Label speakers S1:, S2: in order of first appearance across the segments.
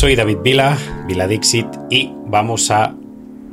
S1: Soy David Vila, Vila Dixit, y vamos a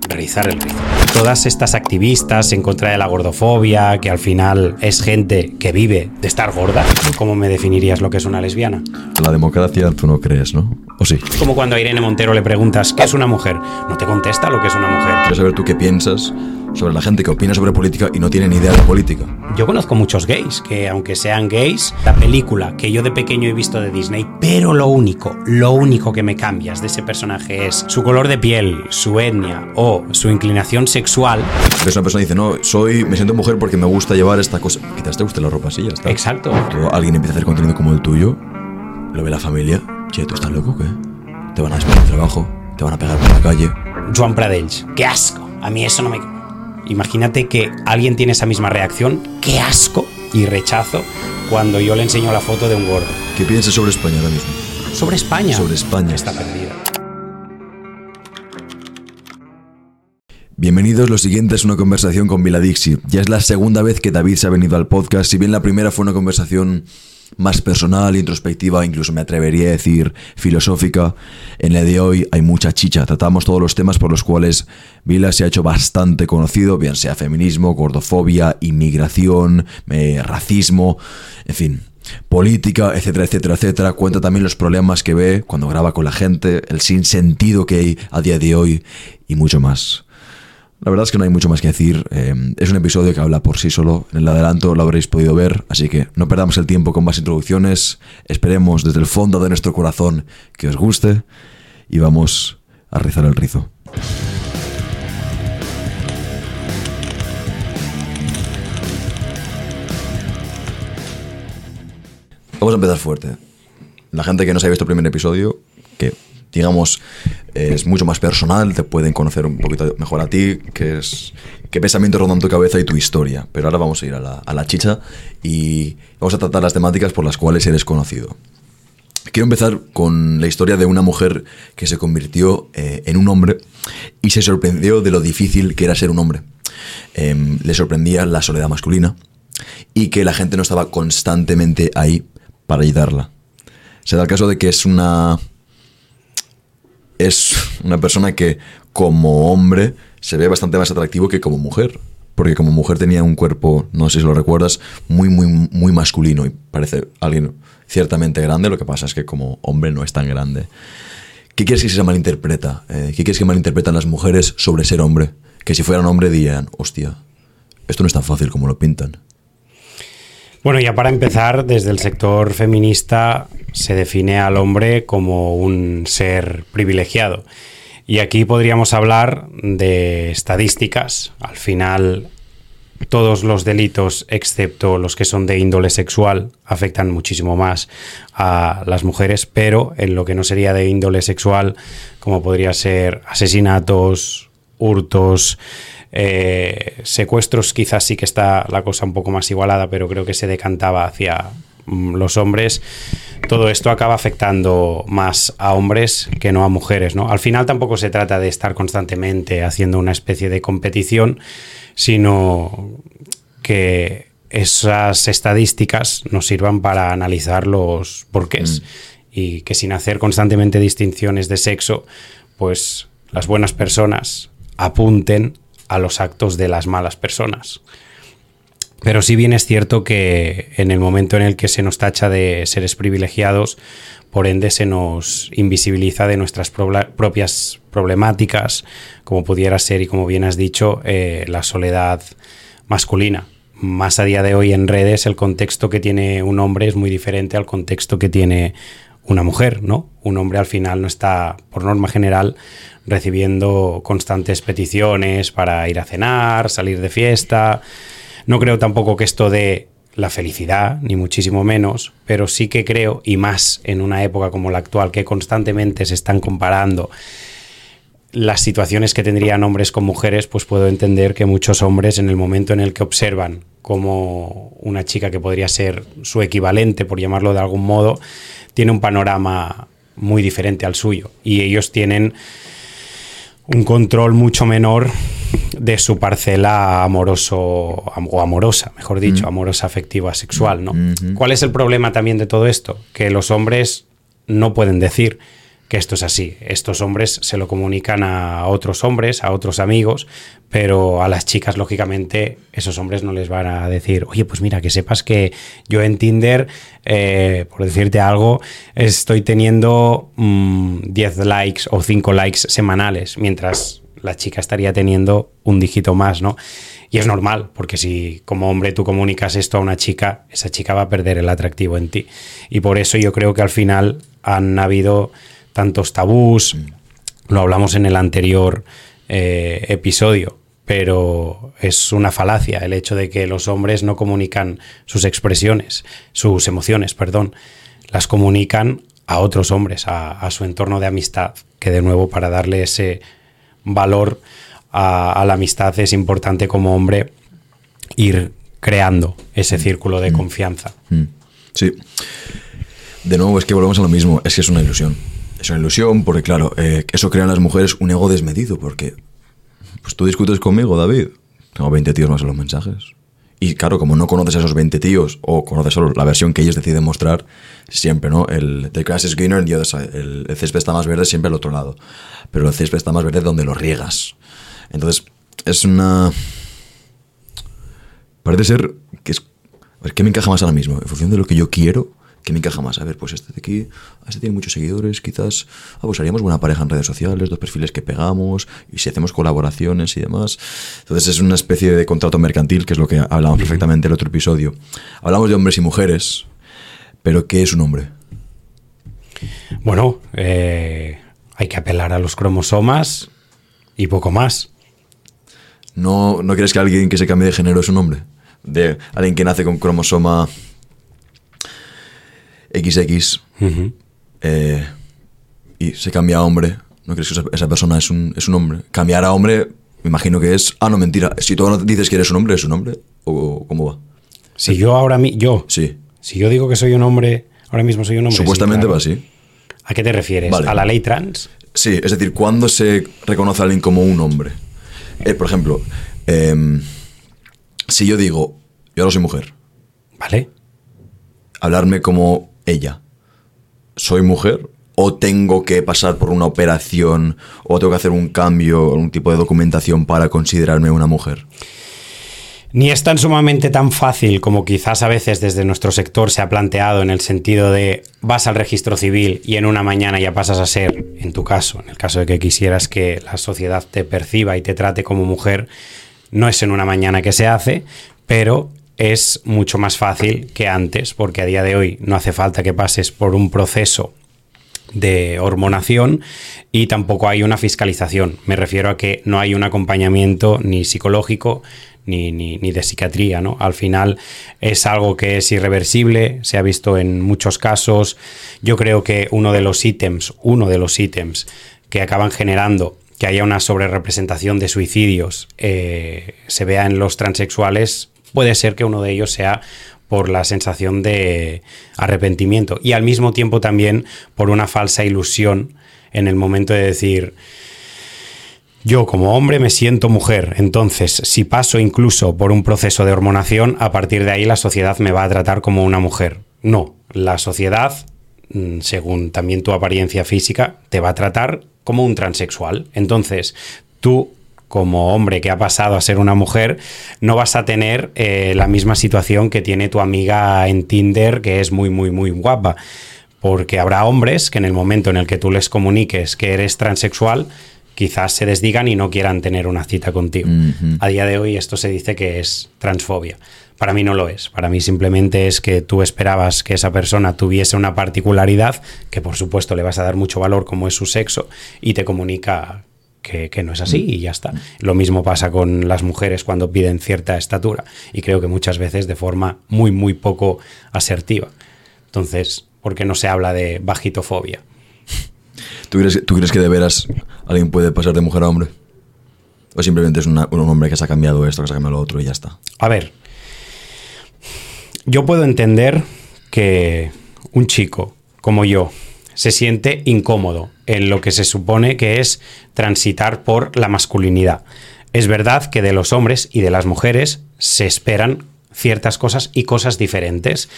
S1: realizar el rizo. Todas estas activistas en contra de la gordofobia, que al final es gente que vive de estar gorda, ¿cómo me definirías lo que es una lesbiana?
S2: La democracia tú no crees, ¿no? ¿O sí?
S1: Como cuando a Irene Montero le preguntas, ¿qué es una mujer? No te contesta lo que es una mujer.
S2: Quiero saber tú qué piensas sobre la gente que opina sobre política y no tiene ni idea de política.
S1: Yo conozco muchos gays que, aunque sean gays, la película que yo de pequeño he visto de Disney, pero lo único, lo único que me cambias de ese personaje es su color de piel, su etnia o su inclinación sexual.
S2: Entonces una persona dice, no, soy, me siento mujer porque me gusta llevar esta cosa. Quizás te guste la ropa así, ya está.
S1: Exacto.
S2: Cuando alguien empieza a hacer contenido como el tuyo, lo ve la familia. Che, ¿tú estás loco o qué? Te van a despedir del trabajo, te van a pegar por la calle.
S1: Joan Pradells, qué asco. A mí eso no me... Imagínate que alguien tiene esa misma reacción, qué asco y rechazo cuando yo le enseño la foto de un gordo.
S2: ¿Qué piensas sobre España ahora mismo?
S1: Sobre España.
S2: Sobre España.
S1: Está perdida.
S2: Bienvenidos, lo siguiente es una conversación con Viladixi. Ya es la segunda vez que David se ha venido al podcast, si bien la primera fue una conversación más personal, introspectiva, incluso me atrevería a decir filosófica. En la de hoy hay mucha chicha. Tratamos todos los temas por los cuales Vila se ha hecho bastante conocido, bien sea feminismo, gordofobia, inmigración, eh, racismo, en fin. Política, etcétera, etcétera, etcétera. Cuenta también los problemas que ve cuando graba con la gente, el sinsentido que hay a día de hoy y mucho más. La verdad es que no hay mucho más que decir. Eh, es un episodio que habla por sí solo. En el adelanto lo habréis podido ver, así que no perdamos el tiempo con más introducciones. Esperemos desde el fondo de nuestro corazón que os guste y vamos a rizar el rizo. Vamos a empezar fuerte. La gente que no se ha visto el primer episodio, que digamos, es mucho más personal, te pueden conocer un poquito mejor a ti, qué es qué pensamiento ronda en tu cabeza y tu historia. Pero ahora vamos a ir a la, a la chicha y vamos a tratar las temáticas por las cuales eres conocido. Quiero empezar con la historia de una mujer que se convirtió eh, en un hombre y se sorprendió de lo difícil que era ser un hombre. Eh, le sorprendía la soledad masculina y que la gente no estaba constantemente ahí para ayudarla. Se da el caso de que es una es una persona que como hombre se ve bastante más atractivo que como mujer. Porque como mujer tenía un cuerpo, no sé si lo recuerdas, muy, muy, muy masculino y parece alguien ciertamente grande. Lo que pasa es que como hombre no es tan grande. ¿Qué quieres que se malinterpreta? Eh, ¿Qué quieres que malinterpretan las mujeres sobre ser hombre? Que si fueran hombre dirían, hostia, esto no es tan fácil como lo pintan.
S1: Bueno, ya para empezar, desde el sector feminista se define al hombre como un ser privilegiado. Y aquí podríamos hablar de estadísticas. Al final, todos los delitos, excepto los que son de índole sexual, afectan muchísimo más a las mujeres, pero en lo que no sería de índole sexual, como podría ser asesinatos, hurtos, eh, secuestros quizás sí que está la cosa un poco más igualada, pero creo que se decantaba hacia mm, los hombres. Todo esto acaba afectando más a hombres que no a mujeres, ¿no? Al final tampoco se trata de estar constantemente haciendo una especie de competición, sino que esas estadísticas nos sirvan para analizar los porqués mm. y que sin hacer constantemente distinciones de sexo, pues las buenas personas apunten a los actos de las malas personas. Pero sí bien es cierto que en el momento en el que se nos tacha de seres privilegiados, por ende se nos invisibiliza de nuestras propias problemáticas, como pudiera ser y como bien has dicho, eh, la soledad masculina. Más a día de hoy en redes el contexto que tiene un hombre es muy diferente al contexto que tiene una mujer, ¿no? Un hombre al final no está, por norma general, recibiendo constantes peticiones para ir a cenar, salir de fiesta. No creo tampoco que esto dé la felicidad, ni muchísimo menos, pero sí que creo, y más en una época como la actual, que constantemente se están comparando las situaciones que tendrían hombres con mujeres, pues puedo entender que muchos hombres en el momento en el que observan como una chica que podría ser su equivalente, por llamarlo de algún modo, tiene un panorama muy diferente al suyo. Y ellos tienen un control mucho menor de su parcela amoroso o amorosa, mejor dicho,
S2: Mm.
S1: amorosa afectiva sexual, ¿no?
S2: Ujú.
S1: ¿Cuál es el problema también de todo esto? Que los hombres no pueden decir que esto es así. Estos hombres se lo comunican a otros hombres, a otros amigos, pero a las chicas, lógicamente, esos hombres no les van a decir, oye, pues mira, que sepas que yo en Tinder, eh, por decirte algo, estoy teniendo 10 mm, likes o 5 likes semanales, mientras la chica estaría teniendo un dígito más, ¿no? Y es normal, porque si como hombre tú comunicas esto a una chica, esa chica va a perder el atractivo en ti. Y por eso yo creo que al final han habido tantos tabús, lo hablamos en el anterior eh, episodio, pero es una falacia el hecho de que los hombres no comunican sus expresiones, sus emociones, perdón, las comunican a otros hombres, a, su entorno de amistad, que de nuevo para darle ese valor a, la amistad es importante como hombre ir creando ese círculo de mm. confianza.
S2: Mm. Sí. De nuevo, es que volvemos a lo mismo, es que es una ilusión. Es una ilusión porque, claro, eh, eso crea en las mujeres un ego desmedido, porque pues tú discutes conmigo, David. Tengo 20 tíos más en los mensajes. Y claro, como no conoces a esos 20 tíos o conoces solo la versión que ellos deciden mostrar, siempre, ¿no? El the grass is greener El, el, césped está más verde siempre al otro lado. Pero el césped está más verde donde lo riegas. Entonces, es una... Parece ser que es... ¿qué me encaja más ahora mismo? En función de lo que yo quiero, que me encaja más. A ver, pues este de aquí, este tiene muchos seguidores, quizás, ah, pues haríamos buena pareja en redes sociales, dos perfiles que pegamos, y si hacemos colaboraciones y demás. Entonces es una especie de contrato mercantil, que es lo que hablamos perfectamente en el otro episodio. Hablamos de hombres y mujeres, pero ¿qué es un hombre?
S1: Bueno, eh, hay que apelar a los cromosomas y poco más.
S2: ¿No, ¿No crees que alguien que se cambie de género es un hombre? De alguien que nace con cromosoma XX eh, y se cambia a hombre, ¿no crees que esa, persona es un, es un hombre? Cambiar a hombre, me imagino que es. Ah, no, mentira. Si tú no dices que eres un hombre, ¿es un hombre? ¿O cómo va?
S1: Si yo ahora mismo. Yo.
S2: Sí.
S1: Si yo digo que soy un hombre, ahora mismo soy un hombre.
S2: Supuestamente va así.
S1: ¿A qué te refieres? ¿A la ley trans?
S2: Sí, es decir, ¿cuándo se reconoce a alguien como un hombre? Eh, por ejemplo, em, si yo digo, yo ahora soy mujer.
S1: Vale.
S2: Hablarme como ella. ¿Soy mujer? ¿O tengo que pasar por una operación? ¿O tengo que hacer un cambio, un tipo de documentación para considerarme una mujer?
S1: Ni es tan sumamente tan fácil como quizás a veces desde nuestro sector se ha planteado en el sentido de vas al registro civil y en una mañana ya pasas a ser, en tu caso, en el caso de que quisieras que la sociedad te perciba y te trate como mujer, no es en una mañana que se hace, pero es mucho más fácil que antes, porque a día de hoy no hace falta que pases por un proceso de hormonación y tampoco hay una fiscalización. Me refiero a que no hay un acompañamiento ni psicológico ni, ni, de psiquiatría. ¿no? Al final es algo que es irreversible, se ha visto en muchos casos. Yo creo que uno de los ítems, uno de los ítems que acaban generando que haya una sobrerepresentación de suicidios eh, se vea en los transexuales puede ser que uno de ellos sea por la sensación de arrepentimiento y al mismo tiempo también por una falsa ilusión en el momento de decir, yo como hombre me siento mujer, entonces si paso incluso por un proceso de hormonación, a partir de ahí la sociedad me va a tratar como una mujer. No, la sociedad, mm, según también tu apariencia física, te va a tratar como un transexual. Entonces, tú como hombre que ha pasado a ser una mujer, no vas a tener eh, la misma situación que tiene tu amiga en Tinder, que es muy, muy, muy guapa. Porque habrá hombres que en el momento en el que tú les comuniques que eres transexual, quizás se desdigan y no quieran tener una cita contigo. A día de hoy esto se dice que es transfobia. Para mí no lo es. Para mí simplemente es que tú esperabas que esa persona tuviese una particularidad, que por supuesto le vas a dar mucho valor como es su sexo, y te comunica que, no es así y ya está. Lo mismo pasa con las mujeres cuando piden cierta estatura y creo que muchas veces de forma muy, muy poco asertiva. Entonces, ¿por qué no se habla de bajitofobia?
S2: ¿Tú crees, ¿Tú crees que de veras alguien puede pasar de mujer a hombre? ¿O simplemente es un hombre que se ha cambiado esto, que se ha cambiado lo otro y ya está?
S1: A ver, yo puedo entender que un chico como yo, se siente incómodo en lo que se supone que es transitar por la masculinidad. Es verdad que de los hombres y de las mujeres se esperan ciertas cosas y cosas diferentes.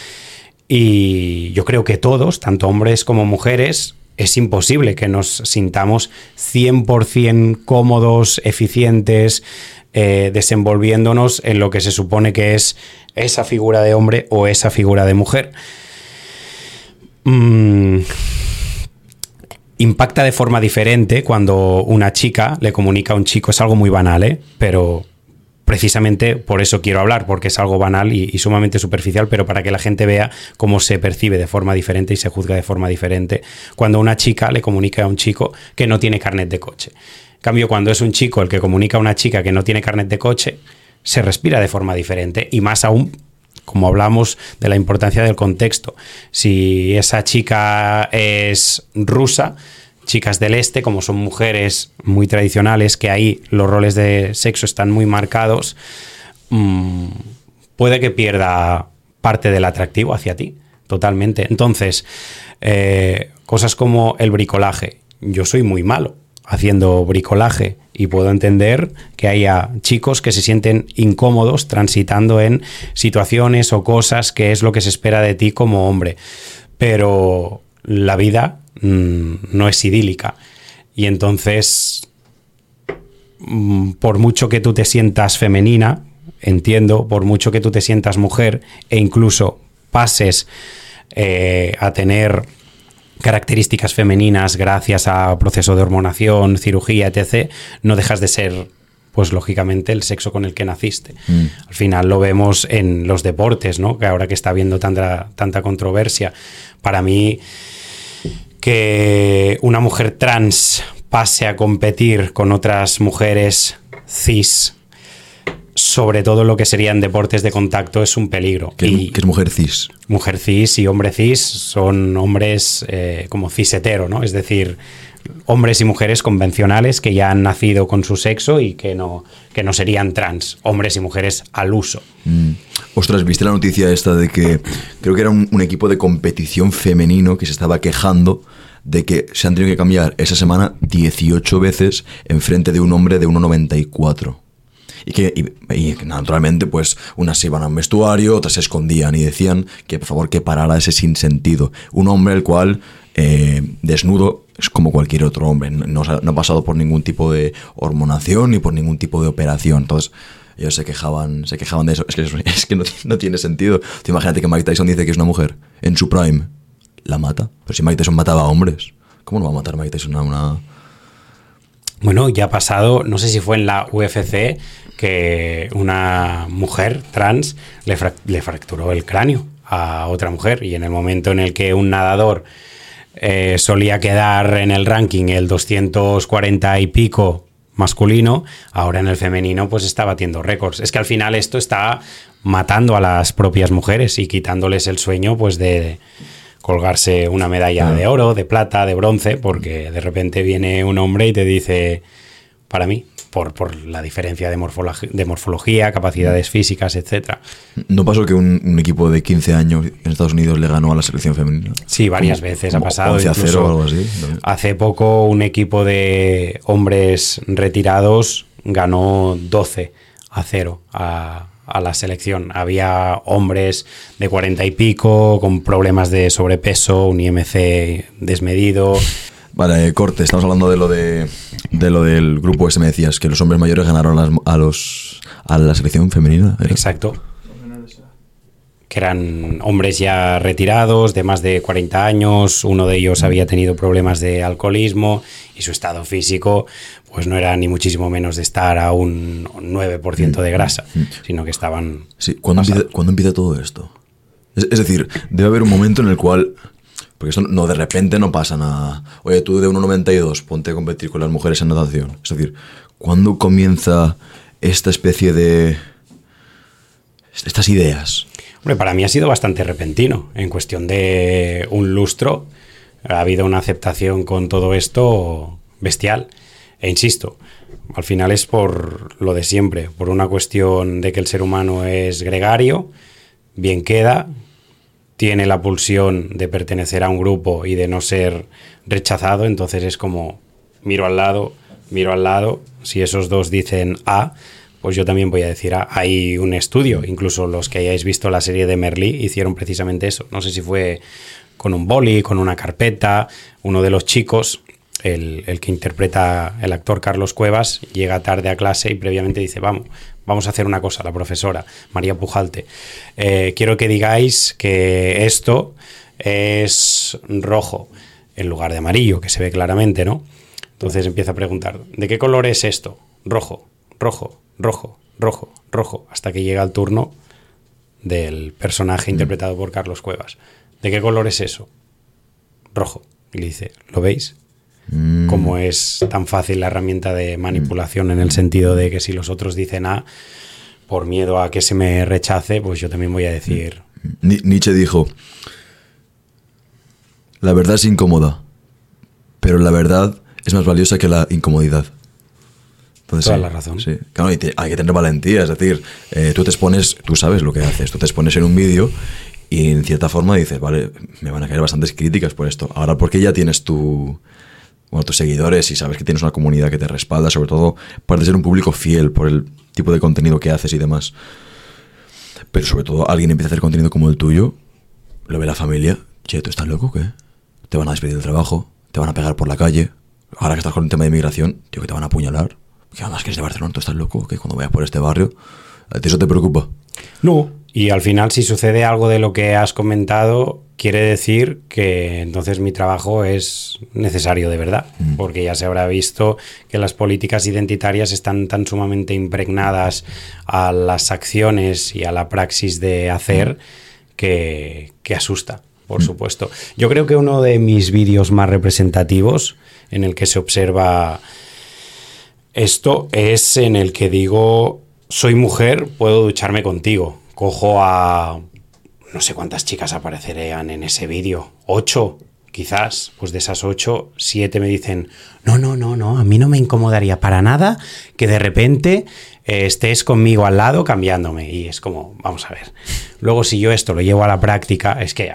S1: Y yo creo que todos, tanto hombres como mujeres, es imposible que nos sintamos 100% cómodos, eficientes, eh, desenvolviéndonos en lo que se supone que es esa figura de hombre o esa figura de mujer. Mm, impacta de forma diferente cuando una chica le comunica a un chico, es algo muy banal, ¿eh? pero precisamente por eso quiero hablar, porque es algo banal y, sumamente superficial, pero para que la gente vea cómo se percibe de forma diferente y se juzga de forma diferente cuando una chica le comunica a un chico que no tiene carnet de coche. En cambio, cuando es un chico el que comunica a una chica que no tiene carnet de coche, se respira de forma diferente y más aún como hablamos de la importancia del contexto. Si esa chica es rusa, chicas del este, como son mujeres muy tradicionales, que ahí los roles de sexo están muy marcados, mm, puede que pierda parte del atractivo hacia ti, totalmente. Entonces, eh, cosas como el bricolaje. Yo soy muy malo haciendo bricolaje y puedo entender que haya chicos que se sienten incómodos transitando en situaciones o cosas que es lo que se espera de ti como hombre. Pero la vida Mm, no es idílica. Y entonces, mm, por mucho que tú te sientas femenina, entiendo, por mucho que tú te sientas mujer e incluso pases eh, a tener características femeninas gracias a proceso de hormonación, cirugía, etc., no dejas de ser, pues lógicamente, el sexo con el que naciste. Mm. Al final lo vemos en los deportes, ¿no? Que ahora que está habiendo tanta, tanta controversia, para mí que una mujer trans pase a competir con otras mujeres cis, sobre todo lo que serían deportes de contacto, es un peligro.
S2: ¿Qué, es mujer cis?
S1: Mujer cis y hombre cis son hombres eh, como cis hetero, ¿no? Es decir, hombres y mujeres convencionales que ya han nacido con su sexo y que no, que no serían trans, hombres y mujeres al uso.
S2: Mm. Ostras, ¿viste la noticia esta de que creo que era un, equipo de competición femenino que se estaba quejando de que se han tenido que cambiar esa semana 18 veces en frente de un hombre de 1,94? Y que y, naturalmente, pues unas se iban al vestuario, otras se escondían y decían que por favor que parara ese sinsentido. Un hombre el cual eh, desnudo es como cualquier otro hombre, no, ha pasado por ningún tipo de hormonación ni por ningún tipo de operación. Entonces, ellos se quejaban, se quejaban de eso. Es que, es que no, tiene sentido. imagínate que Mike Tyson dice que es una mujer en su prime, la mata. Pero si Mike Tyson mataba a hombres, ¿cómo no va a matar Mike Tyson a una...
S1: Bueno, ya ha pasado, no sé si fue en la UFC, que una mujer trans le, fracturó el cráneo a otra mujer y en el momento en el que un nadador eh, solía quedar en el ranking el 240 y pico masculino, ahora en el femenino pues está batiendo récords. Es que al final esto está matando a las propias mujeres y quitándoles el sueño pues de colgarse una medalla de oro, de plata, de bronce, porque de repente viene un hombre y te dice, para mí, por, por la diferencia de, de, morfología, capacidades físicas, etcétera.
S2: ¿No pasó que un, equipo de 15 años en Estados Unidos le ganó a la selección femenina?
S1: Sí, varias veces ha pasado.
S2: a cero o algo así.
S1: Hace poco un equipo de hombres retirados ganó 12 a 0 a, a la selección. Había hombres de 40 y pico con problemas de sobrepeso, un IMC desmedido.
S2: Vale, corte, estamos hablando de lo de, de lo del grupo ese me decías, que los hombres mayores ganaron a los a la selección femenina.
S1: Exacto. Que eran hombres ya retirados, de más de 40 años, uno de ellos había tenido problemas de alcoholismo y su estado físico pues no era ni muchísimo menos de estar a un 9% de grasa, mm. sino que estaban...
S2: Sí, ¿cuándo empieza, todo esto? es decir, debe haber un momento en el cual porque eso no de repente no pasa nada. Oye, tú de 1,92 ponte a competir con las mujeres en natación. Es decir, ¿cuándo comienza esta especie de... estas ideas?
S1: Para mí ha sido bastante repentino. En cuestión de un lustro, ha habido una aceptación con todo esto bestial. E insisto, al final es por lo de siempre, por una cuestión de que el ser humano es gregario, bien queda, tiene la pulsión de pertenecer a un grupo y de no ser rechazado, entonces es como miro al lado, miro al lado, si esos dos dicen A, pues yo también voy a decir A. Hay un estudio, incluso los que hayáis visto la serie de Merlí hicieron precisamente eso. No sé si fue con un boli, con una carpeta. Uno de los chicos, el, el que interpreta el actor Carlos Cuevas, llega tarde a clase y previamente dice, vamos, vamos a hacer una cosa, la profesora María Pujalte. eh, quiero que digáis que esto es rojo en lugar de amarillo, que se ve claramente, ¿no? Entonces empieza a preguntar, ¿de qué color es esto? Rojo, rojo, rojo, rojo, rojo, hasta que llega el turno del personaje interpretado por Carlos Cuevas. ¿De qué color es eso? Rojo. Y le dice, ¿lo veis? Cómo es tan fácil la herramienta de manipulación en el sentido de que si los otros dicen A, por miedo a que se me rechace, pues yo también voy a decir,
S2: Ni- Nietzsche dijo, la verdad es incómoda, pero la verdad es más valiosa que la incomodidad. Entonces,
S1: Toda
S2: sí,
S1: la razón.
S2: Sí. Claro, y te- hay que tener valentía, es decir, eh, tú te expones, tú sabes lo que haces, tú te expones en un vídeo y en cierta forma dices, vale, me van a caer bastantes críticas por esto. Ahora, porque ya tienes tu, bueno, tus seguidores y sabes que tienes una comunidad que te respalda, sobre todo para ser un público fiel por el tipo de contenido que haces y demás. Pero sobre todo alguien empieza a hacer contenido como el tuyo, lo ve la familia, che, ¿tú estás loco o qué? Te van a despedir del trabajo, te van a pegar por la calle, ahora que estás con el tema de inmigración, tío, que te van a apuñalar, que además que es de Barcelona, ¿tú estás loco? Que cuando vayas por este barrio, ¿a ti eso te preocupa?
S1: No. Y al final, si sucede algo de lo que has comentado, quiere decir que entonces mi trabajo es necesario de verdad, porque ya se habrá visto que las políticas identitarias están tan sumamente impregnadas a las acciones y a la praxis de hacer que, que asusta, por supuesto. Yo creo que uno de mis vídeos más representativos en el que se observa esto es en el que digo, soy mujer, puedo ducharme contigo. Cojo a no sé cuántas chicas aparecerían en ese vídeo, ocho quizás, pues de esas ocho, siete me dicen, no, no, no, no, a mí no me incomodaría para nada que de repente eh, estés conmigo al lado cambiándome. Y es como, vamos a ver. Luego si yo esto lo llevo a la práctica, es que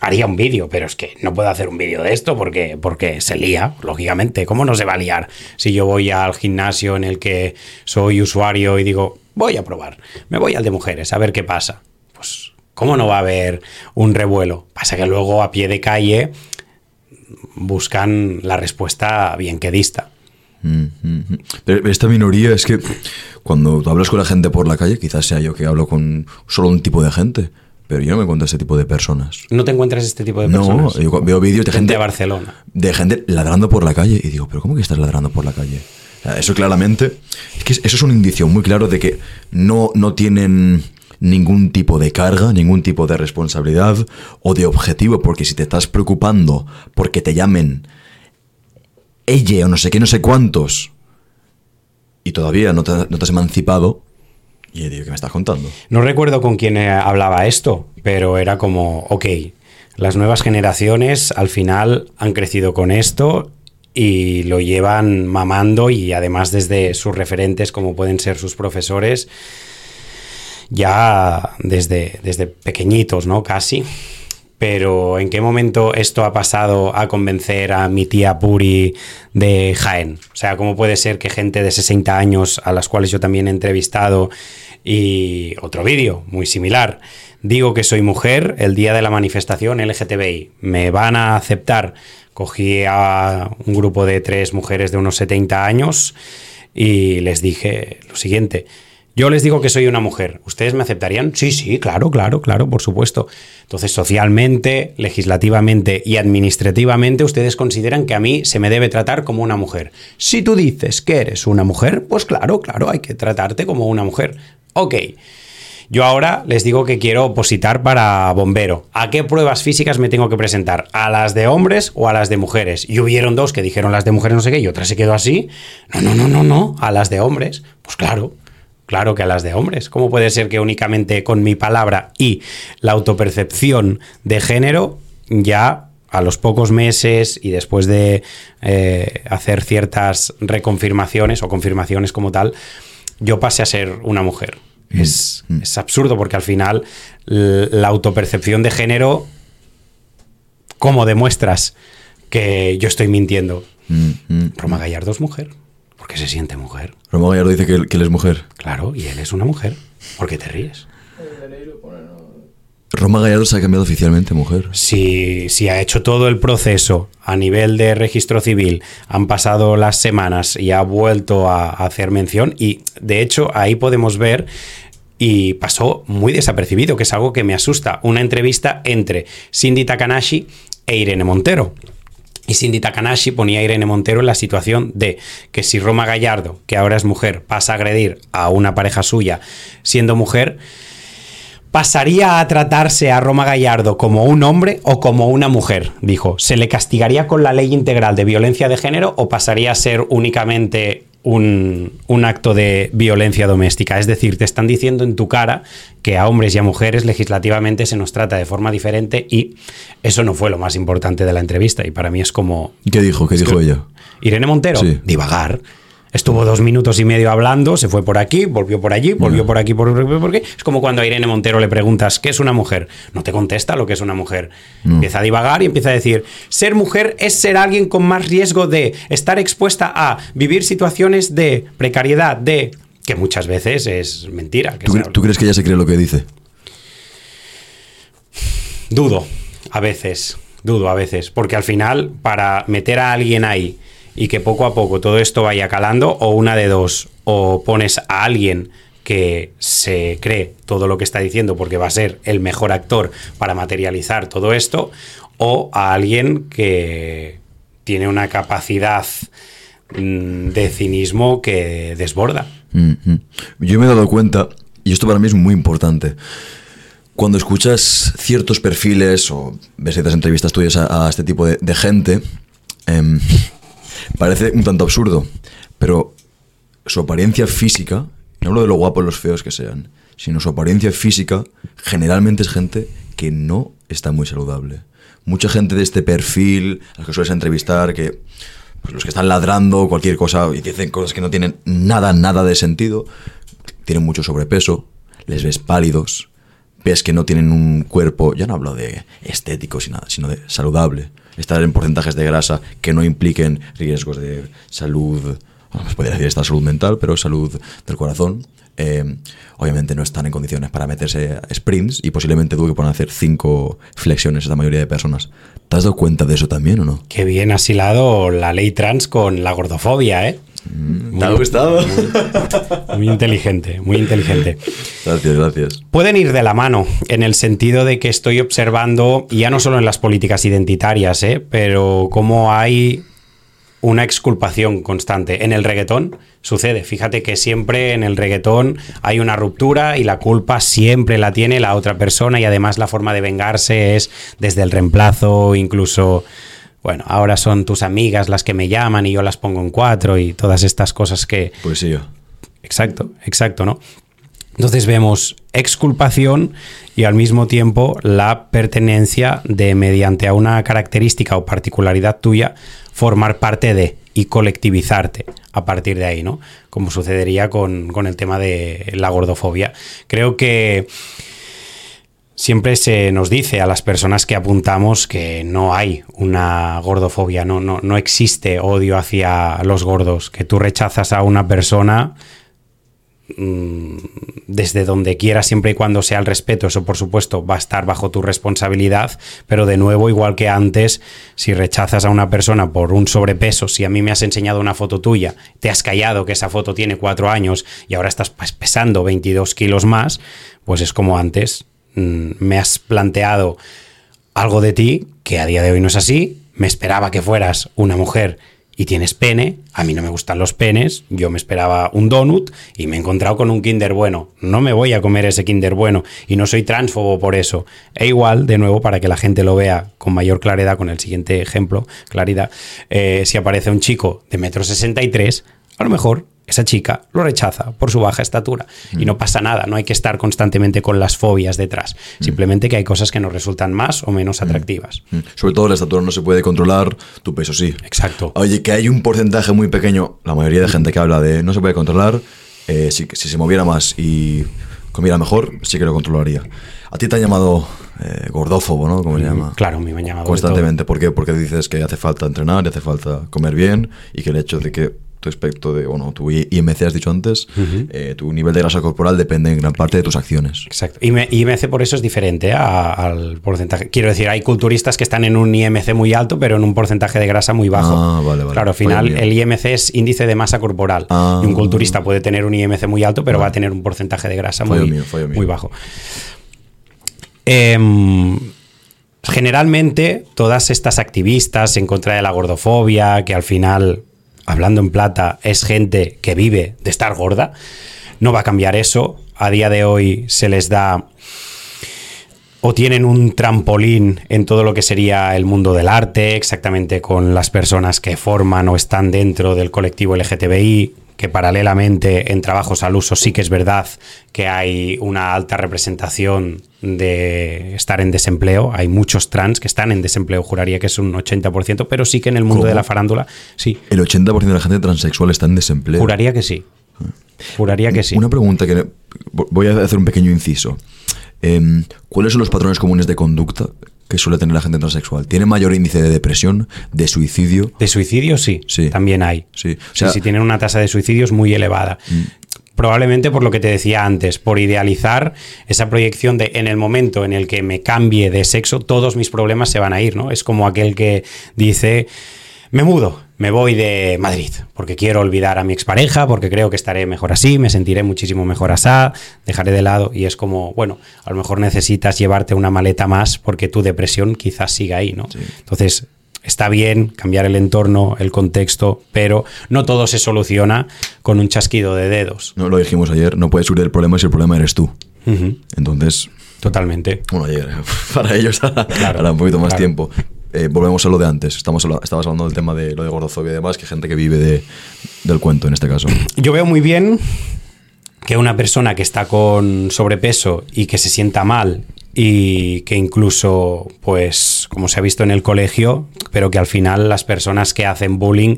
S1: haría un vídeo, pero es que no puedo hacer un vídeo de esto porque, porque se lía, lógicamente. ¿Cómo no se va a liar si yo voy al gimnasio en el que soy usuario y digo, voy a probar, me voy al de mujeres a ver qué pasa? Pues, ¿cómo no va a haber un revuelo? Pasa que luego a pie de calle buscan la respuesta bien que dista.
S2: Mm, mm, mm. Esta minoría es que cuando hablas con la gente por la calle, quizás sea yo que hablo con solo un tipo de gente, pero yo no me encuentro ese tipo de personas.
S1: ¿No te encuentras este tipo de
S2: No,
S1: personas?
S2: yo cu- veo vídeos de
S1: Gente
S2: gente
S1: de Barcelona.
S2: de gente ladrando por la calle y digo, pero ¿cómo que estás ladrando por la calle? O sea, eso claramente, es que eso es un indicio muy claro de que no, no tienen ningún tipo de carga, ningún tipo de responsabilidad o de objetivo, porque si te estás preocupando porque te llamen ella o no sé qué, no sé cuántos, y todavía no te, no te has emancipado, y ¿qué me estás contando?
S1: No recuerdo con quién eh, hablaba esto, pero era como, ok, las nuevas generaciones al final han crecido con esto y lo llevan mamando y además desde sus referentes como pueden ser sus profesores, ya desde, desde pequeñitos, ¿no? Casi. Pero ¿en qué momento esto ha pasado a convencer a mi tía Puri de Jaén? O sea, ¿cómo puede ser que gente de 60 años, a las cuales yo también he entrevistado, y otro vídeo muy similar, digo que soy mujer el día de la manifestación LGTBI, ¿me van a aceptar? Cogí a un grupo de tres mujeres de unos 70 años y les dije lo siguiente. Yo les digo que soy una mujer. ¿Ustedes me aceptarían? Sí, sí, claro, claro, claro, por supuesto. Entonces, socialmente, legislativamente y administrativamente, ustedes consideran que a mí se me debe tratar como una mujer. Si tú dices que eres una mujer, pues claro, claro, hay que tratarte como una mujer. Ok. Yo ahora les digo que quiero opositar para bombero. ¿A qué pruebas físicas me tengo que presentar? ¿A las de hombres o a las de mujeres? Y hubieron dos que dijeron las de mujeres no sé qué y otra se quedó así. No, no, no, no, no, a las de hombres. Pues claro. Claro que a las de hombres. ¿Cómo puede ser que únicamente con mi palabra y la autopercepción de género ya a los pocos meses y después de eh, hacer ciertas reconfirmaciones o confirmaciones como tal, yo pase a ser una mujer? Es, es absurdo porque al final la autopercepción de género, ¿cómo demuestras que yo estoy mintiendo?
S2: Mm, mm.
S1: Roma Gallardo es mujer, porque se siente mujer.
S2: Romo Gallardo dice que, que él es mujer.
S1: Claro, y él es una mujer. ¿Por qué te ríes?
S2: Roma Gallardo se ha cambiado oficialmente mujer.
S1: Si, si ha hecho todo el proceso a nivel de registro civil, han pasado las semanas y ha vuelto a, a hacer mención y de hecho ahí podemos ver y pasó muy desapercibido, que es algo que me asusta, una entrevista entre Cindy Takanashi e Irene Montero. Y Cindy Takanashi ponía a Irene Montero en la situación de que si Roma Gallardo, que ahora es mujer, pasa a agredir a una pareja suya siendo mujer, pasaría a tratarse a Roma Gallardo como un hombre o como una mujer, dijo. ¿Se le castigaría con la ley integral de violencia de género o pasaría a ser únicamente un, un, acto de violencia doméstica? Es decir, te están diciendo en tu cara que a hombres y a mujeres legislativamente se nos trata de forma diferente y eso no fue lo más importante de la entrevista y para mí es como...
S2: ¿Qué dijo? ¿Qué dijo ella?
S1: Irene Montero,
S2: Sí.
S1: divagar. Estuvo dos minutos y medio hablando, se fue por aquí, volvió por allí, volvió por aquí, por, por aquí. Es como cuando a Irene Montero le preguntas, ¿qué es una mujer? No te contesta lo que es una mujer. Empieza a divagar y empieza a decir, ser mujer es ser alguien con más riesgo de estar expuesta a vivir situaciones de precariedad, de... que muchas veces es mentira. que
S2: ¿Tú, tú crees que ella se cree lo que dice?
S1: Dudo, a veces, dudo a veces, porque al final, para meter a alguien ahí y que poco a poco todo esto vaya calando, o una de dos, o pones a alguien que se cree todo lo que está diciendo porque va a ser el mejor actor para materializar todo esto, o a alguien que tiene una capacidad mm, de cinismo que desborda.
S2: Mhm. Yo me he dado cuenta, y esto para mí es muy importante, cuando escuchas ciertos perfiles o ves ciertas entrevistas tuyas a, este tipo de, de gente, em, parece un tanto absurdo, pero su apariencia física, no hablo de lo guapos los feos que sean, sino su apariencia física generalmente es gente que no está muy saludable. Mucha gente de este perfil, a los que sueles entrevistar, que pues, los que están ladrando cualquier cosa y dicen cosas que no tienen nada, nada de sentido, tienen mucho sobrepeso, les ves pálidos, ves que no tienen un cuerpo, ya no hablo de estético sino, sino de saludable, estar en porcentajes de grasa que no impliquen riesgos de salud, podría decir esta salud mental, pero salud del corazón. Eh, obviamente no están en condiciones para meterse a sprints y posiblemente tuvo que poner a hacer cinco flexiones la mayoría de personas. ¿Te has dado cuenta de eso también o no?
S1: Qué bien has hilado la ley trans con la gordofobia, ¿eh?
S2: ¿Te ha gustado?
S1: Muy inteligente, muy inteligente.
S2: Gracias, gracias.
S1: Pueden ir de la mano en el sentido de que estoy observando, y ya no solo en las políticas identitarias, ¿eh? pero cómo hay una exculpación constante. En el reggaetón sucede. Fíjate que siempre en el reggaetón hay una ruptura y la culpa siempre la tiene la otra persona y además la forma de vengarse es desde el reemplazo, incluso... Bueno, ahora son tus amigas las que me llaman y yo las pongo en cuatro y todas estas cosas que,
S2: Pues sí.
S1: Exacto, exacto, ¿no? Entonces vemos exculpación y al mismo tiempo la pertenencia de, mediante a una característica o particularidad tuya, formar parte de y colectivizarte a partir de ahí, ¿no? Como sucedería con, con el tema de la gordofobia. Creo que siempre se nos dice a las personas que apuntamos que no hay una gordofobia, no, no, no existe odio hacia los gordos, que tú rechazas a una persona mm, desde donde quieras, siempre y cuando sea el respeto, eso por supuesto va a estar bajo tu responsabilidad, pero de nuevo, igual que antes, si rechazas a una persona por un sobrepeso, si a mí me has enseñado una foto tuya, te has callado que esa foto tiene cuatro años y ahora estás pues, pesando 22 kilos más, pues es como antes, me has planteado algo de ti que a día de hoy no es así, me esperaba que fueras una mujer y tienes pene, a mí no me gustan los penes, yo me esperaba un donut y me he encontrado con un Kinder bueno. No me voy a comer ese Kinder bueno y no soy transfobo por eso. E igual, de nuevo, para que la gente lo vea con mayor claridad, con el siguiente ejemplo, claridad, eh, si aparece un chico de metro sesenta y tres, a lo mejor esa chica lo rechaza por su baja estatura y no pasa nada, no hay que estar constantemente con las fobias detrás, simplemente que hay cosas que nos resultan más o menos atractivas.
S2: Mm. Sobre todo la estatura no se puede controlar, tu peso sí.
S1: Exacto.
S2: Oye, que hay un porcentaje muy pequeño, la mayoría de gente que habla de no se puede controlar, eh, si, si se moviera más y comiera mejor, sí que lo controlaría. A ti te han llamado eh, gordófobo, ¿no? Como se llama.
S1: Claro, me han llamado
S2: Constantemente. ¿Por qué? Porque dices que hace falta entrenar y hace falta comer bien y que el hecho de que tu aspecto de, bueno, tu IMC has dicho antes, eh, tu nivel de grasa corporal depende en gran parte de tus acciones.
S1: Exacto. IMC por eso es diferente al porcentaje. Quiero decir, hay culturistas que están en un IMC muy alto, pero en un porcentaje de grasa muy bajo.
S2: Ah, vale, vale.
S1: Claro, al final el IMC es índice de masa corporal.
S2: Ah.
S1: y un culturista puede tener un IMC muy alto, pero va a tener un porcentaje de grasa muy, muy bajo. Em, generalmente, todas estas activistas en contra de la gordofobia, que al final, hablando en plata, es gente que vive de estar gorda, no va a cambiar eso. A día de hoy se les da o tienen un trampolín en todo lo que sería el mundo del arte, exactamente con las personas que forman o están dentro del colectivo LGTBI, que paralelamente en trabajos al uso sí que es verdad que hay una alta representación de estar en desempleo. Hay muchos trans que están en desempleo, juraría que es un 80%, pero sí que en el mundo de la farándula, sí.
S2: El 80% de la gente transexual está en desempleo.
S1: Juraría que sí. Juraría que sí.
S2: Una pregunta que voy a hacer un pequeño inciso. Em, ¿Cuáles son los patrones comunes de conducta que suele tener la gente transexual? ¿Tiene mayor índice de depresión, de suicidio?
S1: De suicidio sí,
S2: sí.
S1: también hay.
S2: Sí.
S1: O si tienen una tasa de suicidios muy elevada. Mm. Probablemente por lo que te decía antes, por idealizar esa proyección de en el momento en el que me cambie de sexo, todos mis problemas se van a ir, ¿no? Es como aquel que dice, me mudo, me voy de Madrid, porque quiero olvidar a mi expareja, porque creo que estaré mejor así, me sentiré muchísimo mejor así, dejaré de lado y es como, bueno, a lo mejor necesitas llevarte una maleta más porque tu depresión quizás siga ahí, ¿no? Entonces, está bien cambiar el entorno, el contexto, pero no todo se soluciona con un chasquido de dedos.
S2: No lo dijimos ayer, no puedes subir el problema si el problema eres tú. Entonces...
S1: Totalmente.
S2: Bueno, ayer, para ellos hará, un poquito más tiempo. Eh, volvemos a lo de antes. Estamos estabas hablando del tema de lo de gordofobia y demás, que gente que vive de, del cuento en este caso.
S1: Yo veo muy bien que una persona que está con sobrepeso y que se sienta mal y que incluso, pues, como se ha visto en el colegio, pero que al final las personas que hacen bullying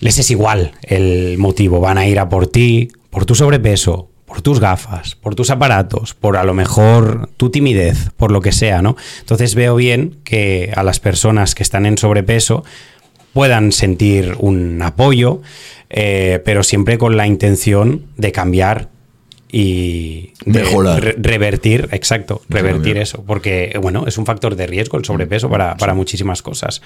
S1: les es igual el motivo. Van a ir a por ti, por tu sobrepeso, por tus gafas, por tus aparatos, por a lo mejor tu timidez, por lo que sea, ¿no? Entonces veo bien que a las personas que están en sobrepeso puedan sentir un apoyo, eh, pero siempre con la intención de cambiar y
S2: Mejorar.
S1: revertir, exacto, revertir eso, porque bueno, es un factor de riesgo el sobrepeso para, para muchísimas cosas.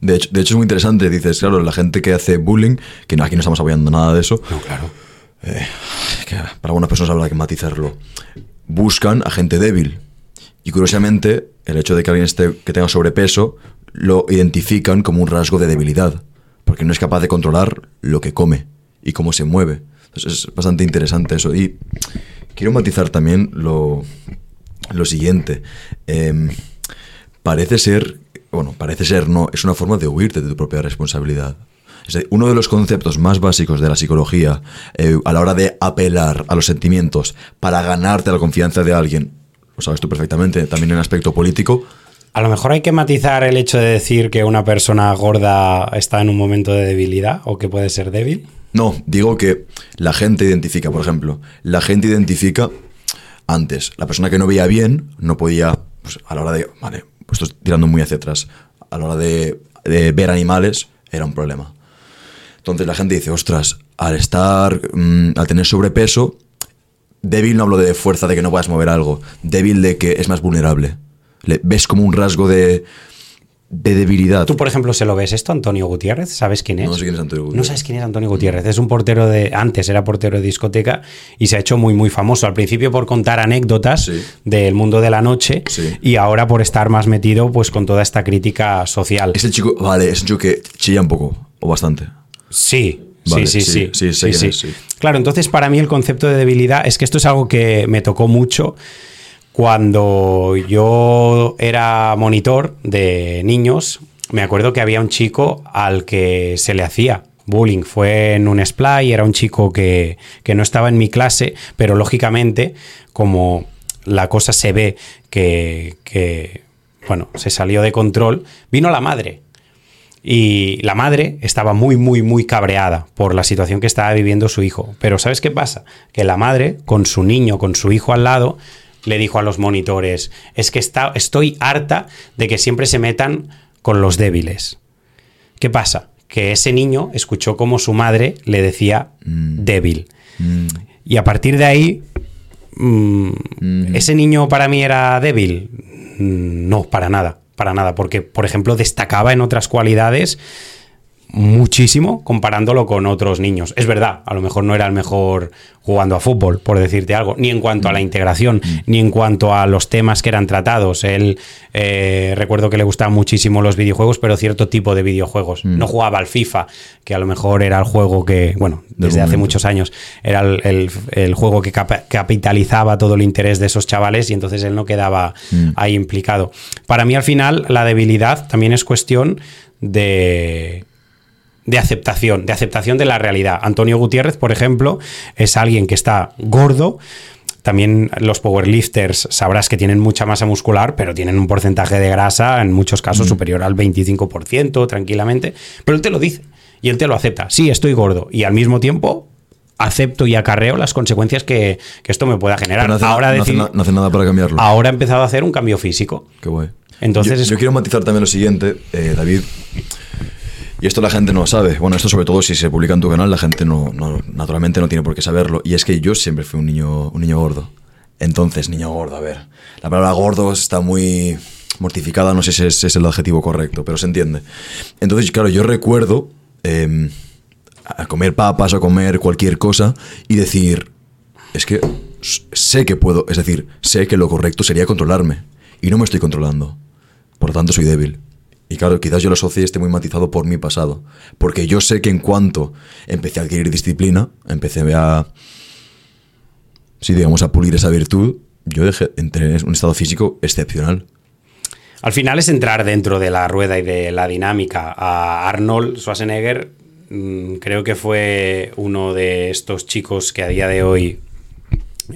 S2: De hecho, de hecho, es muy interesante, dices, claro, la gente que hace bullying, que aquí no estamos apoyando nada de eso.
S1: No, claro
S2: eh, para algunas personas habrá que matizarlo, buscan a gente débil. Y curiosamente, el hecho de que alguien esté, que tenga sobrepeso lo identifican como un rasgo de debilidad, porque no es capaz de controlar lo que come y cómo se mueve. Entonces es bastante interesante eso. Y quiero matizar también lo, lo siguiente. Em, parece ser, bueno, parece ser no, es una forma de huirte de tu propia responsabilidad uno de los conceptos más básicos de la psicología eh, a la hora de apelar a los sentimientos para ganarte la confianza de alguien, lo sabes tú perfectamente, también en aspecto político.
S1: A lo mejor hay que matizar el hecho de decir que una persona gorda está en un momento de debilidad o que puede ser débil.
S2: No, digo que la gente identifica, por ejemplo, la gente identifica antes, la persona que no veía bien no podía, pues, a la hora de, vale, pues estoy tirando muy hacia atrás, a la hora de ver animales era un problema. Entonces la gente dice, ostras, al estar, mm, al tener sobrepeso, débil no hablo de fuerza, de que no puedas mover algo, débil de que es más vulnerable. Le, ves como un rasgo de, de debilidad.
S1: Tú, por ejemplo, se lo ves esto, Antonio Gutiérrez, ¿sabes quién es?
S2: No sé quién es Antonio Gutiérrez.
S1: No sabes quién es Antonio Gutiérrez. Es un portero de. Antes era portero de discoteca y se ha hecho muy, muy famoso. Al principio por contar anécdotas del mundo de la noche y ahora por estar más metido pues con toda esta crítica social.
S2: Es el chico, vale, es un chico que chilla un poco, o bastante.
S1: Sí, sí, sí, sí, sí, sí, Claro, entonces para mí el concepto de debilidad es que esto es algo que me tocó mucho cuando yo era monitor de niños. Me acuerdo que había un chico al que se le hacía bullying. Fue en un splay, era un chico que, que no estaba en mi clase, pero lógicamente, como la cosa se ve que, que, bueno, se salió de control, vino la madre y la madre estaba muy, muy, muy cabreada por la situación que estaba viviendo su hijo. Pero ¿sabes qué pasa? Que la madre, con su niño, con su hijo al lado, le dijo a los monitores, es que estoy harta de que siempre se metan con los débiles. ¿Qué pasa? que ese niño escuchó como su madre le decía débil.
S2: Mm.
S1: Y a partir de ahí, mm, ¿ese niño para mí era débil? Mm, No, para nada, para nada, porque, por ejemplo, destacaba en otras cualidades muchísimo comparándolo con otros niños. Es verdad, a lo mejor no era el mejor jugando a fútbol, por decirte algo, ni en cuanto a la integración, ni en cuanto a los temas que eran tratados. Él, eh, recuerdo que le gustaban muchísimo los videojuegos, pero cierto tipo de videojuegos. No jugaba al FIFA, que a lo mejor era el juego que, bueno, desde hace muchos años, era el, el- el juego que capitalizaba todo el interés de esos chavales y entonces él no quedaba ahí implicado. Para mí, al final, la debilidad también es cuestión de de aceptación, de aceptación de la realidad. Antonio Gutiérrez, por ejemplo, es alguien que está gordo. También los powerlifters sabrás que tienen mucha masa muscular, pero tienen un porcentaje de grasa, en muchos casos superior al 25%, tranquilamente. Pero él te lo dice y él te lo acepta. Sí, estoy gordo. Y al mismo tiempo acepto y acarreo las consecuencias que, que esto me pueda generar.
S2: No hace,
S1: ahora,
S2: no hace
S1: decir-
S2: na- no hace nada para cambiarlo.
S1: ahora he empezado a hacer un cambio físico.
S2: Qué guay.
S1: Entonces
S2: yo,
S1: es-
S2: yo quiero matizar también lo siguiente, eh, David. Y esto la gente no sabe. Bueno, esto sobre todo si se publica en tu canal, la gente no, naturalmente no tiene por qué saberlo. Y es que yo siempre fui un niño, un niño gordo. Entonces, niño gordo, a ver. La palabra gordo está muy mortificada, no sé si es, el adjetivo correcto, pero se entiende. Entonces, claro, yo recuerdo eh, a comer papas o comer cualquier cosa y decir, es que sé que puedo, es decir, sé que lo correcto sería controlarme y no me estoy controlando. Por lo tanto, soy débil. Y claro, quizás yo lo asocié esté muy matizado por mi pasado. Porque yo sé que en cuanto empecé a adquirir disciplina, empecé a, sí, digamos, a pulir esa virtud, yo dejé, entré en un estado físico excepcional.
S1: Al final es entrar dentro de la rueda y de la dinámica. A Arnold Schwarzenegger mm, creo que fue uno de estos chicos que a día de hoy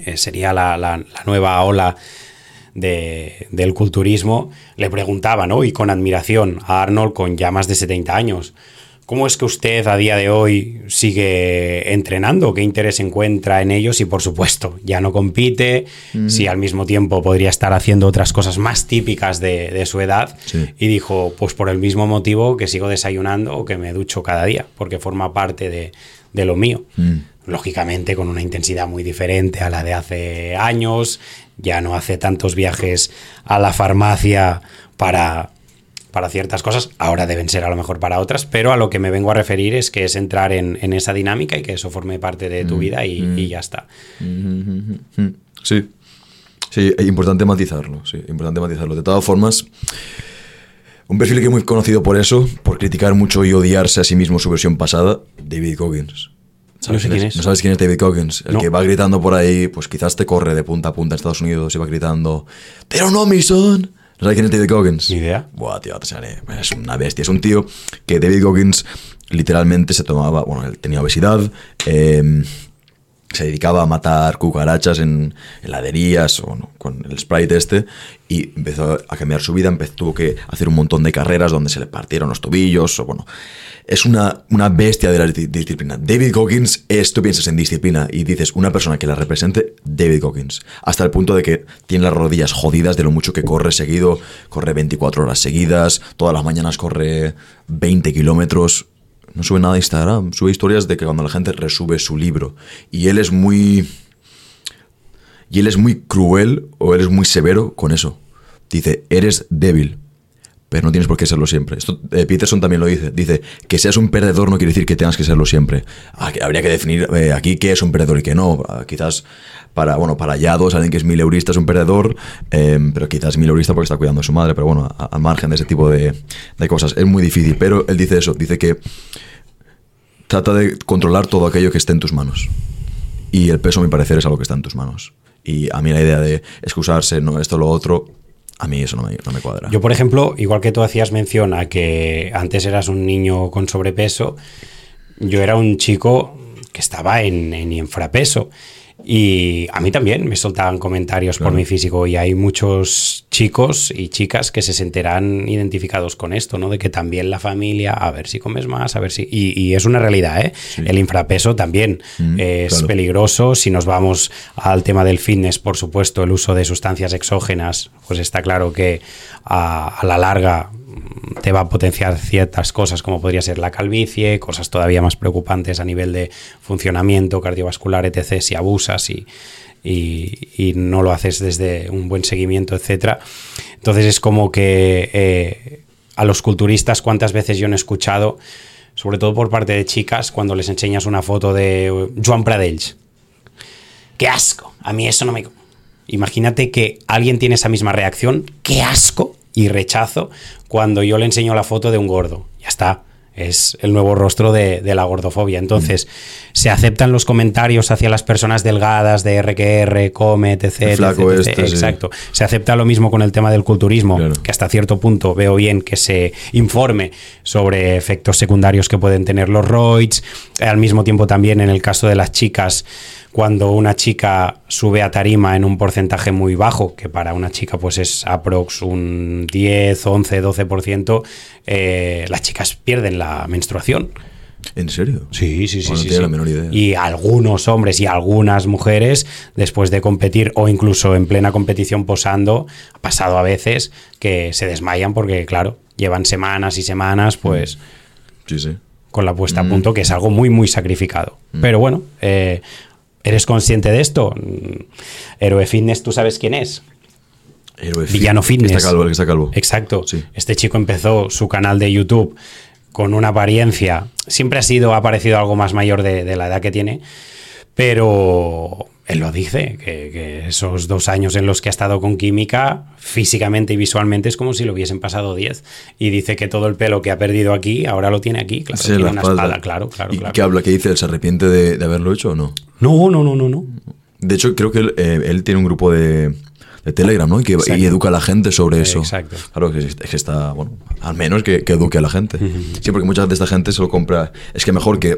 S1: eh, sería la, la- la nueva ola de- del culturismo. Le preguntaba, ¿no? Y con admiración a Arnold con ya más de 70 años. ¿Cómo es que usted a día de hoy sigue entrenando? ¿Qué interés encuentra en ellos? Y por supuesto, ya no compite, si al mismo tiempo podría estar haciendo otras cosas más típicas de, de su edad.
S2: Sí.
S1: Y dijo, pues por el mismo motivo que sigo desayunando o que me ducho cada día, porque forma parte de, de lo mío. Lógicamente con una intensidad muy diferente a la de hace años, ya no hace tantos viajes a la farmacia para para ciertas cosas, ahora deben ser a lo mejor para otras, pero a lo que me vengo a referir es que es entrar en, en esa dinámica y que eso forme parte de tu vida y, y ya está.
S2: Mm, Sí. Sí, es importante matizarlo, sí, importante matizarlo. De todas formas, un perfil que es muy conocido por eso, por criticar mucho y odiarse a sí mismo su versión pasada, David Goggins.
S1: No sé quién es.
S2: ¿No sabes quién es David Goggins? El
S1: No.
S2: que va gritando por ahí, pues quizás te corre de punta a punta en Estados Unidos y va gritando, pero no, mi son. ¿No sabes quién es David Goggins?
S1: Ni idea.
S2: Buah, tío, te sale. Es una bestia. Es un tío que David Goggins literalmente se tomaba, bueno, él tenía obesidad, eh, se dedicaba a matar cucarachas en heladerías o con el Sprite este y empezó a cambiar su vida, empezó, tuvo que hacer un montón de carreras donde se le partieron los tobillos o bueno, es una, una bestia de la di- disciplina. David Goggins es, tú piensas en disciplina y dices una persona que la represente, David Goggins, hasta el punto de que tiene las rodillas jodidas de lo mucho que corre seguido, corre 24 horas seguidas, todas las mañanas corre 20 kilómetros, no sube nada a Instagram, sube historias de que cuando la gente resube su libro. Y él es muy. Y él es muy cruel o él es muy severo con eso. Dice, eres débil, pero no tienes por qué serlo siempre. Esto eh, Peterson también lo dice. Dice, que seas un perdedor no quiere decir que tengas que serlo siempre. Ah, Habría que definir eh, aquí qué es un perdedor y qué no. Ah, quizás para, bueno, para Yados, alguien que es mileurista es un perdedor, eh, pero quizás mileurista porque está cuidando a su madre, pero bueno, al margen de ese tipo de, de cosas. Es muy difícil, pero él dice eso, dice que trata de controlar todo aquello que esté en tus manos. Y el peso, a mi parecer, es algo que está en tus manos. Y a mí la idea de excusarse, no, esto, lo otro, a mí eso no me, no me cuadra.
S1: Yo, por ejemplo, igual que tú hacías mención a que antes eras un niño con sobrepeso, yo era un chico que estaba en, en infrapeso. Y a mí también me soltaban comentarios por mi físico y hay muchos chicos y chicas que se sentirán identificados con esto, ¿no? De que también la familia, a ver si comes más, a ver si... Y, y es una realidad, ¿eh? El infrapeso también
S2: Mm,
S1: es
S2: claro.
S1: peligroso. Si nos vamos al tema del fitness, por supuesto, el uso de sustancias exógenas, pues está claro que a, a la larga te va a potenciar ciertas cosas como podría ser la calvicie, cosas todavía más preocupantes a nivel de funcionamiento cardiovascular, etc., si abusas y, y, no lo haces desde un buen seguimiento, etc. Entonces es como que eh, a los culturistas cuántas veces yo no he escuchado, sobre todo por parte de chicas, cuando les enseñas una foto de Joan Pradells. ¡Qué asco! A mí eso no me... Imagínate que alguien tiene esa misma reacción. ¡Qué asco! Y rechazo cuando yo le enseño la foto de un gordo. Ya está. Es el nuevo rostro de, la gordofobia. Entonces, se aceptan los comentarios hacia las personas delgadas de RQR, Comet, etc.
S2: Este,
S1: Exacto. Se acepta lo mismo con el tema del culturismo, que hasta cierto punto veo bien que se informe sobre efectos secundarios que pueden tener los roids. Al mismo tiempo, también en el caso de las chicas cuando una chica sube a tarima en un porcentaje muy bajo, que para una chica pues es aprox un 10, 11, 12%, las chicas pierden la menstruación.
S2: ¿En serio?
S1: Sí, sí, sí.
S2: no
S1: sí,
S2: la menor idea.
S1: Y algunos hombres y algunas mujeres, después de competir o incluso en plena competición posando, ha pasado a veces que se desmayan porque, claro, llevan semanas y semanas, pues.
S2: Sí, sí.
S1: Con la puesta a mm. punto, que es algo muy, muy sacrificado. Mm. Pero bueno, eh, ¿Eres consciente de esto? Héroe Fitness, ¿tú sabes quién es?
S2: Héroe
S1: Villano Fitness.
S2: Está calvo, el que está calvo.
S1: Exacto. Este chico empezó su canal de YouTube con una apariencia. Siempre ha sido, ha parecido algo más mayor de la edad que tiene. Pero él lo dice, que, esos dos años en los que ha estado con química, físicamente y visualmente es como si lo hubiesen pasado diez. Y dice que todo el pelo que ha perdido aquí, ahora lo tiene aquí, claro, tiene una espada, claro, claro.
S2: ¿Y qué habla? ¿Qué dice? ¿Se arrepiente de, haberlo hecho o no?
S1: No, no, no, no, no.
S2: De hecho, creo que él eh, tiene un grupo de, de Telegram, ¿no? Y que educa a la gente sobre eso.
S1: Exacto.
S2: Claro, que, que está, bueno, al menos que, eduque a la gente. Sí, porque muchas de esta gente se lo compra. Es que mejor que,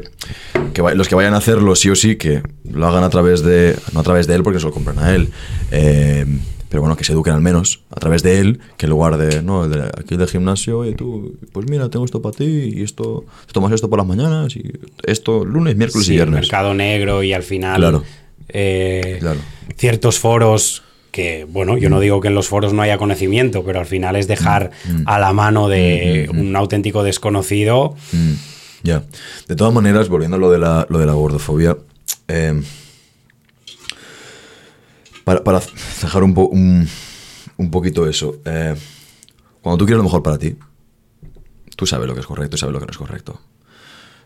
S2: los que vayan a hacerlo sí o sí, que lo hagan a través de, no a través de él, porque se lo compran a él. Eh, pero bueno, que se eduquen al menos a través de él, que en lugar de, no, de, aquí del gimnasio, oye, tú, pues mira, tengo esto para ti, y esto, tomas esto por las mañanas, y esto lunes, miércoles y viernes.
S1: mercado negro, y al final.
S2: Claro.
S1: Eh, ciertos foros que, bueno, yo no digo que en los foros no haya conocimiento, pero al final es dejar mm, mm. a la mano de mm, un auténtico desconocido.
S2: Ya. De todas maneras, volviendo a lo de la, lo de la gordofobia, em, para, para, dejar un, un, poquito eso, eh, cuando tú quieres lo mejor para ti, tú sabes lo que es correcto y sabes lo que no es correcto.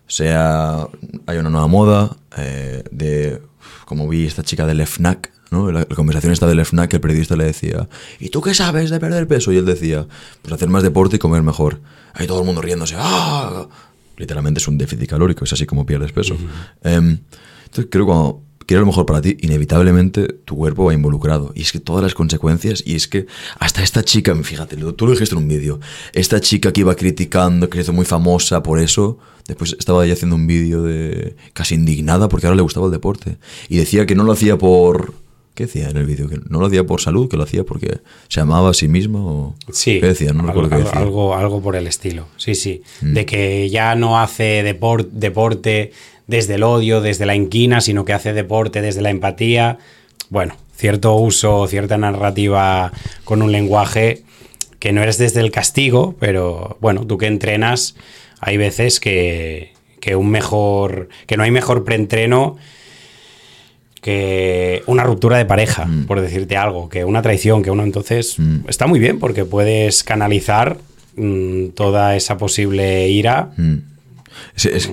S2: Sea, hay una nueva moda eh, de, como vi esta chica del FNAC, ¿no? La, conversación está del FNAC, el periodista le decía, ¿y tú qué sabes de perder peso? Y él decía, pues hacer más deporte y comer mejor. Ahí todo el mundo riéndose, ¡ah! Literalmente es un déficit calórico, es así como pierdes peso. Em, entonces creo que cuando quieres lo mejor para ti, inevitablemente tu cuerpo va involucrado. Y es que todas las consecuencias, y es que hasta esta chica, fíjate, tú lo dijiste en un vídeo, esta chica que iba criticando, que hizo muy famosa por eso, después estaba ahí haciendo un vídeo de casi indignada porque ahora le gustaba el deporte. Y decía que no lo hacía por ¿Qué decía en el vídeo? ¿Que no lo hacía por salud? ¿Que lo hacía porque se amaba a sí mismo? O...
S1: Sí.
S2: ¿Qué decía? No
S1: algo,
S2: qué decía.
S1: Algo, algo por el estilo. Sí, sí. Mm. De que ya no hace deporte desde el odio, desde la inquina, sino que hace deporte desde la empatía. Bueno, cierto uso, cierta narrativa con un lenguaje que no eres desde el castigo, pero bueno, tú que entrenas, hay veces que, que un mejor. que no hay mejor preentreno que una ruptura de pareja, mm. por decirte algo, que una traición, que uno entonces mm. está muy bien porque puedes canalizar mm, toda esa posible ira.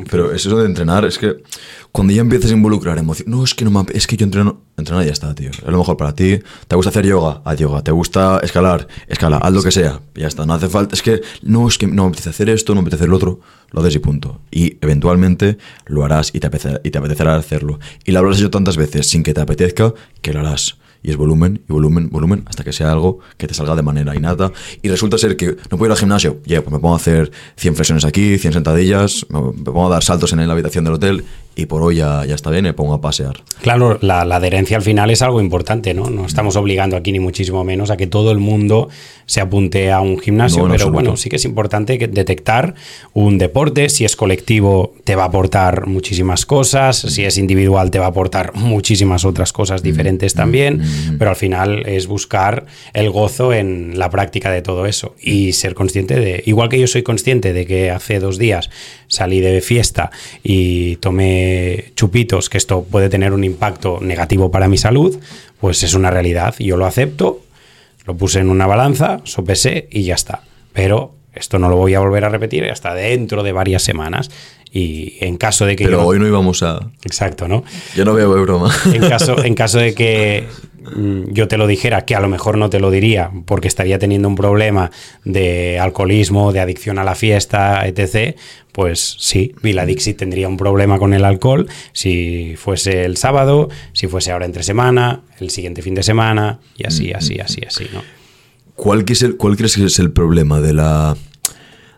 S2: Pero es eso de entrenar, es que cuando ya empiezas a involucrar emoción, no, es que no me, es que yo entreno, y ya está, tío. Es lo mejor para ti. ¿Te gusta hacer yoga? Haz yoga. ¿Te gusta escalar? Escala. Haz lo que sea. Ya está. No hace falta. Es que no, es que no me apetece hacer esto, no me apetece hacer lo otro. Lo haces y punto. Y eventualmente lo harás y te, y te apetecerá hacerlo. Y lo habrás hecho tantas veces sin que te apetezca que lo harás y es volumen y volumen, volumen, hasta que sea algo que te salga de manera innata. Y resulta ser que no puedo ir al gimnasio, ya, pues me pongo a hacer 100 flexiones aquí, 100 sentadillas, me pongo a dar saltos en la habitación del hotel y por hoy ya, ya está bien, me pongo a pasear.
S1: Claro, la, la, adherencia al final es algo importante, ¿no? No estamos obligando aquí ni muchísimo menos a que todo el mundo se apunte a un gimnasio,
S2: No,
S1: pero
S2: absoluto.
S1: bueno, sí que es importante que detectar un deporte, si es colectivo te va a aportar muchísimas cosas, si es individual te va a aportar muchísimas otras cosas diferentes también, pero al final es buscar el gozo en la práctica de todo eso y ser consciente de, igual que yo soy consciente de que hace dos días salí de fiesta y tomé chupitos, que esto puede tener un impacto negativo para mi salud, pues es una realidad. Yo lo acepto, lo puse en una balanza, sopesé y ya está. Pero esto no lo voy a volver a repetir hasta dentro de varias semanas. Y en caso de que
S2: Pero
S1: yo...
S2: hoy no íbamos a...
S1: Exacto, ¿no?
S2: Yo no veo broma.
S1: En caso, en caso de que mm, yo te lo dijera, que a lo mejor no te lo diría, porque estaría teniendo un problema de alcoholismo, de adicción a la fiesta, etc., pues sí, Vila Dixit tendría un problema con el alcohol si fuese el sábado, si fuese ahora entre semana, el siguiente fin de semana, y así, así, así, así, ¿no?
S2: ¿Cuál, que crees que es el problema de la,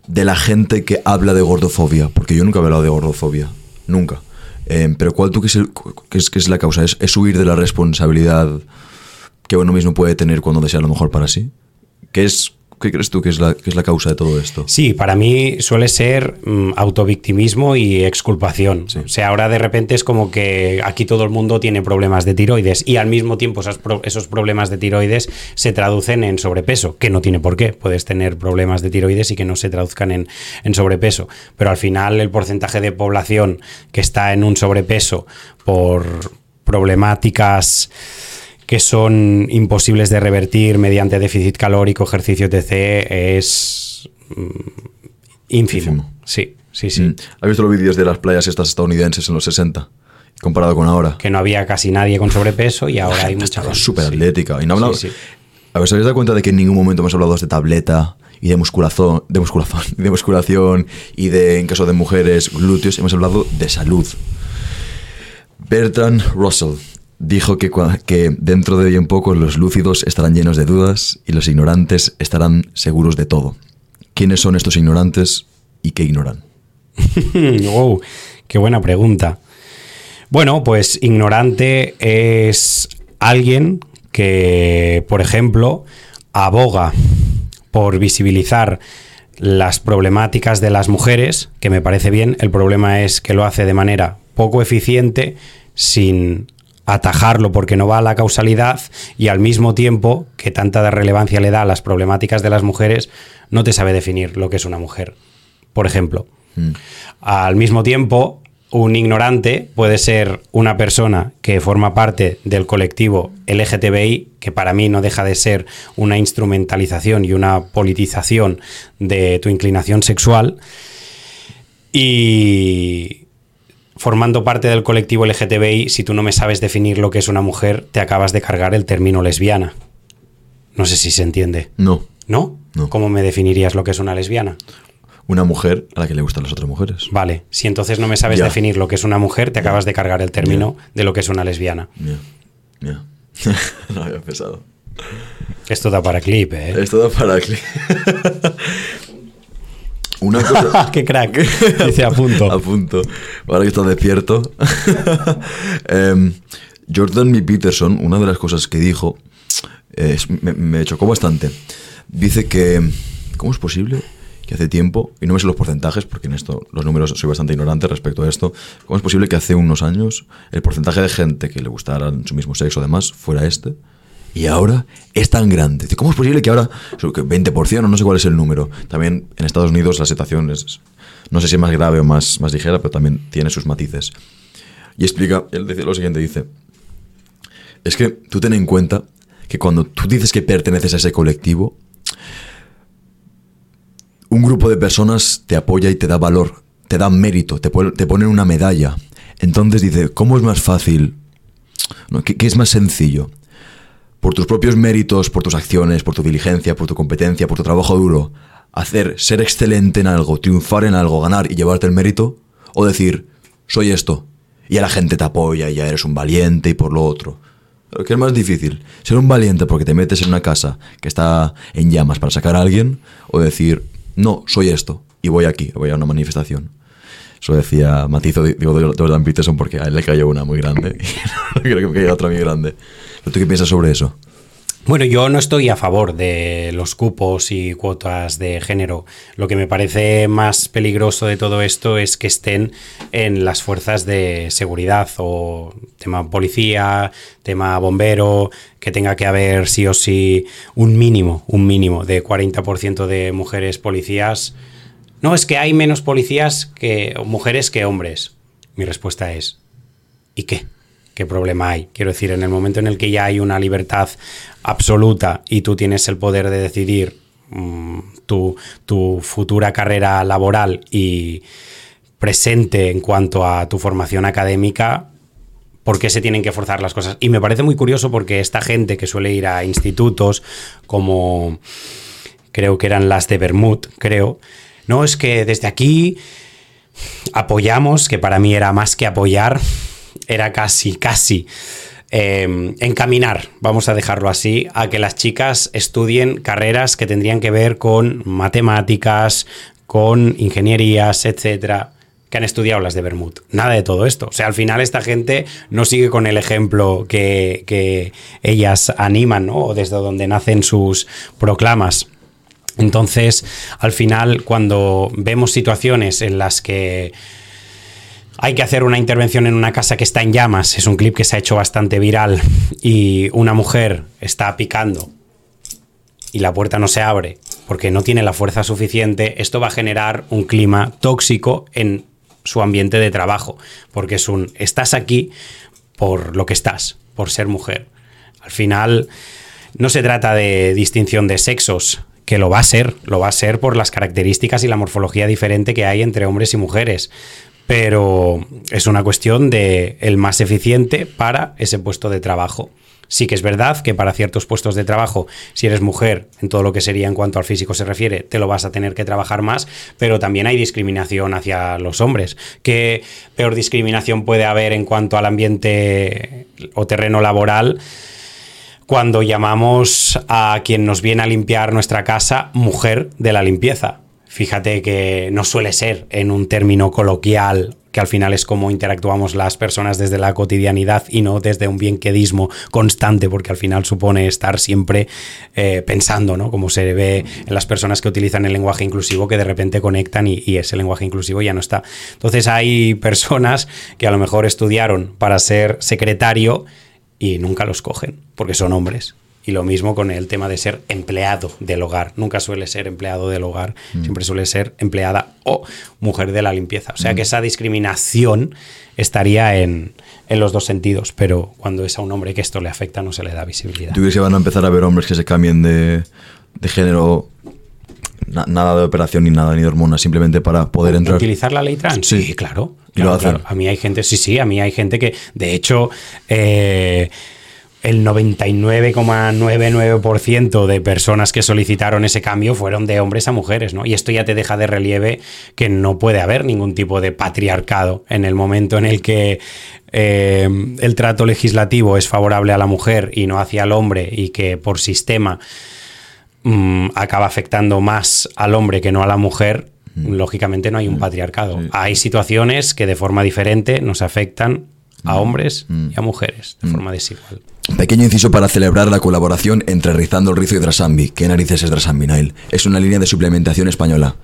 S2: de la gente que habla de gordofobia? Porque yo nunca he hablado de gordofobia. Nunca. Eh, pero ¿cuál tú que es, el- que es, que la causa? ¿Es, es huir de la responsabilidad que uno mismo puede tener cuando desea lo mejor para sí? ¿Qué, es, qué crees tú que es, la, que es la causa de todo esto?
S1: Sí, para mí suele ser mm, autovictimismo y exculpación. O sea, ahora de repente es como que aquí todo el mundo tiene problemas de tiroides y al mismo tiempo esos, pro- esos problemas de tiroides se traducen en sobrepeso, que no tiene por qué. Puedes tener problemas de tiroides y que no se traduzcan en, en sobrepeso. Pero al final el porcentaje de población que está en un sobrepeso por problemáticas que son imposibles de revertir mediante déficit calórico, ejercicio, etc., es mm, ínfimo.
S2: Ínfimo.
S1: Sí, sí, sí.
S2: Mm. ¿Has visto los vídeos de las playas estas estadounidenses en los 60? Comparado con ahora.
S1: Que no había casi nadie con sobrepeso y ahora hay mucha gente.
S2: súper
S1: Sí.
S2: atlética. Y no.
S1: Sí, sí.
S2: A ver, ¿os habéis dado cuenta de que en ningún momento hemos hablado de tableta y de musculación, de musculación, de musculación y de, en caso de mujeres, glúteos? Hemos hablado de salud. Bertrand Russell dijo que, que dentro de bien poco los lúcidos estarán llenos de dudas y los ignorantes estarán seguros de todo. ¿Quiénes son estos ignorantes y qué ignoran?
S1: wow, qué buena pregunta. Bueno, pues ignorante es alguien que, por ejemplo, aboga por visibilizar las problemáticas de las mujeres, que me parece bien. El problema es que lo hace de manera poco eficiente, sin atajarlo porque no va a la causalidad y al mismo tiempo que tanta relevancia le da a las problemáticas de las mujeres, no te sabe definir lo que es una mujer. Por ejemplo, al mismo tiempo, un ignorante puede ser una persona que forma parte del colectivo LGTBI, que para mí no deja de ser una instrumentalización y una politización de tu inclinación sexual. Y formando parte del colectivo LGTBI, si tú no me sabes definir lo que es una mujer, te acabas de cargar el término lesbiana. No sé si se entiende.
S2: No.
S1: ¿No?
S2: No.
S1: ¿Cómo me definirías lo que es una lesbiana?
S2: Una mujer a la que le gustan las otras mujeres.
S1: Vale, si entonces no me sabes definir lo que es una mujer, te acabas de cargar el término de lo que es una lesbiana.
S2: Ya. Ya. no había pensado.
S1: Esto da para clip, ¿eh?
S2: Esto da para clip. Una cosa.
S1: ¡Qué crack! Dice a punto.
S2: A punto. Ahora que estás despierto. Em, Jordan B. Peterson, una de las cosas que dijo, eh, me, me chocó bastante. Dice que. ¿Cómo es posible que hace tiempo, y no me sé los porcentajes, porque en esto los números soy bastante ignorante respecto a esto, ¿cómo es posible que hace unos años el porcentaje de gente que le gustara su mismo sexo, además, fuera este? Y ahora es tan grande. ¿Cómo es posible que ahora, so, que 20% o no sé cuál es el número? También en Estados Unidos la situación es, no sé si es más grave o más, más ligera, pero también tiene sus matices. Y explica, él dice lo siguiente, dice, es que tú ten en cuenta que cuando tú dices que perteneces a ese colectivo, un grupo de personas te apoya y te da valor, te da mérito, te, te ponen una medalla. Entonces dice, ¿cómo es más fácil? No, ¿qué, qué es más sencillo? Por tus propios méritos, por tus acciones, por tu diligencia, por tu competencia, por tu trabajo duro, hacer, ser excelente en algo, triunfar en algo, ganar y llevarte el mérito, o decir, soy esto, y a la gente te apoya y ya eres un valiente y por lo otro. ¿Qué es más difícil? ¿Ser un valiente porque te metes en una casa que está en llamas para sacar a alguien? ¿O decir, no, soy esto y voy aquí, voy a una manifestación? Eso decía Matizo, digo, de Jordan Peterson porque a él le cayó una muy grande. Y creo que me otra muy grande. ¿Tú qué piensas sobre eso?
S1: Bueno, yo no estoy a favor de los cupos y cuotas de género. Lo que me parece más peligroso de todo esto es que estén en las fuerzas de seguridad o tema policía, tema bombero, que tenga que haber sí o sí un mínimo, un mínimo de 40% de mujeres policías. No, es que hay menos policías que mujeres que hombres. Mi respuesta es ¿y qué? ¿Qué problema hay? Quiero decir, en el momento en el que ya hay una libertad absoluta y tú tienes el poder de decidir mm, tu, tu futura carrera laboral y presente en cuanto a tu formación académica, por qué se tienen que forzar las cosas. Y me parece muy curioso porque esta gente que suele ir a institutos como creo que eran las de Bermud, creo, no es que desde aquí apoyamos, que para mí era más que apoyar, era casi, casi eh, encaminar, vamos a dejarlo así, a que las chicas estudien carreras que tendrían que ver con matemáticas, con ingenierías, etcétera, que han estudiado las de Bermud. Nada de todo esto. O sea, al final esta gente no sigue con el ejemplo que, que ellas animan, ¿no? O desde donde nacen sus proclamas. Entonces, al final, cuando vemos situaciones en las que hay que hacer una intervención en una casa que está en llamas. Es un clip que se ha hecho bastante viral y una mujer está picando y la puerta no se abre porque no tiene la fuerza suficiente. Esto va a generar un clima tóxico en su ambiente de trabajo porque es un estás aquí por lo que estás, por ser mujer. Al final no se trata de distinción de sexos, que lo va a ser, lo va a ser por las características y la morfología diferente que hay entre hombres y mujeres pero es una cuestión de el más eficiente para ese puesto de trabajo. Sí que es verdad que para ciertos puestos de trabajo, si eres mujer, en todo lo que sería en cuanto al físico se refiere, te lo vas a tener que trabajar más, pero también hay discriminación hacia los hombres. ¿Qué peor discriminación puede haber en cuanto al ambiente o terreno laboral? Cuando llamamos a quien nos viene a limpiar nuestra casa mujer de la limpieza Fíjate que no suele ser en un término coloquial que al final es como interactuamos las personas desde la cotidianidad y no desde un bienquedismo constante, porque al final supone estar siempre eh, pensando, ¿no? Como se ve en las personas que utilizan el lenguaje inclusivo, que de repente conectan y, y ese lenguaje inclusivo ya no está. Entonces hay personas que a lo mejor estudiaron para ser secretario y nunca los cogen, porque son hombres. Y lo mismo con el tema de ser empleado del hogar. Nunca suele ser empleado del hogar, mm. siempre suele ser empleada o mujer de la limpieza. O sea que mm. esa discriminación estaría en, los dos sentidos, pero cuando es a un hombre que esto le afecta no se le da visibilidad.
S2: ¿Tú crees que van a empezar a ver hombres que se cambien de, género nada de operación ni nada, ni de hormonas, simplemente para poder entrar.
S1: ¿Utilizar la ley trans?
S2: Sí,
S1: claro. ¿Y lo hacen? A mí hay gente, sí, sí, a mí hay gente que, de hecho, eh, el 99,99% de personas que solicitaron ese cambio fueron de hombres a mujeres, ¿no? Y esto ya te deja de relieve que no puede haber ningún tipo de patriarcado en el momento en el que eh, el trato legislativo es favorable a la mujer y no hacia el hombre y que por sistema mm, acaba afectando más al hombre que no a la mujer, mm. lógicamente no hay un mm. patriarcado. Hay situaciones que de forma diferente nos afectan a hombres y a mujeres de forma desigual.
S2: Pequeño inciso para celebrar la colaboración entre Rizando el Rizo y Drasambi. ¿Qué narices es Drasambi, Nail? Es una línea de suplementación española.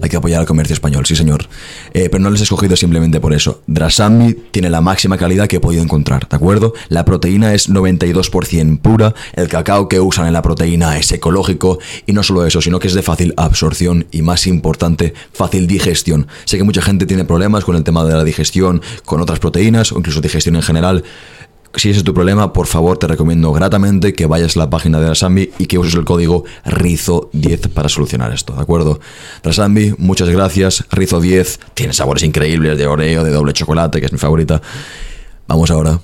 S2: Hay que apoyar al comercio español, sí señor. Eh, pero no les he escogido simplemente por eso. Drasambi tiene la máxima calidad que he podido encontrar, ¿de acuerdo? La proteína es 92% pura, el cacao que usan en la proteína es ecológico y no solo eso, sino que es de fácil absorción y más importante, fácil digestión. Sé que mucha gente tiene problemas con el tema de la digestión con otras proteínas o incluso digestión en general si ese es tu problema, por favor te recomiendo gratamente que vayas a la página de Rasambi y que uses el código RIZO10 para solucionar esto, ¿de acuerdo? Rasambi, muchas gracias. Rizo10 tiene sabores increíbles de Oreo, de doble chocolate, que es mi favorita. Vamos ahora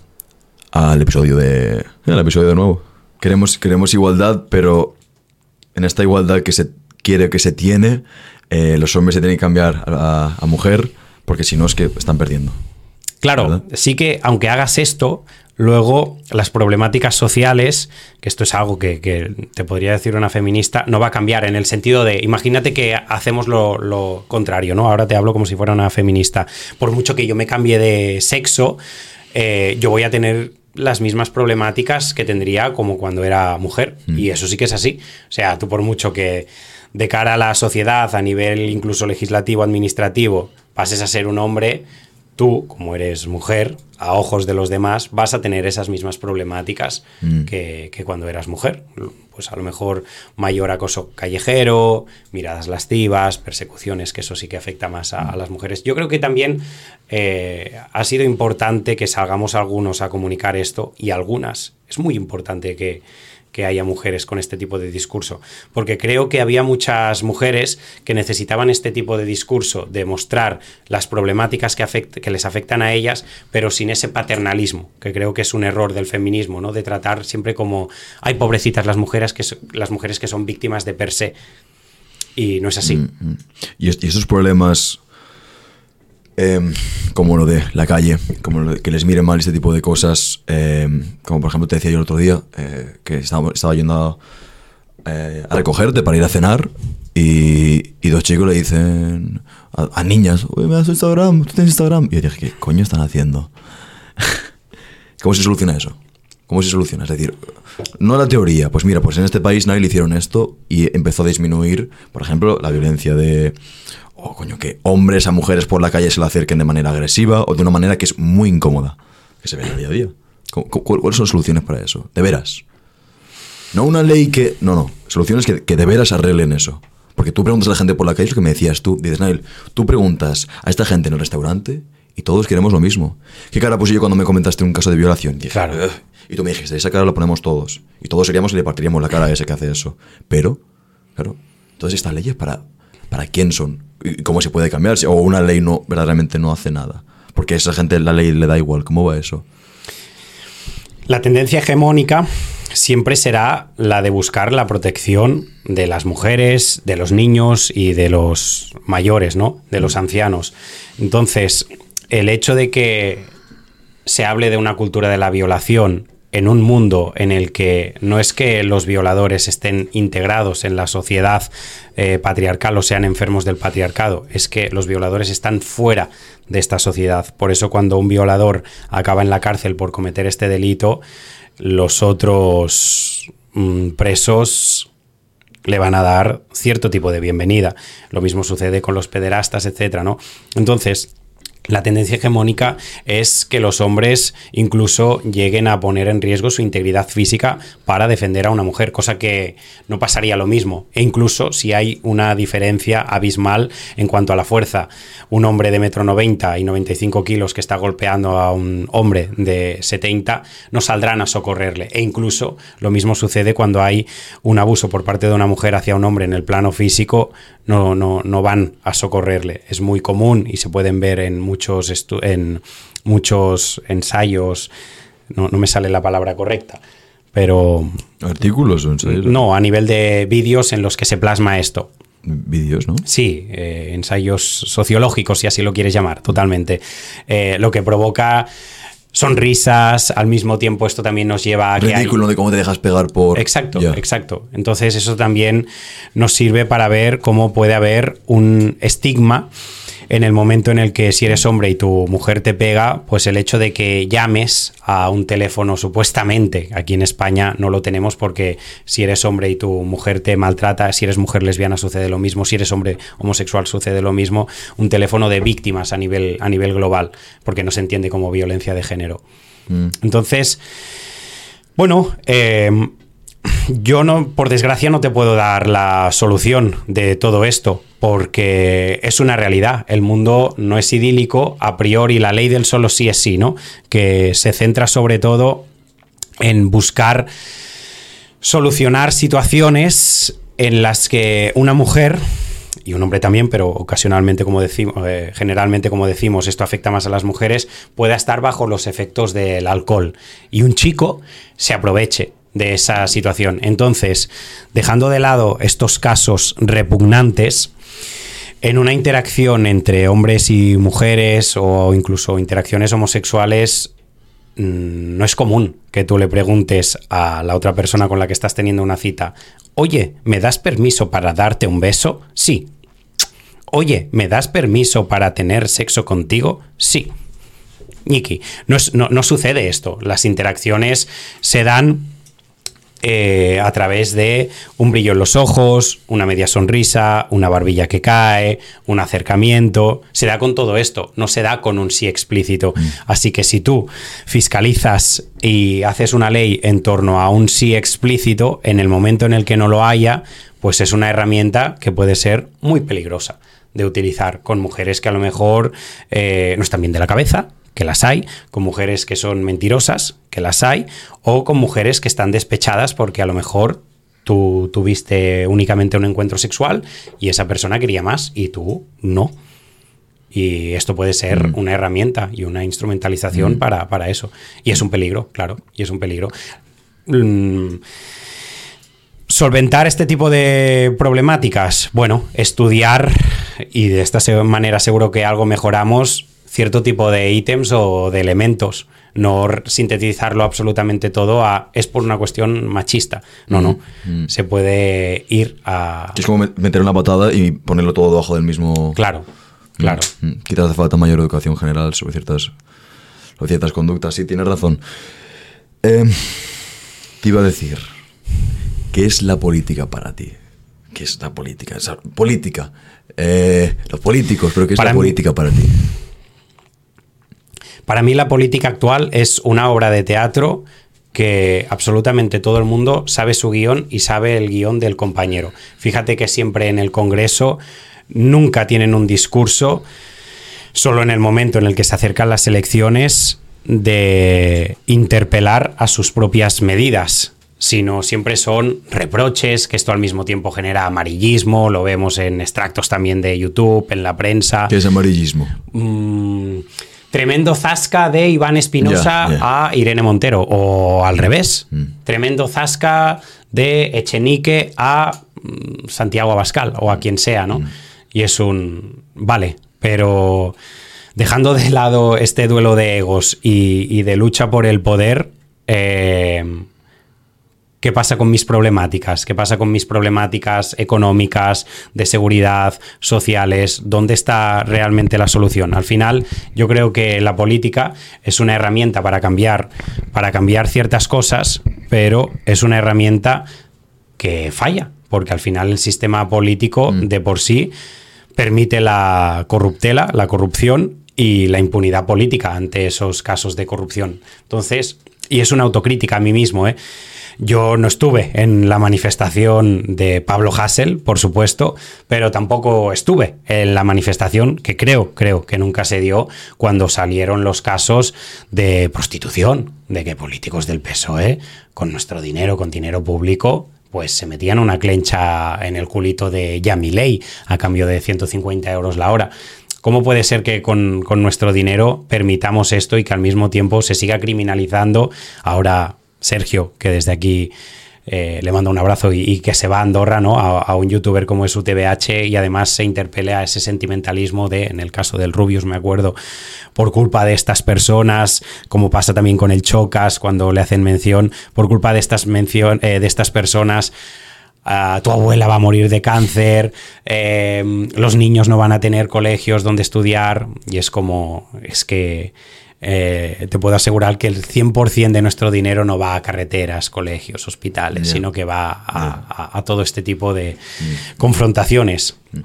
S2: al episodio de... El episodio de nuevo. Queremos, queremos igualdad, pero en esta igualdad que se quiere, que se tiene, eh, los hombres se tienen que cambiar a mujer, porque si no es que están perdiendo.
S1: Claro, sí que aunque hagas esto, Luego, las problemáticas sociales, que esto es algo que, te podría decir una feminista, no va a cambiar en el sentido de, imagínate que hacemos lo, contrario, ¿no? Ahora te hablo como si fuera una feminista. Por mucho que yo me cambie de sexo, eh, yo voy a tener las mismas problemáticas que tendría como cuando era mujer. Mm. Y eso sí que es así. O sea, tú por mucho que de cara a la sociedad, a nivel incluso legislativo, administrativo, pases a ser un hombre, tú, como eres mujer, a ojos de los demás, vas a tener esas mismas problemáticas mm. que, cuando eras mujer. Pues a lo mejor mayor acoso callejero, miradas lascivas, persecuciones, que eso sí que afecta más a, a las mujeres. Yo creo que también eh, ha sido importante que salgamos algunos a comunicar esto y algunas. Es muy importante que, que haya mujeres con este tipo de discurso, porque creo que había muchas mujeres que necesitaban este tipo de discurso, de mostrar las problemáticas que, les afectan a ellas, pero sin ese paternalismo, que creo que es un error del feminismo, ¿no? de tratar siempre como, hay pobrecitas las mujeres que, las mujeres que son víctimas de per se. Y no es así. Mm,
S2: mm. Y, esos problemas Em, como lo de la calle, como que les miren mal este tipo de cosas, em, como por ejemplo te decía yo el otro día, eh, que estaba, estaba yendo eh, a, recogerte para ir a cenar y, dos chicos le dicen a, niñas, Oye, me das Instagram, tú tienes Instagram. Y yo dije, ¿qué coño están haciendo? ¿Cómo se soluciona eso? ¿Cómo se soluciona? Es decir, no la teoría, pues mira, pues en este país nadie le hicieron esto y empezó a disminuir, por ejemplo, la violencia de o coño, que hombres a mujeres por la calle se lo acerquen de manera agresiva o de una manera que es muy incómoda, que se ve en el día a día. ¿Cuáles son soluciones para eso? De veras. No una ley que... No, no. Soluciones que, que de veras arreglen eso. Porque tú preguntas a la gente por la calle, lo que me decías tú, dices, Nail, tú preguntas a esta gente en el restaurante y todos queremos lo mismo. ¿Qué cara puse yo cuando me comentaste un caso de violación? Dije, claro. Y tú me dijiste, esa cara la ponemos todos. Y todos seríamos y le partiríamos la cara a ese que hace eso. Pero, claro, todas estas leyes para, para quién son cómo se puede cambiar, o una ley no verdaderamente no hace nada. Porque a esa gente la ley le da igual. ¿Cómo va eso?
S1: La tendencia hegemónica siempre será la de buscar la protección de las mujeres, de los niños y de los mayores, ¿no? De los ancianos. Entonces, el hecho de que se hable de una cultura de la violación en un mundo en el que no es que los violadores estén integrados en la sociedad eh, patriarcal o sean enfermos del patriarcado, es que los violadores están fuera de esta sociedad. Por eso cuando un violador acaba en la cárcel por cometer este delito, los otros mm, presos le van a dar cierto tipo de bienvenida. Lo mismo sucede con los pederastas, etcétera, ¿no? Entonces, la tendencia hegemónica es que los hombres incluso lleguen a poner en riesgo su integridad física para defender a una mujer, cosa que no pasaría lo mismo. E incluso si hay una diferencia abismal en cuanto a la fuerza. Un hombre de metro 90 y 95 kilos que está golpeando a un hombre de 70 no saldrán a socorrerle. E incluso lo mismo sucede cuando hay un abuso por parte de una mujer hacia un hombre en el plano físico, no, no, no van a socorrerle. Es muy común y se pueden ver en muchos, en muchos ensayos, no, me sale la palabra correcta, pero...
S2: ¿Artículos o ensayos?
S1: No, a nivel de vídeos en los que se plasma esto.
S2: Vídeos, ¿no?
S1: Sí, eh, ensayos sociológicos, si así lo quieres llamar, totalmente. Eh, lo que provoca sonrisas, al mismo tiempo esto también nos lleva a...
S2: Ridículo de cómo te dejas pegar por...
S1: Exacto, exacto. Entonces eso también nos sirve para ver cómo puede haber un estigma en el momento en el que si eres hombre y tu mujer te pega, pues el hecho de que llames a un teléfono supuestamente, aquí en España no lo tenemos porque si eres hombre y tu mujer te maltrata, si eres mujer lesbiana sucede lo mismo, si eres hombre homosexual sucede lo mismo, un teléfono de víctimas a nivel, a nivel global, porque no se entiende como violencia de género. Mm. Entonces, bueno, eh, yo no, por desgracia, no te puedo dar la solución de todo esto, porque es una realidad. El mundo no es idílico, a priori la ley del solo sí es sí, ¿no? Que se centra sobre todo en buscar solucionar situaciones en las que una mujer y un hombre también, pero ocasionalmente, como decimos, eh, generalmente, como decimos, esto afecta más a las mujeres, pueda estar bajo los efectos del alcohol. Y un chico se aproveche de esa situación. Entonces, dejando de lado estos casos repugnantes, en una interacción entre hombres y mujeres o incluso interacciones homosexuales, mm, no es común que tú le preguntes a la otra persona con la que estás teniendo una cita, oye, ¿me das permiso para darte un beso? Sí. Oye, ¿me das permiso para tener sexo contigo? Sí. Niki, no, no, no sucede esto. Las interacciones se dan eh, a través de un brillo en los ojos, una media sonrisa, una barbilla que cae, un acercamiento. Se da con todo esto, no se da con un sí explícito. Mm. Así que si tú fiscalizas y haces una ley en torno a un sí explícito, en el momento en el que no lo haya, pues es una herramienta que puede ser muy peligrosa de utilizar con mujeres que a lo mejor eh, no están bien de la cabeza, que las hay, con mujeres que son mentirosas, que las hay, o con mujeres que están despechadas porque a lo mejor tú tuviste únicamente un encuentro sexual y esa persona quería más y tú no. Y esto puede ser mm. una herramienta y una instrumentalización mm. para, eso. Y es un peligro, claro, y es un peligro. Mm, solventar este tipo de problemáticas, bueno, estudiar y de esta manera seguro que algo mejoramos cierto tipo de ítems o de elementos, no sintetizarlo absolutamente todo a es por una cuestión machista. No, no. Mm, mm. Se puede ir a.
S2: Es como meter una patada y ponerlo todo debajo del mismo.
S1: Claro, claro.
S2: Mm, quizás hace falta mayor educación general sobre ciertas, sobre ciertas conductas. Sí, tienes razón. Em, te iba a decir, ¿qué es la política para ti? ¿Qué es la política? política. Eh, los políticos, pero ¿qué es la política para ti?
S1: Para mí la política actual es una obra de teatro que absolutamente todo el mundo sabe su guion y sabe el guion del compañero. Fíjate que siempre en el Congreso nunca tienen un discurso, solo en el momento en el que se acercan las elecciones, de interpelar a sus propias medidas sino siempre son reproches, que esto al mismo tiempo genera amarillismo, lo vemos en extractos también de YouTube, en la prensa.
S2: ¿Qué es amarillismo?
S1: Mm, tremendo zasca de Iván Espinosa a Irene Montero, o al revés, mm. tremendo zasca de Echenique a mm, Santiago Abascal, o a quien sea, ¿no? Mm. Y es un... Vale, pero dejando de lado este duelo de egos y, y de lucha por el poder, eh, qué pasa con mis problemáticas, qué pasa con mis problemáticas económicas, de seguridad, sociales, dónde está realmente la solución. Al final, yo creo que la política es una herramienta para cambiar, para cambiar ciertas cosas, pero es una herramienta que falla, porque al final el sistema político mm. de por sí permite la corruptela, la corrupción y la impunidad política ante esos casos de corrupción. Entonces, y es una autocrítica a mí mismo, ¿eh? Yo no estuve en la manifestación de Pablo Hassel, por supuesto, pero tampoco estuve en la manifestación que creo, creo que nunca se dio cuando salieron los casos de prostitución, de que políticos del PSOE, con nuestro dinero, con dinero público, pues se metían una clencha en el culito de Yamilei a cambio de 150 euros la hora. ¿Cómo puede ser que con, con, nuestro dinero permitamos esto y que al mismo tiempo se siga criminalizando ahora Sergio, que desde aquí eh, le mando un abrazo y, que se va a Andorra, ¿no? A, un youtuber como es UTBH y además se interpele a ese sentimentalismo de, en el caso del Rubius, me acuerdo, por culpa de estas personas, como pasa también con el Chocas cuando le hacen mención, por culpa de estas, mención, eh, de estas personas. tu abuela va a morir de cáncer, eh, los niños no van a tener colegios donde estudiar, y es como, es que eh, te puedo asegurar que el 100% de nuestro dinero no va a carreteras, colegios, hospitales, sino que va a, todo este tipo de mm. confrontaciones.
S2: Mm.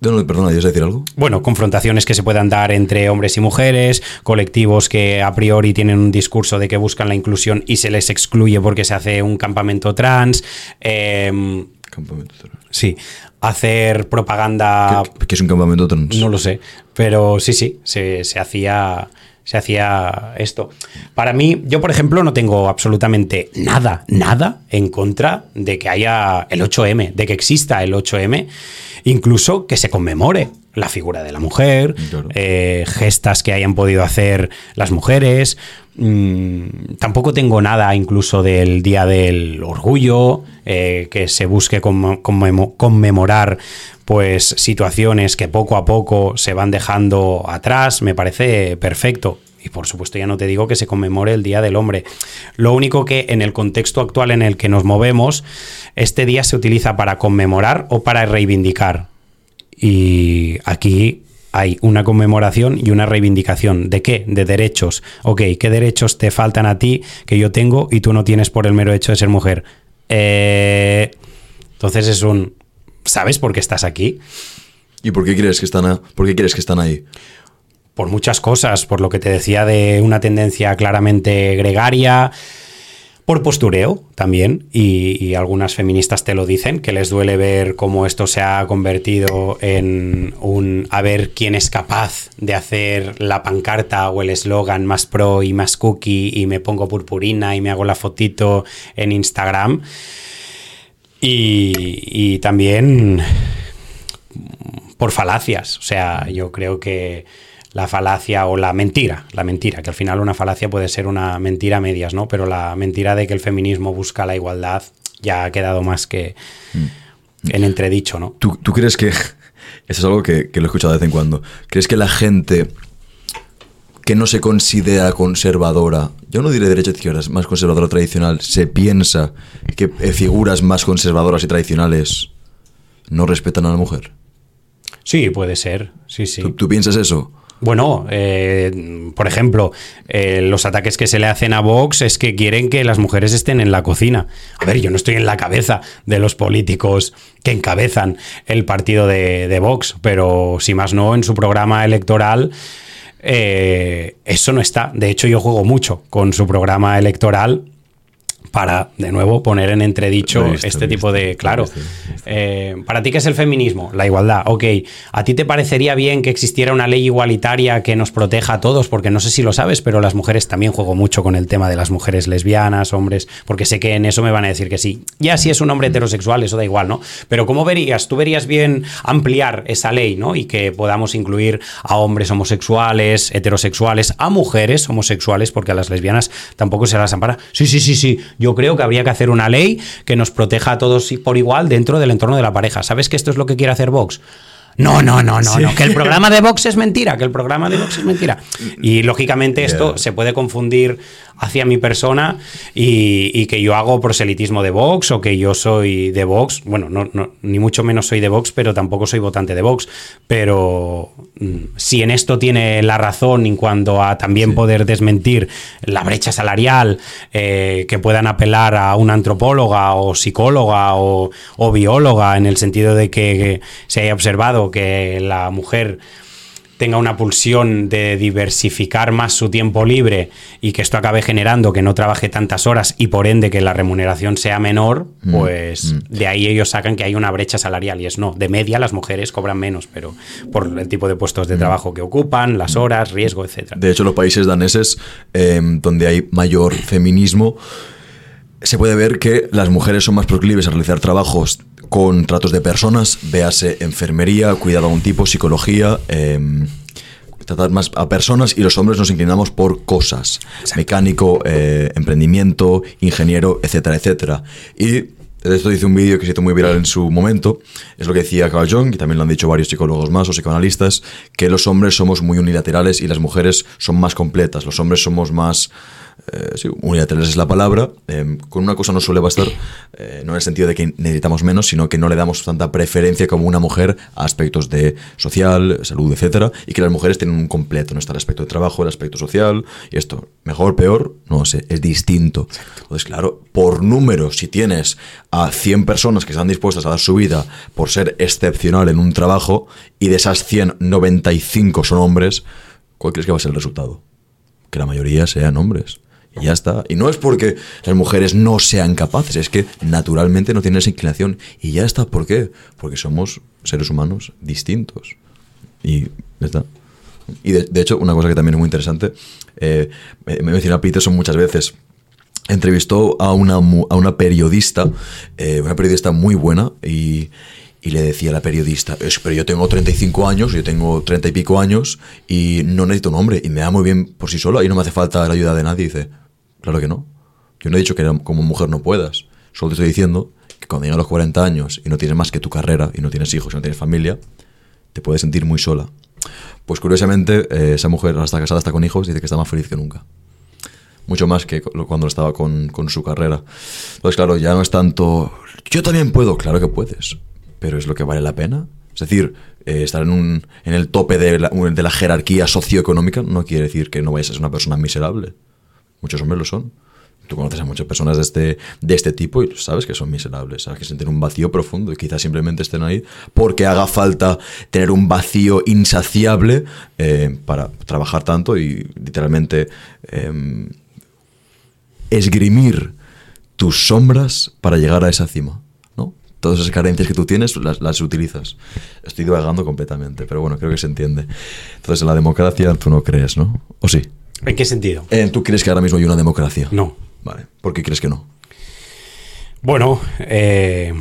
S2: No, perdona, ¿quieres decir algo?
S1: Bueno, confrontaciones que se puedan dar entre hombres y mujeres, colectivos que a priori tienen un discurso de que buscan la inclusión y se les excluye porque se hace un campamento trans. Em, campamento trans. Sí, hacer propaganda.
S2: ¿Qué, es un campamento trans?
S1: No lo sé, pero sí, sí, se, hacía se hacía esto. Para mí, yo por ejemplo no tengo absolutamente nada, nada en contra de que haya el 8M, de que exista el 8M, incluso que se conmemore la figura de la mujer, eh, gestas que hayan podido hacer las mujeres. Mm, tampoco tengo nada incluso del Día del Orgullo, eh, que se busque conmemorar pues situaciones que poco a poco se van dejando atrás, me parece perfecto. Y por supuesto ya no te digo que se conmemore el Día del Hombre. Lo único que en el contexto actual en el que nos movemos, este día se utiliza para conmemorar o para reivindicar. Y aquí hay una conmemoración y una reivindicación. ¿De qué? De derechos. Ok, ¿qué derechos te faltan a ti que yo tengo y tú no tienes por el mero hecho de ser mujer? Eh, entonces es un... ¿Sabes por qué estás aquí?
S2: ¿Y por qué crees que están, por qué crees que están ahí?
S1: Por muchas cosas, por lo que te decía de una tendencia claramente gregaria, por postureo también, y, algunas feministas te lo dicen, que les duele ver cómo esto se ha convertido en un a ver quién es capaz de hacer la pancarta o el eslogan más pro y más cookie y me pongo purpurina y me hago la fotito en Instagram. Y, y también por falacias, o sea, yo creo que la falacia o la mentira, la mentira, que al final una falacia puede ser una mentira a medias, ¿no? Pero la mentira de que el feminismo busca la igualdad ya ha quedado más que mm. en entredicho, ¿no?
S2: ¿Tú, crees que, eso es algo que, lo he escuchado de vez en cuando, crees que la gente que no se considera conservadora, yo no diré derecha izquierda, más conservadora tradicional, se piensa que eh, figuras más conservadoras y tradicionales no respetan a la mujer?
S1: Sí, puede ser, sí, sí.
S2: ¿Tú, piensas eso?
S1: Bueno, eh, por ejemplo, eh, los ataques que se le hacen a Vox es que quieren que las mujeres estén en la cocina. A ver, yo no estoy en la cabeza de los políticos que encabezan el partido de, Vox, pero si más no, en su programa electoral eh, eso no está. De hecho, yo juego mucho con su programa electoral para, de nuevo, poner en entredicho este tipo de... Claro, eh, para ti, ¿qué es el feminismo? La igualdad. Ok, ¿a ti te parecería bien que existiera una ley igualitaria que nos proteja a todos? Porque no sé si lo sabes, pero las mujeres también juego mucho con el tema de las mujeres lesbianas, hombres, porque sé que en eso me van a decir que sí. Ya si es un hombre heterosexual, eso da igual, ¿no? Pero ¿cómo verías? ¿Tú verías bien ampliar esa ley, ¿no? Y que podamos incluir a hombres homosexuales, heterosexuales, a mujeres homosexuales, porque a las lesbianas tampoco se las ampara. Sí, sí, sí, sí yo creo que habría que hacer una ley que nos proteja a todos por igual dentro del entorno de la pareja. ¿Sabes que esto es lo que quiere hacer Vox? No, no, no, no, no, que el programa de Vox es mentira, que el programa de Vox es mentira. Y lógicamente esto se puede confundir hacia mi persona y, que yo hago proselitismo de Vox o que yo soy de Vox. Bueno, no, ni mucho menos soy de Vox, pero tampoco soy votante de Vox. Pero mm, si en esto tiene la razón en cuanto a también poder desmentir la brecha salarial, eh, que puedan apelar a una antropóloga o psicóloga o, o bióloga en el sentido de que se haya observado que la mujer tenga una pulsión de diversificar más su tiempo libre y que esto acabe generando que no trabaje tantas horas y por ende que la remuneración sea menor, mm, pues mm. de ahí ellos sacan que hay una brecha salarial y es no, de media las mujeres cobran menos, pero por el tipo de puestos de mm. trabajo que ocupan, las horas, riesgo, etc.
S2: De hecho, los países daneses em, donde hay mayor feminismo, se puede ver que las mujeres son más proclives a realizar trabajos con tratos de personas, véase enfermería, cuidado a un tipo, psicología, em, tratar más a personas y los hombres nos inclinamos por cosas, mecánico, eh, emprendimiento, ingeniero, etcétera, etcétera. Y de esto hice un vídeo que se hizo muy viral en su momento. Es lo que decía Carl Jung, y también lo han dicho varios psicólogos más o psicoanalistas, que los hombres somos muy unilaterales y las mujeres son más completas. Los hombres somos más eh, sí, unilaterales es la palabra, em, con una cosa no suele bastar, eh, no en el sentido de que necesitamos menos, sino que no le damos tanta preferencia como una mujer a aspectos de social, salud, etcétera, y que las mujeres tienen un completo, no está el aspecto de trabajo, el aspecto social, y esto, mejor, peor, no sé, es distinto. Entonces, claro, por número, si tienes a 100 personas que están dispuestas a dar su vida por ser excepcional en un trabajo, y de esas 100, 95 son hombres, ¿cuál crees que va a ser el resultado? Que la mayoría sean hombres. Y ya está. Y no es porque las mujeres no sean capaces, es que naturalmente no tienen esa inclinación. Y ya está. ¿Por qué? Porque somos seres humanos distintos. Y ya está. Y de, hecho, una cosa que también es muy interesante, eh, me, he mencionado Peterson muchas veces. Entrevistó a una, a una periodista, eh, una periodista muy buena, y, y le decía a la periodista, es, pero yo tengo 35 años, yo tengo 30 y pico años y no necesito un hombre y me da muy bien por sí sola y no me hace falta la ayuda de nadie. Dice, claro que no. Yo no he dicho que como mujer no puedas. Solo te estoy diciendo que cuando llegas a los 40 años y no tienes más que tu carrera y no tienes hijos y no tienes familia, te puedes sentir muy sola. Pues curiosamente, eh, esa mujer ahora está casada, está con hijos, dice que está más feliz que nunca. Mucho más que cu- cuando estaba con, con su carrera. Entonces, claro, ya no es tanto. Yo también puedo, claro que puedes. Pero es lo que vale la pena. Es decir, eh, estar en, un, en el tope de la, de la jerarquía socioeconómica no quiere decir que no vayas a ser una persona miserable. Muchos hombres lo son. Tú conoces a muchas personas de este, de este tipo y sabes que son miserables, sabes que sienten un vacío profundo y quizás simplemente estén ahí porque haga falta tener un vacío insaciable eh, para trabajar tanto y literalmente eh, esgrimir tus sombras para llegar a esa cima. ¿no? Todas esas carencias que tú tienes las, las utilizas. Estoy divagando completamente, pero bueno, creo que se entiende. Entonces, en la democracia tú no crees, ¿no? ¿O sí?
S1: ¿En qué sentido?
S2: Eh, ¿Tú crees que ahora mismo hay una democracia?
S1: No.
S2: Vale. ¿Por qué crees que no?
S1: Bueno, eh,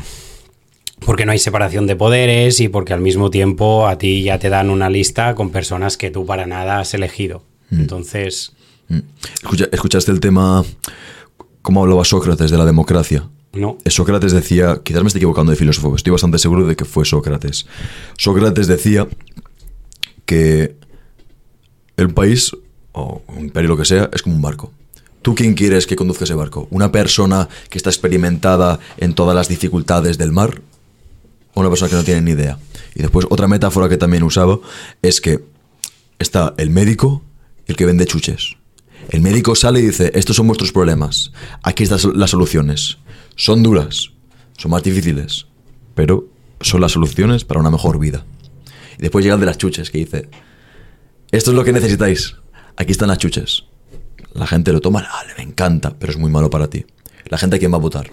S1: porque no hay separación de poderes y porque al mismo tiempo a ti ya te dan una lista con personas que tú para nada has elegido. Entonces,
S2: Mm. Escucha- ¿Escuchaste el tema, cómo hablaba Sócrates de la democracia?
S1: no.
S2: Eh, Sócrates decía, quizás me estoy equivocando de filósofo, estoy bastante seguro de que fue Sócrates. Sócrates decía que el país, o un imperio lo que sea, es como un barco. ¿Tú quién quieres que conduzca ese barco? ¿Una persona que está experimentada en todas las dificultades del mar? ¿O una persona que no tiene ni idea? Y después otra metáfora que también usaba es que está el médico el que vende chuches. El médico sale y dice, estos son vuestros problemas, aquí están las soluciones. Son duras, son más difíciles, pero son las soluciones para una mejor vida. Y después llega el de las chuches que dice, esto es lo que necesitáis, aquí están las chuches. La gente lo toma, "Ah, me encanta, pero es muy malo para ti. La gente a quién va a votar?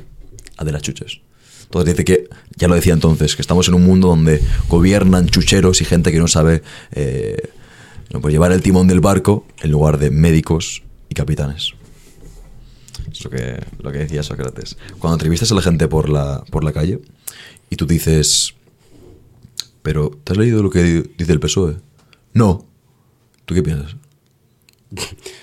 S2: A de las chuches. Entonces dice que, ya lo decía entonces, que estamos en un mundo donde gobiernan chucheros y gente que no sabe eh, no, pues llevar el timón del barco en lugar de médicos y capitanes. Es lo que, lo que decía Sócrates. Cuando entrevistas a la gente por la, por la calle y tú dices, pero ¿te has leído lo que dice el PSOE? E?". No. ¿Tú qué piensas?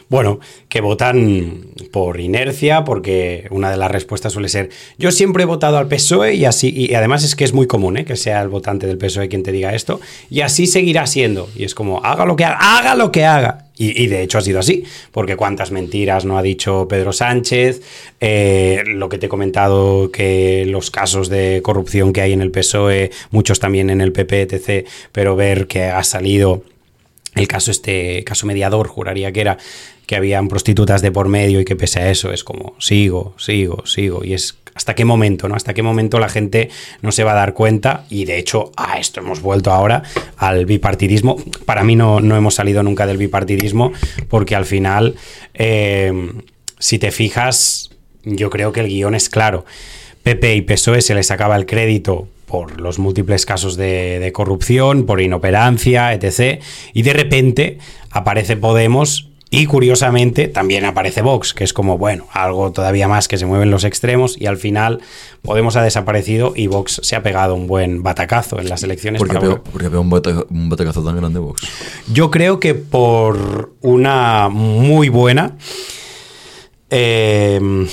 S1: Bueno, que votan por inercia, porque una de las respuestas suele ser, yo siempre he votado al PSOE y así, y además es que es muy común ¿eh? que sea el votante del PSOE quien te diga esto, y así seguirá siendo. Y es como, haga lo que haga, haga lo que haga. Y, de hecho ha sido así, porque cuántas mentiras no ha dicho Pedro Sánchez, eh, lo que te he comentado, que los casos de corrupción que hay en el PSOE, muchos también en el PP, etc., pero ver que ha salido el caso este caso mediador juraría que era que habían prostitutas de por medio y que pese a eso es como sigo sigo sigo y es hasta qué momento no hasta qué momento la gente no se va a dar cuenta. Y de hecho a esto hemos vuelto ahora al bipartidismo. Para mí no, no hemos salido nunca del bipartidismo porque al final eh, si te fijas yo creo que el guion es claro. PP y PSOE se les acaba el crédito por los múltiples casos de, de, corrupción, por inoperancia, etc. Y de repente aparece Podemos y curiosamente también aparece Vox, que es como, bueno, algo todavía más que se mueven los extremos y al final Podemos ha desaparecido y Vox se ha pegado un buen batacazo en las elecciones.
S2: ¿Por qué pegó, ¿por qué pegó un, un, batacazo tan grande Vox?
S1: Yo creo que por una muy buena... Eh,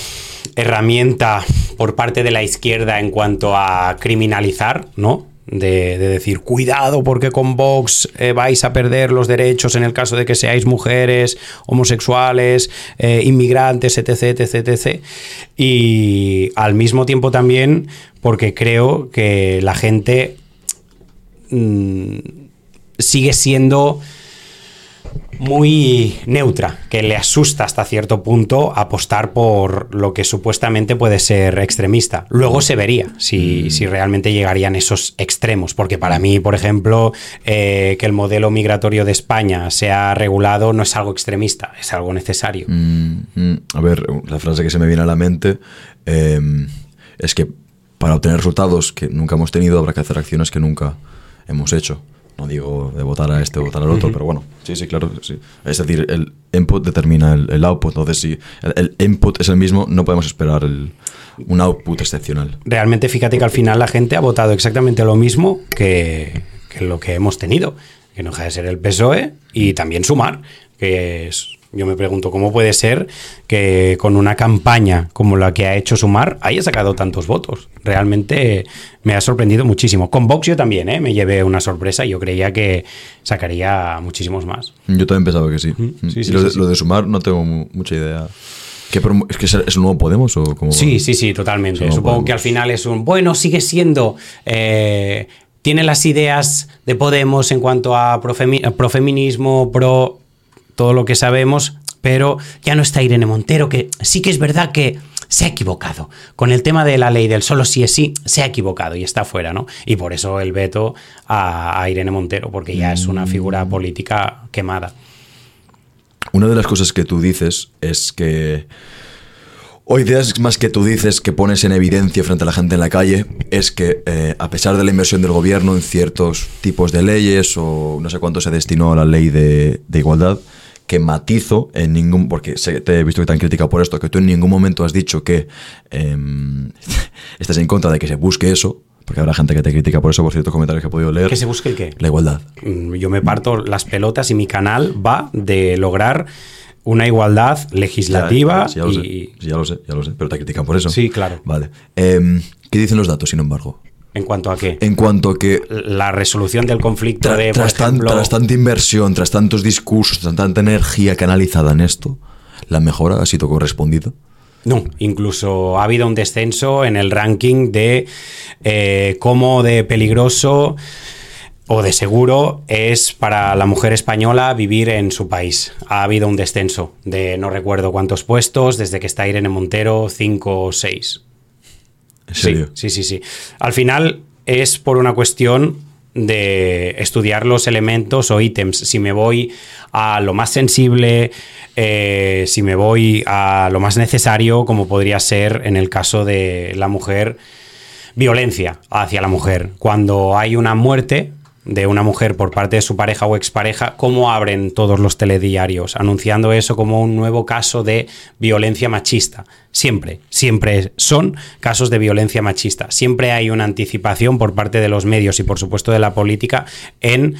S1: herramienta por parte de la izquierda en cuanto a criminalizar, ¿no? De, de decir, cuidado porque con Vox eh, vais a perder los derechos en el caso de que seáis mujeres, homosexuales, eh, inmigrantes, etc, etc, etc. Y al mismo tiempo también porque creo que la gente mmm, sigue siendo muy neutra, que le asusta hasta cierto punto apostar por lo que supuestamente puede ser extremista. Luego se vería si, mm. si realmente llegarían esos extremos, porque para mí, por ejemplo, eh, que el modelo migratorio de España sea regulado no es algo extremista, es algo necesario.
S2: Mm, mm. A ver, la frase que se me viene a la mente eh, es que para obtener resultados que nunca hemos tenido habrá que hacer acciones que nunca hemos hecho. No digo de votar a este o votar al otro, uh -huh. pero bueno, sí, sí, claro, sí. Es decir, el input determina el, el output, entonces si el, el, input es el mismo, no podemos esperar el, un output excepcional.
S1: Realmente fíjate que al final la gente ha votado exactamente lo mismo que, que lo que hemos tenido, que no deja de ser el PSOE y también sumar, que es Yo me pregunto cómo puede ser que con una campaña como la que ha hecho Sumar haya sacado tantos votos. Realmente me ha sorprendido muchísimo. Con Vox yo también, ¿eh? me llevé una sorpresa. Yo creía que sacaría muchísimos más.
S2: Yo también pensaba que sí.
S1: Sí, sí,
S2: lo,
S1: sí,
S2: de,
S1: sí.
S2: lo de Sumar no tengo mu- mucha idea. ¿Qué promo- ¿Es que es un nuevo Podemos o cómo?
S1: Sí, sí, sí, totalmente. Supongo
S2: podemos.
S1: que al final es un. Bueno, sigue siendo. eh, tiene las ideas de Podemos en cuanto a profemi- a profeminismo, pro. Todo lo que sabemos, pero ya no está Irene Montero, que sí que es verdad que se ha equivocado. Con el tema de la ley del solo sí es sí, se ha equivocado y está fuera, ¿no? Y por eso el veto a, a Irene Montero, porque ya es una figura política quemada.
S2: Una de las cosas que tú dices es que. O ideas más que tú dices que pones en evidencia frente a la gente en la calle es que eh, a pesar de la inversión del gobierno en ciertos tipos de leyes o no sé cuánto se destinó a la ley de, de igualdad, que matizo en ningún, porque sé- te he visto que te han criticado por esto, que tú en ningún momento has dicho que em, estás en contra de que se busque eso, porque habrá gente que te critica por eso, por ciertos comentarios que he podido leer.
S1: ¿Que se busque el qué?
S2: La igualdad.
S1: Mm, Yo me parto las pelotas y mi canal va de lograr una igualdad legislativa
S2: Ya, sí, ya lo
S1: y...
S2: sé, sí, ya lo sé, ya lo sé, pero te critican por eso.
S1: Sí, claro.
S2: Vale. Em, ¿Qué dicen los datos, sin embargo?
S1: ¿En cuanto a qué?
S2: En cuanto a que
S1: La resolución del conflicto
S2: tra-
S1: de, por
S2: tras, tan-
S1: ejemplo...
S2: tras tanta inversión, tras tantos discursos, tras tanta energía canalizada en esto, la mejora ha sido correspondida.
S1: No, incluso ha habido un descenso en el ranking de eh, cómo de peligroso o de seguro es para la mujer española vivir en su país. Ha habido un descenso de no recuerdo cuántos puestos, desde que está Irene Montero, cinco o seis.
S2: ¿En serio?
S1: Sí, sí, sí, sí. Al final es por una cuestión de estudiar los elementos o ítems. Si me voy a lo más sensible, eh, si me voy a lo más necesario, como podría ser en el caso de la mujer, violencia hacia la mujer. Cuando hay una muerte de una mujer por parte de su pareja o expareja, ¿cómo abren todos los telediarios anunciando eso como un nuevo caso de violencia machista? Siempre, siempre son casos de violencia machista. Siempre hay una anticipación por parte de los medios y por supuesto de la política en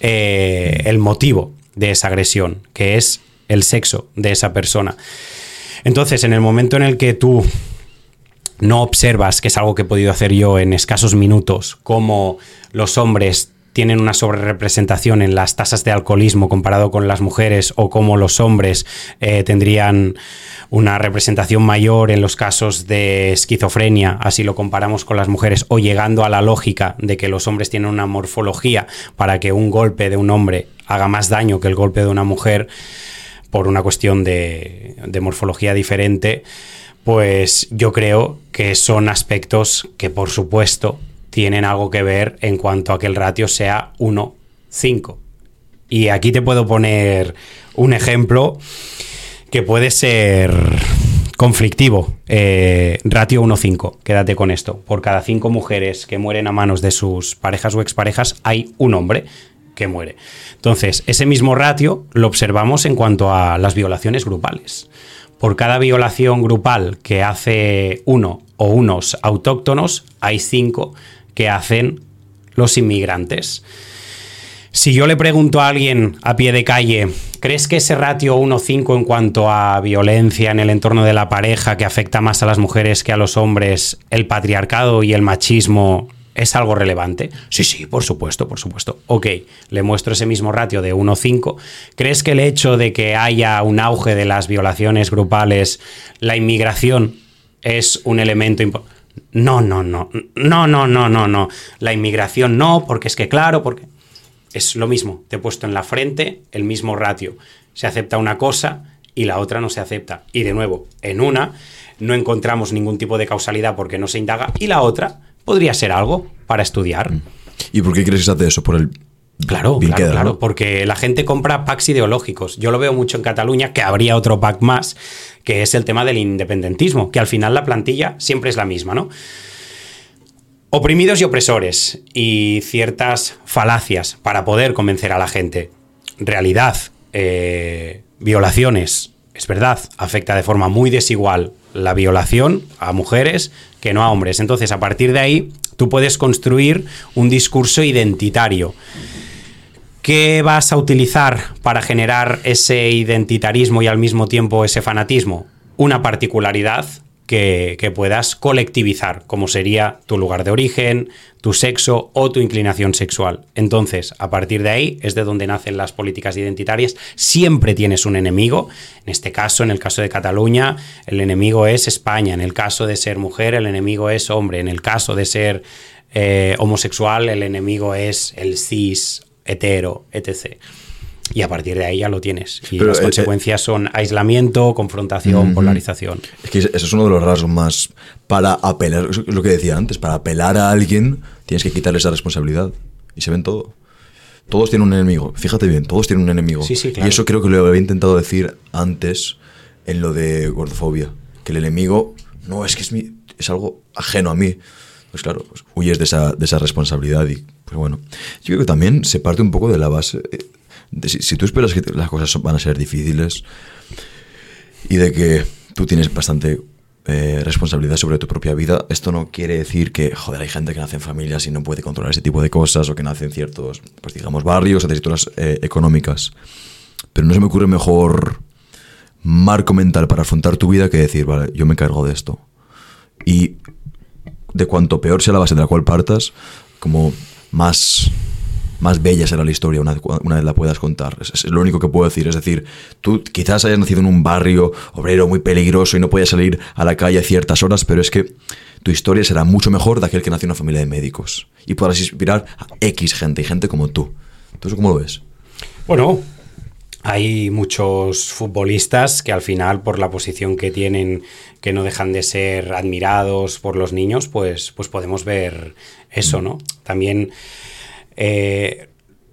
S1: eh, el motivo de esa agresión, que es el sexo de esa persona. Entonces, en el momento en el que tú no observas, que es algo que he podido hacer yo en escasos minutos, cómo los hombres tienen una sobrerepresentación en las tasas de alcoholismo comparado con las mujeres o cómo los hombres eh, tendrían una representación mayor en los casos de esquizofrenia, así lo comparamos con las mujeres, o llegando a la lógica de que los hombres tienen una morfología para que un golpe de un hombre haga más daño que el golpe de una mujer por una cuestión de, de morfología diferente, pues yo creo que son aspectos que por supuesto tienen algo que ver en cuanto a que el ratio sea 1-5. Y aquí te puedo poner un ejemplo que puede ser conflictivo. Eh, ratio 1-5, quédate con esto. Por cada cinco mujeres que mueren a manos de sus parejas o exparejas, hay un hombre que muere. Entonces, ese mismo ratio lo observamos en cuanto a las violaciones grupales. Por cada violación grupal que hace uno o unos autóctonos, hay cinco que hacen los inmigrantes. Si yo le pregunto a alguien a pie de calle, ¿crees que ese ratio 1-5 en cuanto a violencia en el entorno de la pareja que afecta más a las mujeres que a los hombres, el patriarcado y el machismo es algo relevante? Sí, sí, por supuesto, por supuesto. Ok, le muestro ese mismo ratio de 1-5. ¿Crees que el hecho de que haya un auge de las violaciones grupales, la inmigración, es un elemento importante? No, no, no, no, no, no, no, no. La inmigración no, porque es que claro, porque es lo mismo. Te he puesto en la frente el mismo ratio. Se acepta una cosa y la otra no se acepta. Y de nuevo, en una no encontramos ningún tipo de causalidad porque no se indaga y la otra podría ser algo para estudiar.
S2: ¿Y por qué crees que se hace eso? Por el.
S1: Claro,
S2: bien
S1: claro,
S2: queda,
S1: claro,
S2: ¿no?
S1: porque la gente compra packs ideológicos. Yo lo veo mucho en Cataluña, que habría otro pack más, que es el tema del independentismo, que al final la plantilla siempre es la misma, ¿no? Oprimidos y opresores y ciertas falacias para poder convencer a la gente. Realidad, eh, violaciones, es verdad, afecta de forma muy desigual la violación a mujeres que no a hombres. Entonces, a partir de ahí, tú puedes construir un discurso identitario ¿Qué vas a utilizar para generar ese identitarismo y al mismo tiempo ese fanatismo? Una particularidad que, puedas colectivizar, como sería tu lugar de origen, tu sexo o tu inclinación sexual. Entonces, a partir de ahí es de donde nacen las políticas identitarias. Siempre tienes un enemigo. En este caso, en el caso de Cataluña, el enemigo es España. En el caso de ser mujer, el enemigo es hombre. En el caso de ser eh, homosexual, el enemigo es el cis, hetero, etc y a partir de ahí ya lo tienes. Y las eh, consecuencias son aislamiento, confrontación, polarización.
S2: Es que eso es uno de los rasgos más. Para apelar, lo que decía antes, para apelar a alguien tienes que quitarle esa responsabilidad. Y se ven todo. Todos tienen un enemigo. Fíjate bien, todos tienen un enemigo.
S1: Sí, sí,
S2: Y eso creo que lo había intentado decir antes en lo de gordofobia. Que el enemigo no es que es, mi, es algo ajeno a mí. Pues claro, pues huyes de esa, de esa responsabilidad. Y pues bueno, yo creo que también se parte un poco de la base eh, si, tú esperas que las cosas van a ser difíciles y de que tú tienes bastante eh, responsabilidad sobre tu propia vida, esto no quiere decir que, joder, hay gente que nace en familias y no puede controlar ese tipo de cosas o que nace en ciertos, pues digamos, barrios o territorios eh, económicas. Pero no se me ocurre mejor marco mental para afrontar tu vida que decir, vale, yo me cargo de esto. Y de cuanto peor sea la base de la cual partas, como más más bella será la historia una, vez la puedas contar. Es, lo único que puedo decir. Es decir, tú quizás hayas nacido en un barrio obrero muy peligroso y no puedes salir a la calle a ciertas horas, pero es que tu historia será mucho mejor de aquel que nació en una familia de médicos. Y podrás inspirar a X gente y gente como tú. ¿Tú cómo lo ves?
S1: Bueno, hay muchos futbolistas que al final, por la posición que tienen, que no dejan de ser admirados por los niños, pues, pues podemos ver eso, ¿no? También eh,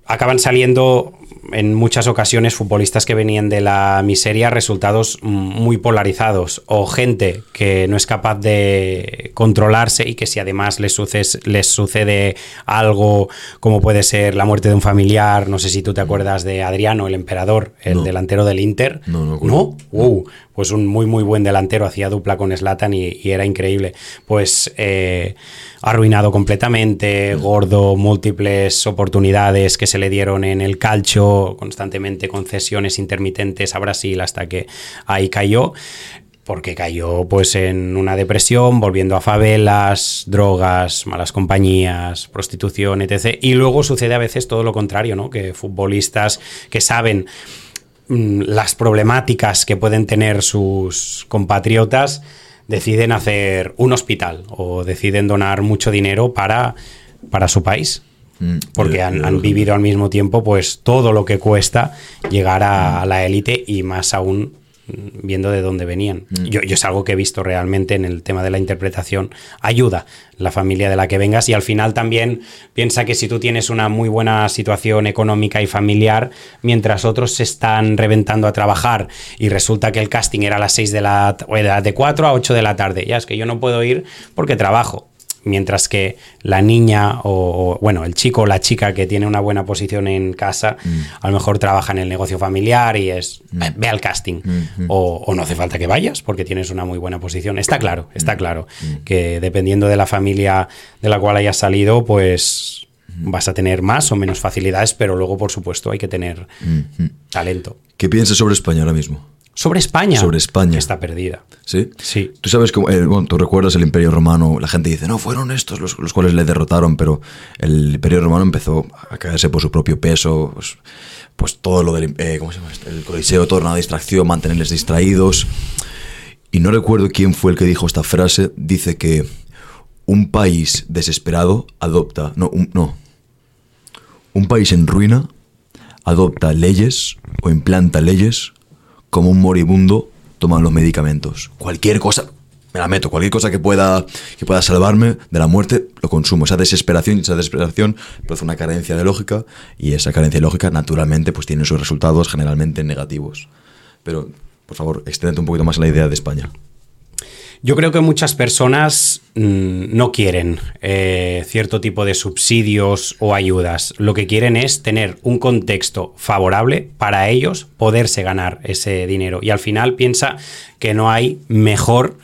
S1: acaban saliendo en muchas ocasiones futbolistas que venían de la miseria resultados muy polarizados o gente que no es capaz de controlarse y que si además les sucede, les sucede algo como puede ser la muerte de un familiar, no sé si tú te acuerdas de Adriano, el emperador, el delantero del Inter.
S2: No, no.
S1: ¿No? Uh, pues un muy muy buen delantero, hacía dupla con Slatan y, era increíble. Pues eh, arruinado completamente, gordo, múltiples oportunidades que se le dieron en el calcio, constantemente concesiones intermitentes a Brasil hasta que ahí cayó porque cayó pues en una depresión, volviendo a favelas, drogas, malas compañías, prostitución, etc. Y luego sucede a veces todo lo contrario, ¿no? Que futbolistas que saben Mm, las problemáticas que pueden tener sus compatriotas, deciden hacer un hospital o deciden donar mucho dinero para, para su país. Mm, Porque han, vivido al mismo tiempo pues todo lo que cuesta llegar a la élite y más aún viendo de dónde venían. Mm. Yo, es algo que he visto realmente en el tema de la interpretación. Ayuda la familia de la que vengas y al final también piensa que si tú tienes una muy buena situación económica y familiar, mientras otros se están reventando a trabajar y resulta que el casting era a las 6 de la de 4 a 8 de la tarde, ya es que yo no puedo ir porque trabajo mientras que la niña o, bueno, el chico o la chica que tiene una buena posición en casa, mm. a lo mejor trabaja en el negocio familiar y es, mm. ve al casting, mm, o, no hace falta que vayas porque tienes una muy buena posición. Está claro, está claro, que dependiendo de la familia de la cual hayas salido, pues vas a tener más o menos facilidades, pero luego, por supuesto, hay que tener talento.
S2: ¿Qué piensas sobre España ahora mismo?
S1: Sobre España.
S2: Sobre España.
S1: está perdida.
S2: ¿Sí?
S1: Sí.
S2: Tú sabes cómo, eh, bueno, tú recuerdas el Imperio Romano, la gente dice, no, fueron estos los, cuales le derrotaron, pero el Imperio Romano empezó a caerse por su propio peso, pues, pues todo lo del, eh, ¿cómo se llama? El Coliseo, toda una distracción, mantenerles distraídos. Y no recuerdo quién fue el que dijo esta frase, dice que un país desesperado adopta, no, no, un país en ruina adopta leyes o implanta leyes como un moribundo toman los medicamentos. Cualquier cosa, me la meto, cualquier cosa que pueda, que pueda salvarme de la muerte, lo consumo. Esa desesperación, esa desesperación produce una carencia de lógica y esa carencia de lógica naturalmente pues tiene sus resultados generalmente negativos. Pero, por favor, extiende un poquito más la idea de España.
S1: Yo creo que muchas personas mm, no quieren eh, cierto tipo de subsidios o ayudas. Lo que quieren es tener un contexto favorable para ellos poderse ganar ese dinero. Y al final piensa que no hay mejor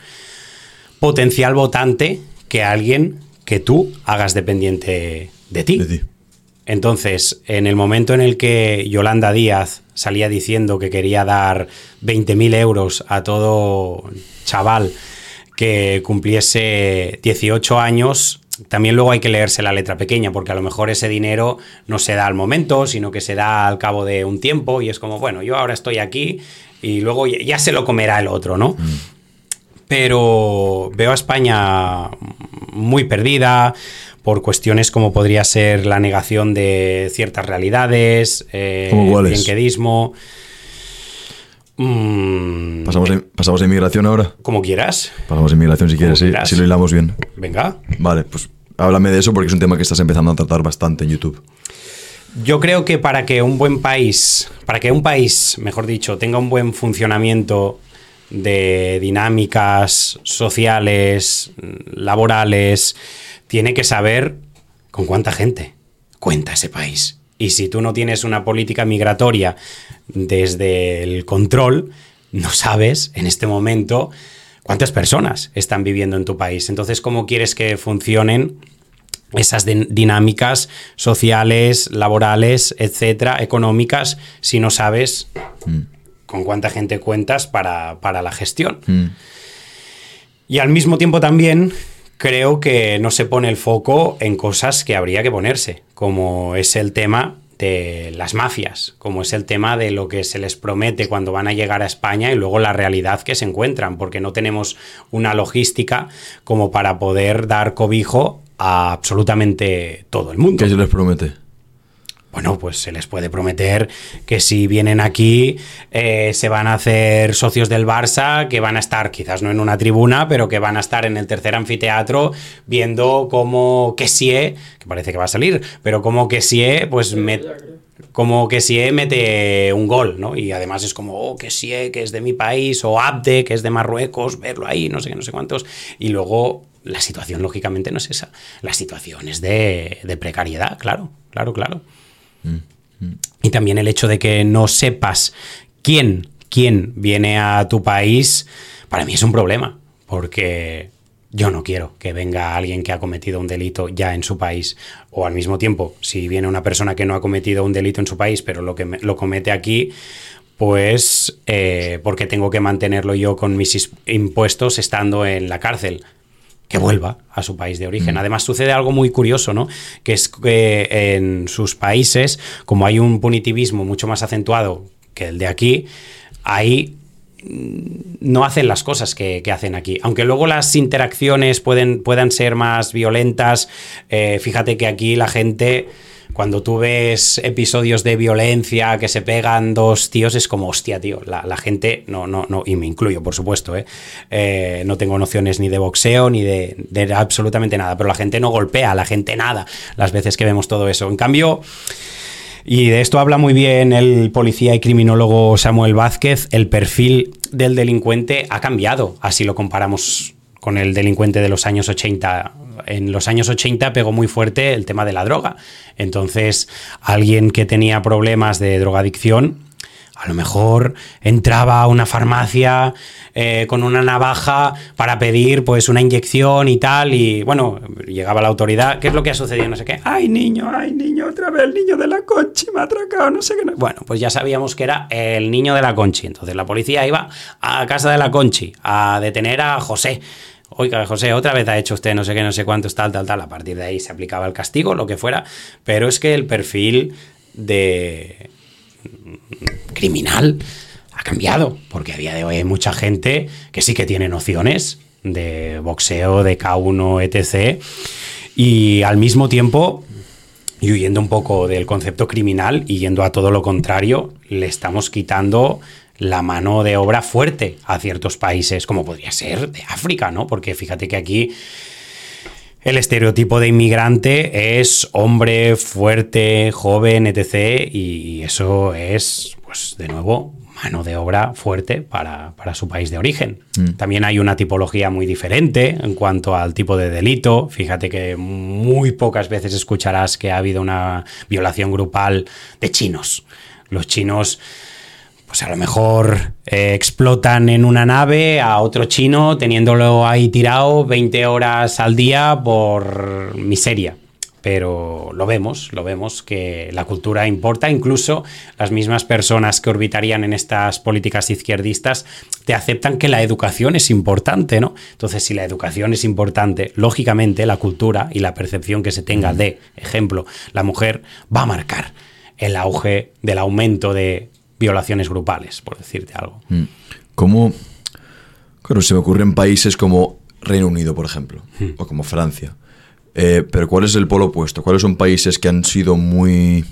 S1: potencial votante que alguien que tú hagas dependiente de ti. Entonces, en el momento en el que Yolanda Díaz salía diciendo que quería dar 20.000 euros a todo chaval que cumpliese 18 años, también luego hay que leerse la letra pequeña, porque a lo mejor ese dinero no se da al momento, sino que se da al cabo de un tiempo y es como, bueno, yo ahora estoy aquí y luego ya se lo comerá el otro, ¿no? Mm. Pero veo a España muy perdida por cuestiones como podría ser la negación de ciertas realidades, eh, el
S2: mm, ¿Pasamos, de, ¿Pasamos a inmigración ahora?
S1: Como quieras.
S2: Pasamos a inmigración si quieres, si lo hilamos bien.
S1: Venga.
S2: Vale, pues háblame de eso porque es un tema que estás empezando a tratar bastante en YouTube.
S1: Yo creo que para que un buen país, para que un país, mejor dicho, tenga un buen funcionamiento de dinámicas sociales, laborales, tiene que saber con cuánta gente cuenta ese país. Y si tú no tienes una política migratoria desde el control, no sabes en este momento cuántas personas están viviendo en tu país. Entonces, ¿cómo quieres que funcionen esas dinámicas sociales, laborales, etcétera, económicas, si no sabes mm. con cuánta gente cuentas para, la gestión? Mm. Y al mismo tiempo también creo que no se pone el foco en cosas que habría que ponerse, como es el tema de las mafias, como es el tema de lo que se les promete cuando van a llegar a España y luego la realidad que se encuentran, porque no tenemos una logística como para poder dar cobijo a absolutamente todo el mundo.
S2: ¿Qué se les promete?
S1: Bueno, pues se les puede prometer que si vienen aquí eh, se van a hacer socios del Barça, que van a estar quizás no en una tribuna, pero que van a estar en el tercer anfiteatro viendo cómo Kessie, que parece que va a salir, pero cómo Kessie, pues como que mete un gol, ¿no? Y además es como, oh, que que es de mi país, o Abde, que es de Marruecos, verlo ahí, no sé qué, no sé cuántos. Y luego la situación, lógicamente, no es esa. La situación es de, de precariedad, claro, claro, claro. Y también el hecho de que no sepas quién, quién viene a tu país, para mí es un problema, porque yo no quiero que venga alguien que ha cometido un delito ya en su país, o al mismo tiempo, si viene una persona que no ha cometido un delito en su país, pero lo que lo comete aquí, pues eh, porque tengo que mantenerlo yo con mis impuestos estando en la cárcel que vuelva a su país de origen. Mm. Además, sucede algo muy curioso, ¿no? Que es que en sus países, como hay un punitivismo mucho más acentuado que el de aquí, ahí mm, no hacen las cosas que, hacen aquí. Aunque luego las interacciones pueden, puedan ser más violentas, eh, fíjate que aquí la gente cuando tú ves episodios de violencia que se pegan dos tíos, es como, hostia, tío, la, gente, no, no, no, y me incluyo, por supuesto, ¿eh? ¿eh? no tengo nociones ni de boxeo ni de, de, absolutamente nada, pero la gente no golpea, la gente nada, las veces que vemos todo eso. En cambio, y de esto habla muy bien el policía y criminólogo Samuel Vázquez, el perfil del delincuente ha cambiado, así lo comparamos con el delincuente de los años 80 en los años 80 pegó muy fuerte el tema de la droga. Entonces, alguien que tenía problemas de drogadicción, a lo mejor entraba a una farmacia eh, con una navaja para pedir pues una inyección y tal y bueno, llegaba la autoridad, ¿qué es lo que ha sucedido? No sé qué, ay niño, ay niño, otra vez el niño de la conchi me ha atracado, no sé qué. Bueno, pues ya sabíamos que era el niño de la conchi, entonces la policía iba a casa de la conchi a detener a José oiga, José, otra vez ha hecho usted no sé qué, no sé cuántos, tal, tal, tal. A partir de ahí se aplicaba el castigo, lo que fuera. Pero es que el perfil de criminal ha cambiado, porque a día de hoy hay mucha gente que sí que tiene nociones de boxeo, de K1, etc. Y al mismo tiempo, y huyendo un poco del concepto criminal y yendo a todo lo contrario, le estamos quitando la mano de obra fuerte a ciertos países, como podría ser de África, ¿no? Porque fíjate que aquí el estereotipo de inmigrante es hombre fuerte, joven, etc. Y eso es, pues, de nuevo, mano de obra fuerte para, su país de origen. Mm. También hay una tipología muy diferente en cuanto al tipo de delito. Fíjate que muy pocas veces escucharás que ha habido una violación grupal de chinos. Los chinos pues a lo mejor eh, explotan en una nave a otro chino teniéndolo ahí tirado 20 horas al día por miseria. pero lo vemos, lo vemos que la cultura importa, incluso las mismas personas que orbitarían en estas políticas izquierdistas te aceptan que la educación es importante, ¿no? Entonces, si la educación es importante, lógicamente la cultura y la percepción que se tenga de, ejemplo, la mujer va a marcar el auge del aumento de violaciones grupales, por decirte algo.
S2: Mm. ¿Cómo? Claro, se me ocurren países como Reino Unido, por ejemplo,
S1: Hmm.
S2: o como Francia. Eh, pero ¿cuál es el polo opuesto? ¿Cuáles son países que han sido muy...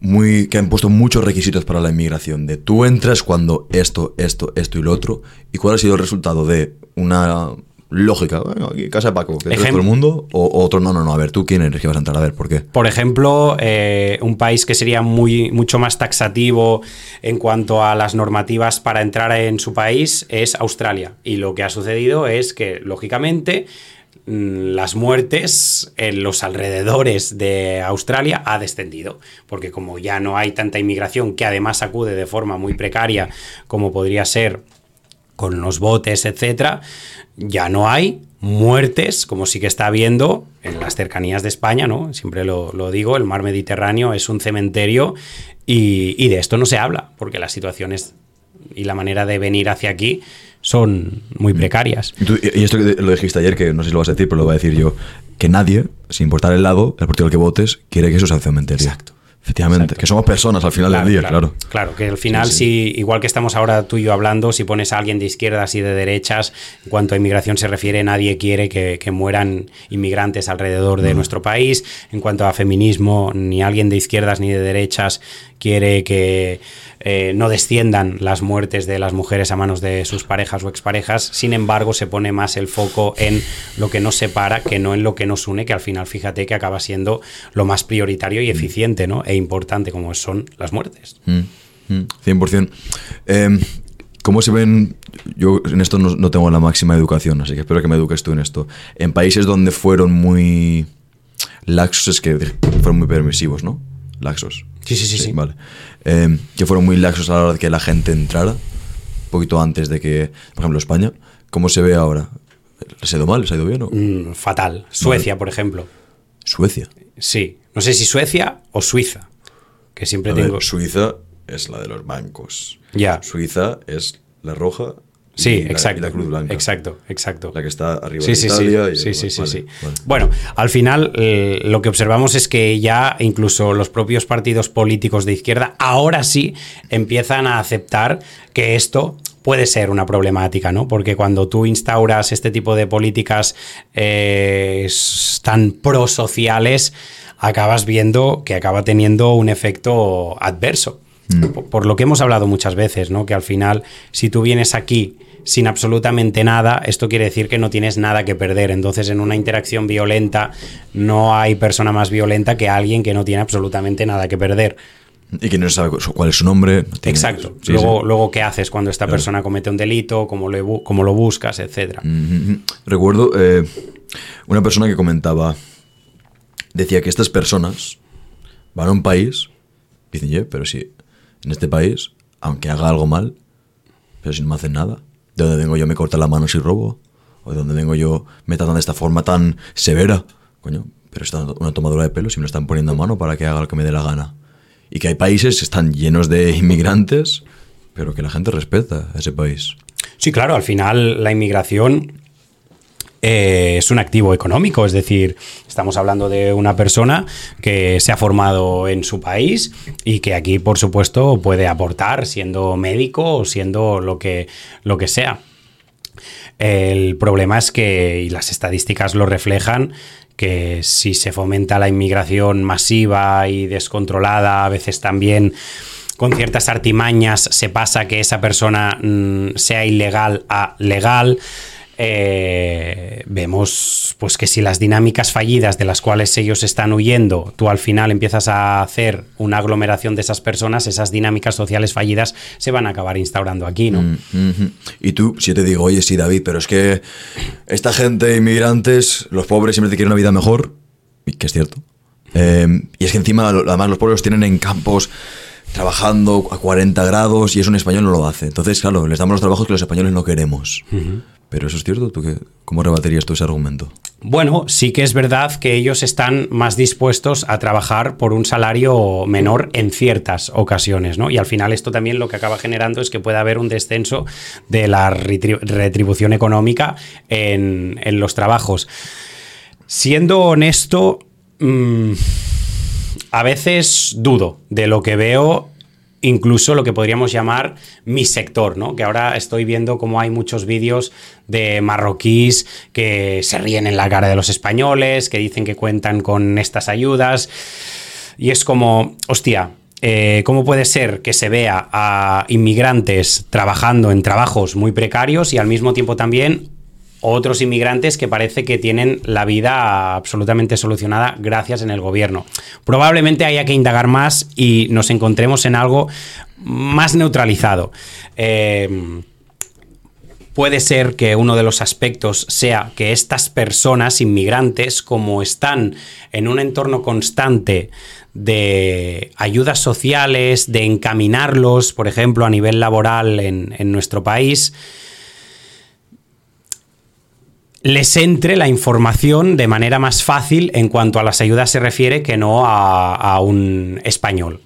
S2: muy que han puesto muchos requisitos para la inmigración? De tú entras cuando esto, esto, esto y lo otro. ¿Y cuál ha sido el resultado de una lógica? Bueno, aquí casa de Paco, que
S1: Ejem-
S2: todo el mundo. O, o otro, no, no, no, a ver, ¿tú quién eres que vas a entrar? A ver, ¿por qué?
S1: Por ejemplo, eh, un país que sería muy, mucho más taxativo en cuanto a las normativas para entrar en su país es Australia. Y lo que ha sucedido es que, lógicamente, mm, las muertes en los alrededores de Australia ha descendido, porque como ya no hay tanta inmigración que además acude de forma muy precaria como podría ser con los botes, etcétera, ya no hay muertes, como sí que está habiendo en las cercanías de España, ¿no? Siempre lo, lo digo, el mar Mediterráneo es un cementerio y, y de esto no se habla, porque las situaciones y la manera de venir hacia aquí son muy precarias.
S2: Y, tú- y esto que lo dijiste ayer, que no sé si lo vas a decir, pero lo voy a decir yo, que nadie, sin importar el lado, el partido al que votes, quiere que eso sea un cementerio.
S1: Exacto.
S2: Efectivamente,
S1: Exacto.
S2: que somos personas al final del día, claro.
S1: Claro, que al final,
S2: Sí,
S1: si igual que estamos ahora tú y yo hablando, si pones a alguien de izquierdas y de derechas, en cuanto a inmigración se refiere, nadie quiere que, que mueran inmigrantes alrededor de nuestro país. En cuanto a feminismo, ni alguien de izquierdas ni de derechas quiere que eh, no desciendan las muertes de las mujeres a manos de sus parejas o exparejas. Sin embargo, se pone más el foco en lo que nos separa que no en lo que nos une, que al final, fíjate que acaba siendo lo más prioritario y eficiente ¿no? e importante como son las muertes.
S2: Mm, mm, 100%. Eh, ¿Cómo se ven? Yo en esto no, no tengo la máxima educación, así que espero que me eduques tú en esto. En países donde fueron muy laxos, es que fueron muy permisivos, ¿no? Laxos.
S1: Sí, sí, sí, sí.
S2: Vale. Eh, que fueron muy laxos a la hora de que la gente entrara, un poquito antes de que, por ejemplo, España. ¿Cómo se ve ahora? ¿Les ha ido mal? ¿Les ha ido bien? o?
S1: Mm, fatal. Suecia, por ejemplo.
S2: Suecia.
S1: Sí. No sé si Suecia o Suiza. Que siempre
S2: A
S1: tengo.
S2: ver, Suiza es la de los bancos.
S1: Ya.
S2: Suiza es la roja y
S1: Sí,
S2: la-
S1: exacto.
S2: y la cruz blanca.
S1: Exacto, exacto.
S2: La que está arriba
S1: Sí,
S2: de
S1: sí,
S2: Italia.
S1: sí.
S2: y-
S1: sí, sí, sí,
S2: vale,
S1: sí.
S2: vale.
S1: Bueno, al final eh, lo que observamos es que ya incluso los propios partidos políticos de izquierda ahora sí empiezan a aceptar que esto puede ser una problemática, ¿no? Porque cuando tú instauras este tipo de políticas eh, tan prosociales, acabas viendo que acaba teniendo un efecto adverso. Por, por lo que hemos hablado muchas veces, ¿no? Que al final, si tú vienes aquí sin absolutamente nada, esto quiere decir que no tienes nada que perder. Entonces, en una interacción violenta, no hay persona más violenta que alguien que no tiene absolutamente nada que perder.
S2: Y que no sabe cu- cuál es su nombre. tiene-
S1: Exacto.
S2: Sí,
S1: luego,
S2: sí.
S1: luego, ¿qué haces cuando esta persona comete un delito? ¿Cómo lo, cómo lo buscas? Etcétera.
S2: Recuerdo eh, una persona que comentaba, decía que estas personas van a un país, dicen, "Ye, pero si en este país, aunque haga algo mal, pero si no me hacen nada, de donde vengo yo me cortan la mano si robo, o de donde vengo yo me tratan de esta forma tan severa, coño, pero está una tomadura de pelo si me lo están poniendo a mano para que haga lo que me dé la gana. Y que hay países que están llenos de inmigrantes, pero que la gente respeta a ese país.
S1: Sí, claro, al final la inmigración eh, es un activo económico, es decir, estamos hablando de una persona que se ha formado en su país y que aquí, por supuesto, puede aportar siendo médico o siendo lo que, lo que sea. El problema es que, y las estadísticas lo reflejan, que si se fomenta la inmigración masiva y descontrolada, a veces también con ciertas artimañas se pasa que esa persona mm, sea ilegal a legal. Eh, vemos pues que si las dinámicas fallidas de las cuales ellos están huyendo, tú al final empiezas a hacer una aglomeración de esas personas, esas dinámicas sociales fallidas se van a acabar instaurando aquí, ¿no?
S2: Mm. Y tú, si te digo, oye, sí, David, pero es que esta gente, inmigrantes, los pobres siempre te quieren una vida mejor, y que es cierto. Eh, y es que encima, además, los pobres los tienen en campos trabajando a 40 grados y eso un español no lo hace. Entonces, claro, les damos los trabajos que los españoles no queremos. Pero eso es cierto, ¿tú qué, ¿cómo rebaterías tú ese argumento?
S1: bueno, sí que es verdad que ellos están más dispuestos a trabajar por un salario menor en ciertas ocasiones, ¿no? Y al final esto también lo que acaba generando es que pueda haber un descenso de la retribución económica en, los trabajos. Siendo honesto, mm, a veces dudo de lo que veo incluso lo que podríamos llamar mi sector, ¿no? Que ahora estoy viendo cómo hay muchos vídeos de marroquíes que se ríen en la cara de los españoles, que dicen que cuentan con estas ayudas. Y es como, hostia, eh, ¿cómo puede ser que se vea a inmigrantes trabajando en trabajos muy precarios y al mismo tiempo también otros inmigrantes que parece que tienen la vida absolutamente solucionada gracias en el gobierno. Probablemente haya que indagar más y nos encontremos en algo más neutralizado. Eh, puede ser que uno de los aspectos sea que estas personas inmigrantes, como están en un entorno constante de ayudas sociales, de encaminarlos, por ejemplo, a nivel laboral en, en nuestro país, les entre la información de manera más fácil en cuanto a las ayudas se refiere que no a, un español.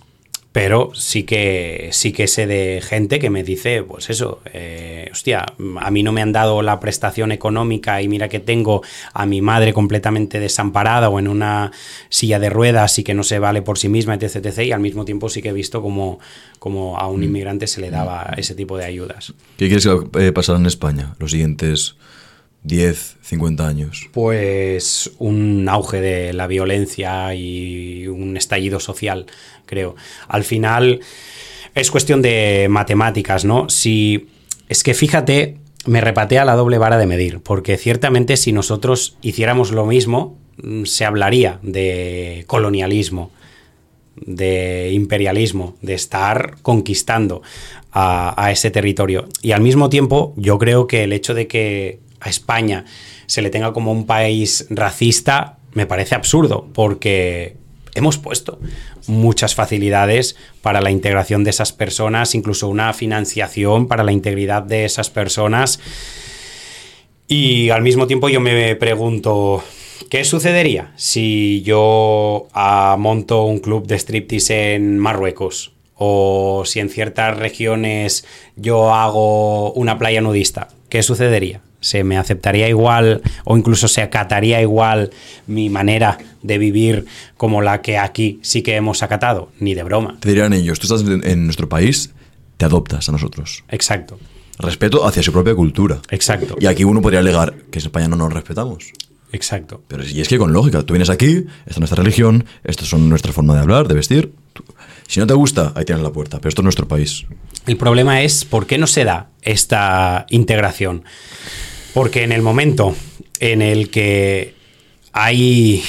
S1: Pero sí que, sí que sé de gente que me dice, pues eso, eh, hostia, a mí no me han dado la prestación económica y mira que tengo a mi madre completamente desamparada o en una silla de ruedas y que no se vale por sí misma, etc. etc y al mismo tiempo sí que he visto como, como a un mm. inmigrante se le daba ese tipo de ayudas.
S2: ¿Qué quieres que pasar en España los siguientes 10, 50 años?
S1: Pues un auge de la violencia y un estallido social, creo. Al final es cuestión de matemáticas, ¿no? Si es que fíjate, me repatea la doble vara de medir, porque ciertamente si nosotros hiciéramos lo mismo, mm, se hablaría de colonialismo, de imperialismo, de estar conquistando a, a, ese territorio. Y al mismo tiempo, yo creo que el hecho de que a España se le tenga como un país racista, me parece absurdo, porque hemos puesto muchas facilidades para la integración de esas personas, incluso una financiación para la integridad de esas personas. Y al mismo tiempo yo me pregunto, ¿qué sucedería si yo ah, monto un club de striptease en Marruecos? O si en ciertas regiones yo hago una playa nudista, ¿qué sucedería? Se me aceptaría igual o incluso se acataría igual mi manera de vivir como la que aquí sí que hemos acatado, ni de broma.
S2: Te dirían ellos, tú estás en nuestro país, te adoptas a nosotros.
S1: Exacto.
S2: Respeto hacia su propia cultura.
S1: Exacto.
S2: Y aquí uno podría alegar que en España no nos respetamos.
S1: Exacto.
S2: Pero y es que con lógica, tú vienes aquí, esta es nuestra religión, esto es nuestra forma de hablar, de vestir. si no te gusta, ahí tienes la puerta, pero esto es nuestro país.
S1: El problema es por qué no se da esta integración. Porque en el momento en el que hay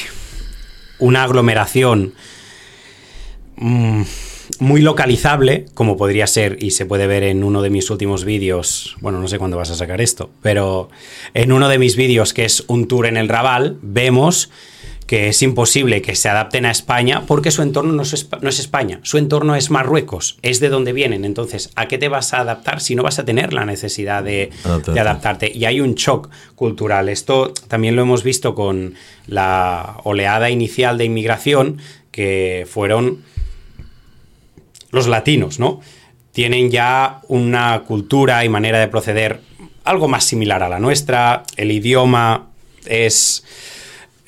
S1: una aglomeración mm, muy localizable, como podría ser, y se puede ver en uno de mis últimos vídeos, bueno, no sé cuándo vas a sacar esto, pero en uno de mis vídeos que es un tour en el Raval, vemos que es imposible que se adapten a España porque su entorno no es, España, su entorno es Marruecos, es de donde vienen. Entonces, ¿a qué te vas a adaptar si no vas a tener la necesidad de, adaptarte? Y hay un shock cultural. Esto también lo hemos visto con la oleada inicial de inmigración, que fueron los latinos, ¿no? Tienen ya una cultura y manera de proceder algo más similar a la nuestra, el idioma es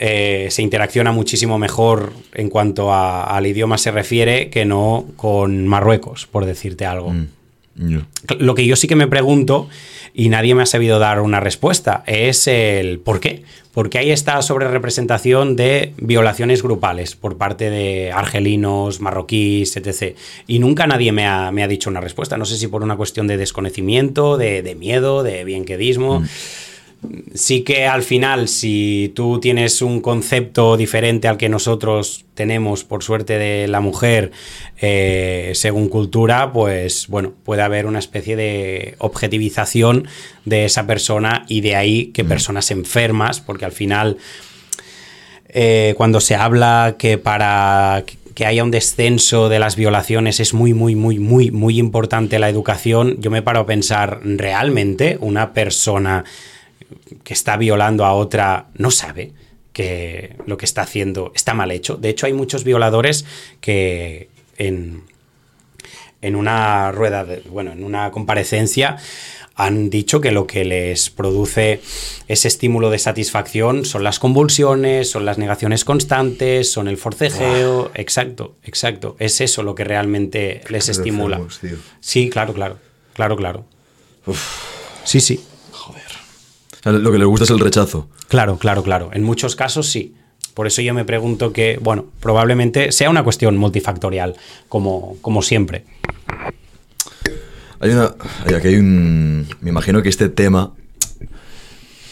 S1: eh, se interacciona muchísimo mejor en cuanto al idioma se refiere que no con Marruecos, por decirte algo. Mm, Lo que yo sí que me pregunto, y nadie me ha sabido dar una respuesta, es el por qué. Porque hay esta sobrerepresentación de violaciones grupales por parte de argelinos, marroquíes, etc. Y nunca nadie me ha, dicho una respuesta. No sé si por una cuestión de desconocimiento, de, miedo, de bienquedismo. Mm sí que al final, si tú tienes un concepto diferente al que nosotros tenemos, por suerte, de la mujer, eh, según cultura, pues bueno, puede haber una especie de objetivización de esa persona y de ahí que mm. personas enfermas, porque al final, eh, cuando se habla que para que haya un descenso de las violaciones es muy, muy, muy, muy, muy importante la educación, yo me paro a pensar, ¿realmente una persona que está violando a otra no sabe que lo que está haciendo está mal hecho. De hecho, hay muchos violadores que en, en una rueda, de, bueno, en una comparecencia, han dicho que lo que les produce ese estímulo de satisfacción son las convulsiones, son las negaciones constantes, son el forcejeo. Exacto, exacto. Es eso lo que realmente les estimula. Sí, claro, claro. Claro, claro. Sí, sí.
S2: O sea, lo que les gusta es el rechazo.
S1: Claro, claro, claro. En muchos casos sí. Por eso yo me pregunto que, bueno, probablemente sea una cuestión multifactorial, como, como siempre.
S2: Hay una. hay- Aquí hay un. Me imagino que este tema.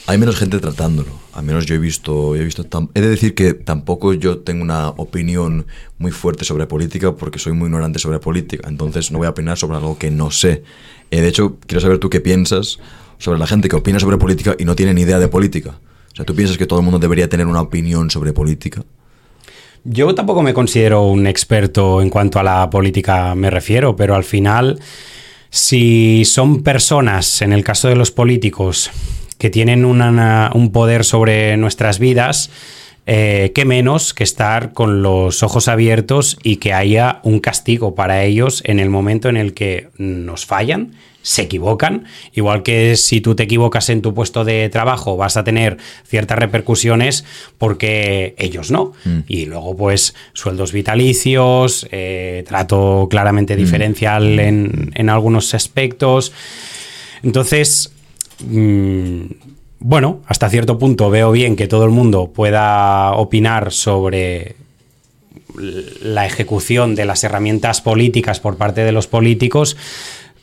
S2: Hay menos gente tratándolo. Al menos yo he visto. He, visto tam- he de decir que tampoco yo tengo una opinión muy fuerte sobre política porque soy muy ignorante sobre política. Entonces no voy a opinar sobre algo que no sé. Eh, de hecho, quiero saber tú qué piensas sobre la gente que opina sobre política y no tiene ni idea de política. O sea, ¿tú piensas que todo el mundo debería tener una opinión sobre política?
S1: Yo tampoco me considero un experto en cuanto a la política me refiero, pero al final, si son personas, en el caso de los políticos, que tienen un poder sobre nuestras vidas, eh, qué menos que estar con los ojos abiertos y que haya un castigo para ellos en el momento en el que nos fallan, se equivocan, igual que si tú te equivocas en tu puesto de trabajo vas a tener ciertas repercusiones porque ellos no. Y luego pues sueldos vitalicios, eh, trato claramente diferencial en, en algunos aspectos. Entonces, mm, bueno, hasta cierto punto veo bien que todo el mundo pueda opinar sobre la ejecución de las herramientas políticas por parte de los políticos,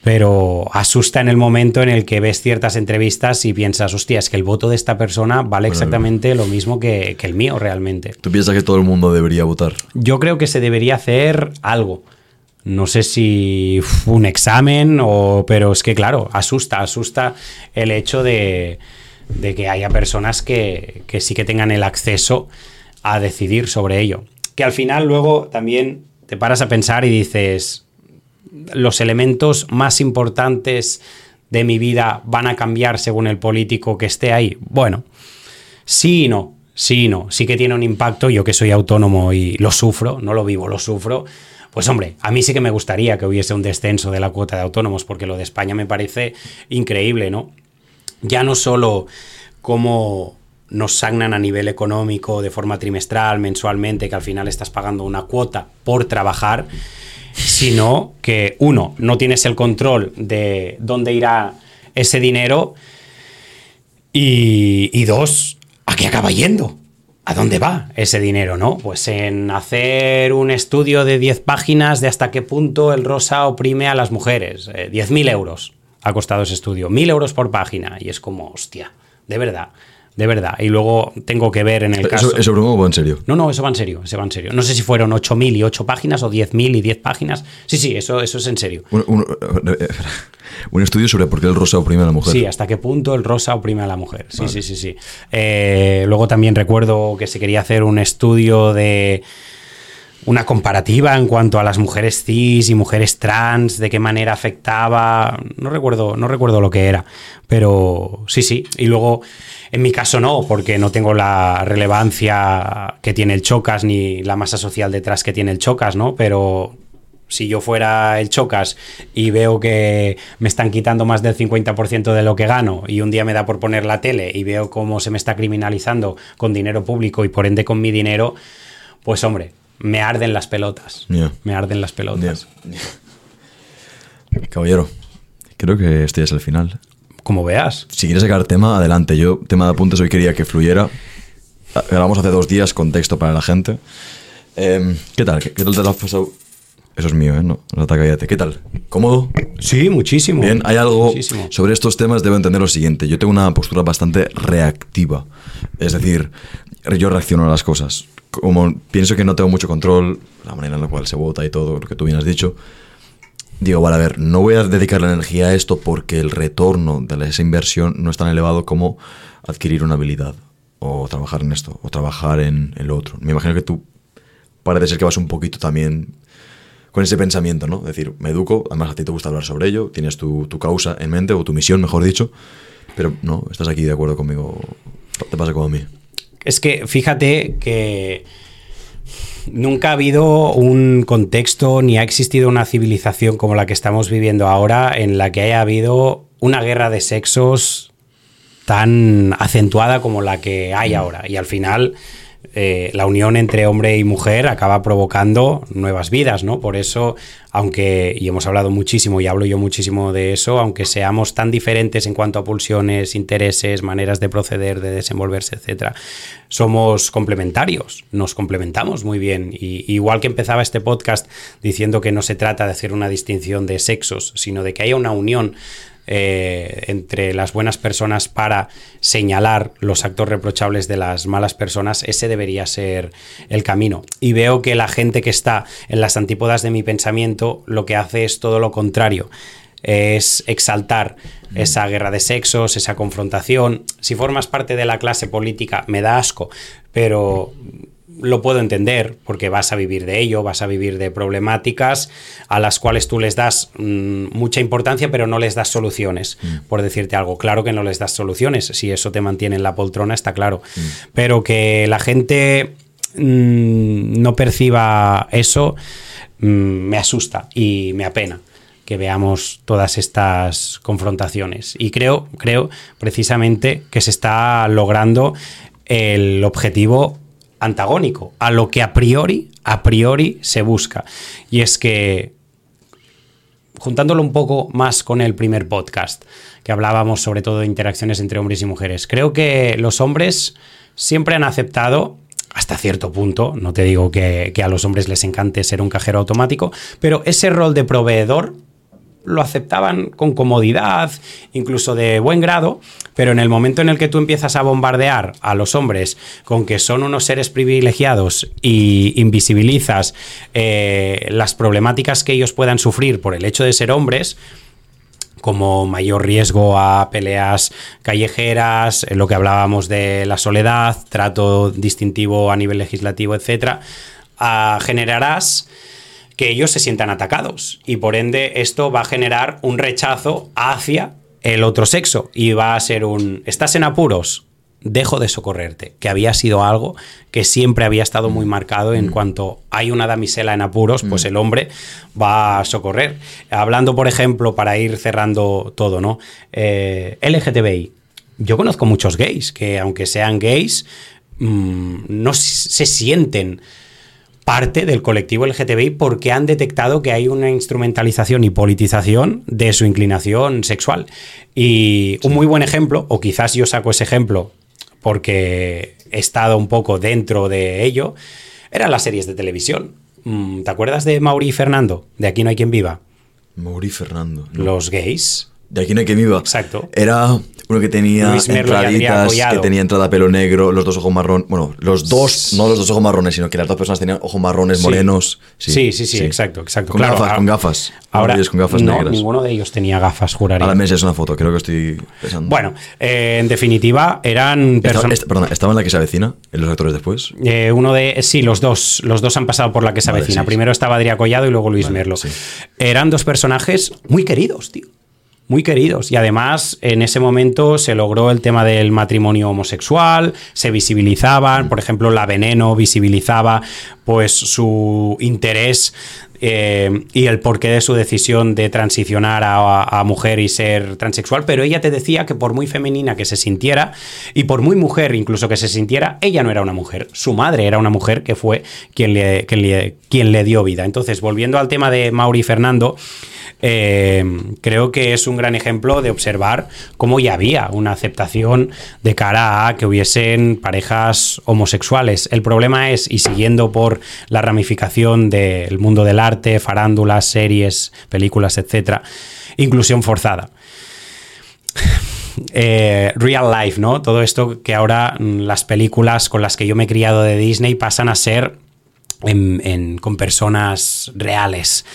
S1: pero asusta en el momento en el que ves ciertas entrevistas y piensas, hostia, es que el voto de esta persona vale exactamente lo mismo que, que el mío realmente.
S2: ¿Tú piensas que todo el mundo debería votar?
S1: Yo creo que se debería hacer algo. No sé si un examen o. Pero es que, claro, asusta, asusta el hecho de, de que haya personas que, que sí que tengan el acceso a decidir sobre ello. Que al final luego también te paras a pensar y dices. Los elementos más importantes de mi vida van a cambiar según el político que esté ahí. Bueno, Sí y no, sí y no. Sí que tiene un impacto. Yo que soy autónomo y lo sufro, no lo vivo, lo sufro. Pues hombre, a mí sí que me gustaría que hubiese un descenso de la cuota de autónomos, porque lo de España me parece increíble, ¿no? Ya no solo cómo nos sagnan a nivel económico de forma trimestral, mensualmente, que al final estás pagando una cuota por trabajar, sino que uno, no tienes el control de dónde irá ese dinero y, y dos, ¿a qué acaba yendo? ¿A dónde va ese dinero, no? Pues en hacer un estudio de 10 páginas de hasta qué punto el rosa oprime a las mujeres. Eh, 10.000 euros ha costado ese estudio. 1.000 euros por página. Y es como, hostia, de verdad, de verdad. Y luego tengo que ver en el caso...
S2: ¿Eso, ¿Eso broma o va en serio?
S1: No, no, eso va en serio, eso va en serio. No sé si fueron 8.000 y 8 páginas o 10.000 y 10 páginas. Sí, sí, eso, eso es en serio.
S2: Un, un- un estudio sobre por qué el rosa oprime a la mujer.
S1: Sí, hasta qué punto el rosa oprime a la mujer. Sí, sí, sí, sí. Eh, luego también recuerdo que se quería hacer un estudio de una comparativa en cuanto a las mujeres cis y mujeres trans, de qué manera afectaba. No recuerdo, no recuerdo lo que era. Pero sí, sí. Y luego, en mi caso no, porque no tengo la relevancia que tiene el Chocas ni la masa social detrás que tiene el Chocas, ¿no? Pero si yo fuera el Chocas y veo que me están quitando más del 50% de lo que gano y un día me da por poner la tele y veo cómo se me está criminalizando con dinero público y por ende con mi dinero, pues hombre, me arden las pelotas. Me arden las pelotas.
S2: Caballero, creo que este es el final.
S1: Como veas.
S2: Si quieres sacar tema, adelante. Yo, tema de apuntes, hoy quería que fluyera. Ah, Grabamos hace dos días, contexto para la gente. Em, ¿Qué tal? ¿Qué, qué tal te lo has pasado? Eso es mío, ¿eh? No, no te cállate. ¿Qué tal? ¿Cómodo?
S1: Sí, muchísimo.
S2: Bien, hay algo
S1: Muchísimo.
S2: sobre estos temas, debo entender lo siguiente. Yo tengo una postura bastante reactiva. Es decir, yo reacciono a las cosas. Como pienso que no tengo mucho control, la manera en la cual se vota y todo, lo que tú bien has dicho, digo, vale, a ver, no voy a dedicar la energía a esto porque el retorno de esa inversión no es tan elevado como adquirir una habilidad o trabajar en esto o trabajar en, en lo otro. Me imagino que tú parece ser que vas un poquito también con ese pensamiento, ¿no? Es decir, me educo, además a ti te gusta hablar sobre ello, tienes tu, tu causa en mente o tu misión, mejor dicho, Pero no, estás aquí de acuerdo conmigo. Te pasa como a mí.
S1: Es que fíjate que nunca ha habido un contexto ni ha existido una civilización como la que estamos viviendo ahora en la que haya habido una guerra de sexos tan acentuada como la que hay ahora. Y al final eh, la unión entre hombre y mujer acaba provocando nuevas vidas, ¿no? Por eso, aunque, y hemos hablado muchísimo y hablo yo muchísimo de eso, aunque seamos tan diferentes en cuanto a pulsiones, intereses, maneras de proceder, de desenvolverse, etcétera, somos complementarios, nos complementamos muy bien. Y, igual que empezaba este podcast diciendo que no se trata de hacer una distinción de sexos, sino de que haya una unión eh, entre las buenas personas para señalar los actos reprochables de las malas personas, ese debería ser el camino. Y veo que la gente que está en las antípodas de mi pensamiento lo que hace es todo lo contrario es exaltar mm. esa guerra de sexos, esa confrontación. Si formas parte de la clase política, me da asco, pero lo puedo entender porque vas a vivir de ello, vas a vivir de problemáticas a las cuales tú les das mm, mucha importancia pero no les das soluciones, mm. por decirte algo. Claro que no les das soluciones, si eso te mantiene en la poltrona está claro, mm. pero que la gente no perciba eso me asusta y me apena que veamos todas estas confrontaciones. Y creo, creo precisamente que se está logrando el objetivo antagónico a lo que a priori, a priori se busca. Y es que, juntándolo un poco más con el primer podcast, que hablábamos sobre todo de interacciones entre hombres y mujeres, creo que los hombres siempre han aceptado hasta cierto punto, no te digo que, que, a los hombres les encante ser un cajero automático, pero ese rol de proveedor lo aceptaban con comodidad, incluso de buen grado, pero en el momento en el que tú empiezas a bombardear a los hombres con que son unos seres privilegiados y invisibilizas eh, las problemáticas que ellos puedan sufrir por el hecho de ser hombres, como mayor riesgo a peleas callejeras, lo que hablábamos de la soledad, trato distintivo a nivel legislativo, etcétera, generarás que ellos se sientan atacados y por ende esto va a generar un rechazo hacia el otro sexo y va a ser un estás en apuros dejo de socorrerte que había sido algo que siempre había estado muy marcado en mm. cuanto hay una damisela en apuros pues mm. el hombre va a socorrer hablando por ejemplo para ir cerrando todo no eh, LGTBI yo conozco muchos gays que aunque sean gays mm, no se sienten parte del colectivo LGTBI porque han detectado que hay una instrumentalización y politización de su inclinación sexual. Y un muy buen ejemplo, o quizás yo saco ese ejemplo porque he estado un poco dentro de ello, eran las series de televisión. Mm, ¿Te acuerdas de Mauri y Fernando? De Aquí no hay quien viva.
S2: Mauri y Fernando.
S1: Los gays.
S2: De Aquí no hay quien viva.
S1: Exacto.
S2: Era uno que tenía entraditas, que tenía entrada pelo negro, los dos ojos marrón. Bueno, los dos, no los dos ojos marrones, sino que las dos personas tenían ojos marrones, morenos.
S1: Sí, sí, sí, exacto, exacto.
S2: Con gafas, con gafas.
S1: Ahora,
S2: con gafas
S1: no,
S2: negras.
S1: ninguno de ellos tenía gafas, juraría.
S2: Ahora me es una foto, creo que estoy pensando.
S1: Bueno, eh, en definitiva, eran
S2: personas. Perdón, ¿estaba en la que se avecina? ¿En los actores después?
S1: Eh, uno de. Sí, los dos. Los dos han pasado por la que se avecina. Primero estaba Adrià Collado y luego Luis Merlo. Eran dos personajes muy queridos, tío muy queridos. Y además, en ese momento se logró el tema del matrimonio homosexual, se visibilizaban, por ejemplo, la Veneno visibilizaba pues su interés eh, y el porqué de su decisión de transicionar a, mujer y ser transexual, pero ella te decía que por muy femenina que se sintiera y por muy mujer incluso que se sintiera, ella no era una mujer, su madre era una mujer que fue quien le, quien le dio vida. Entonces, volviendo al tema de Mauri Fernando, eh, creo que es un gran ejemplo de observar cómo ya había una aceptación de cara a que hubiesen parejas homosexuales. El problema es, y siguiendo por la ramificación del mundo del arte, farándulas, series, películas, etcétera, inclusión forzada. Eh, real life, ¿no? Todo esto que ahora mm, las películas con las que yo me he criado de Disney pasan a ser con personas reales.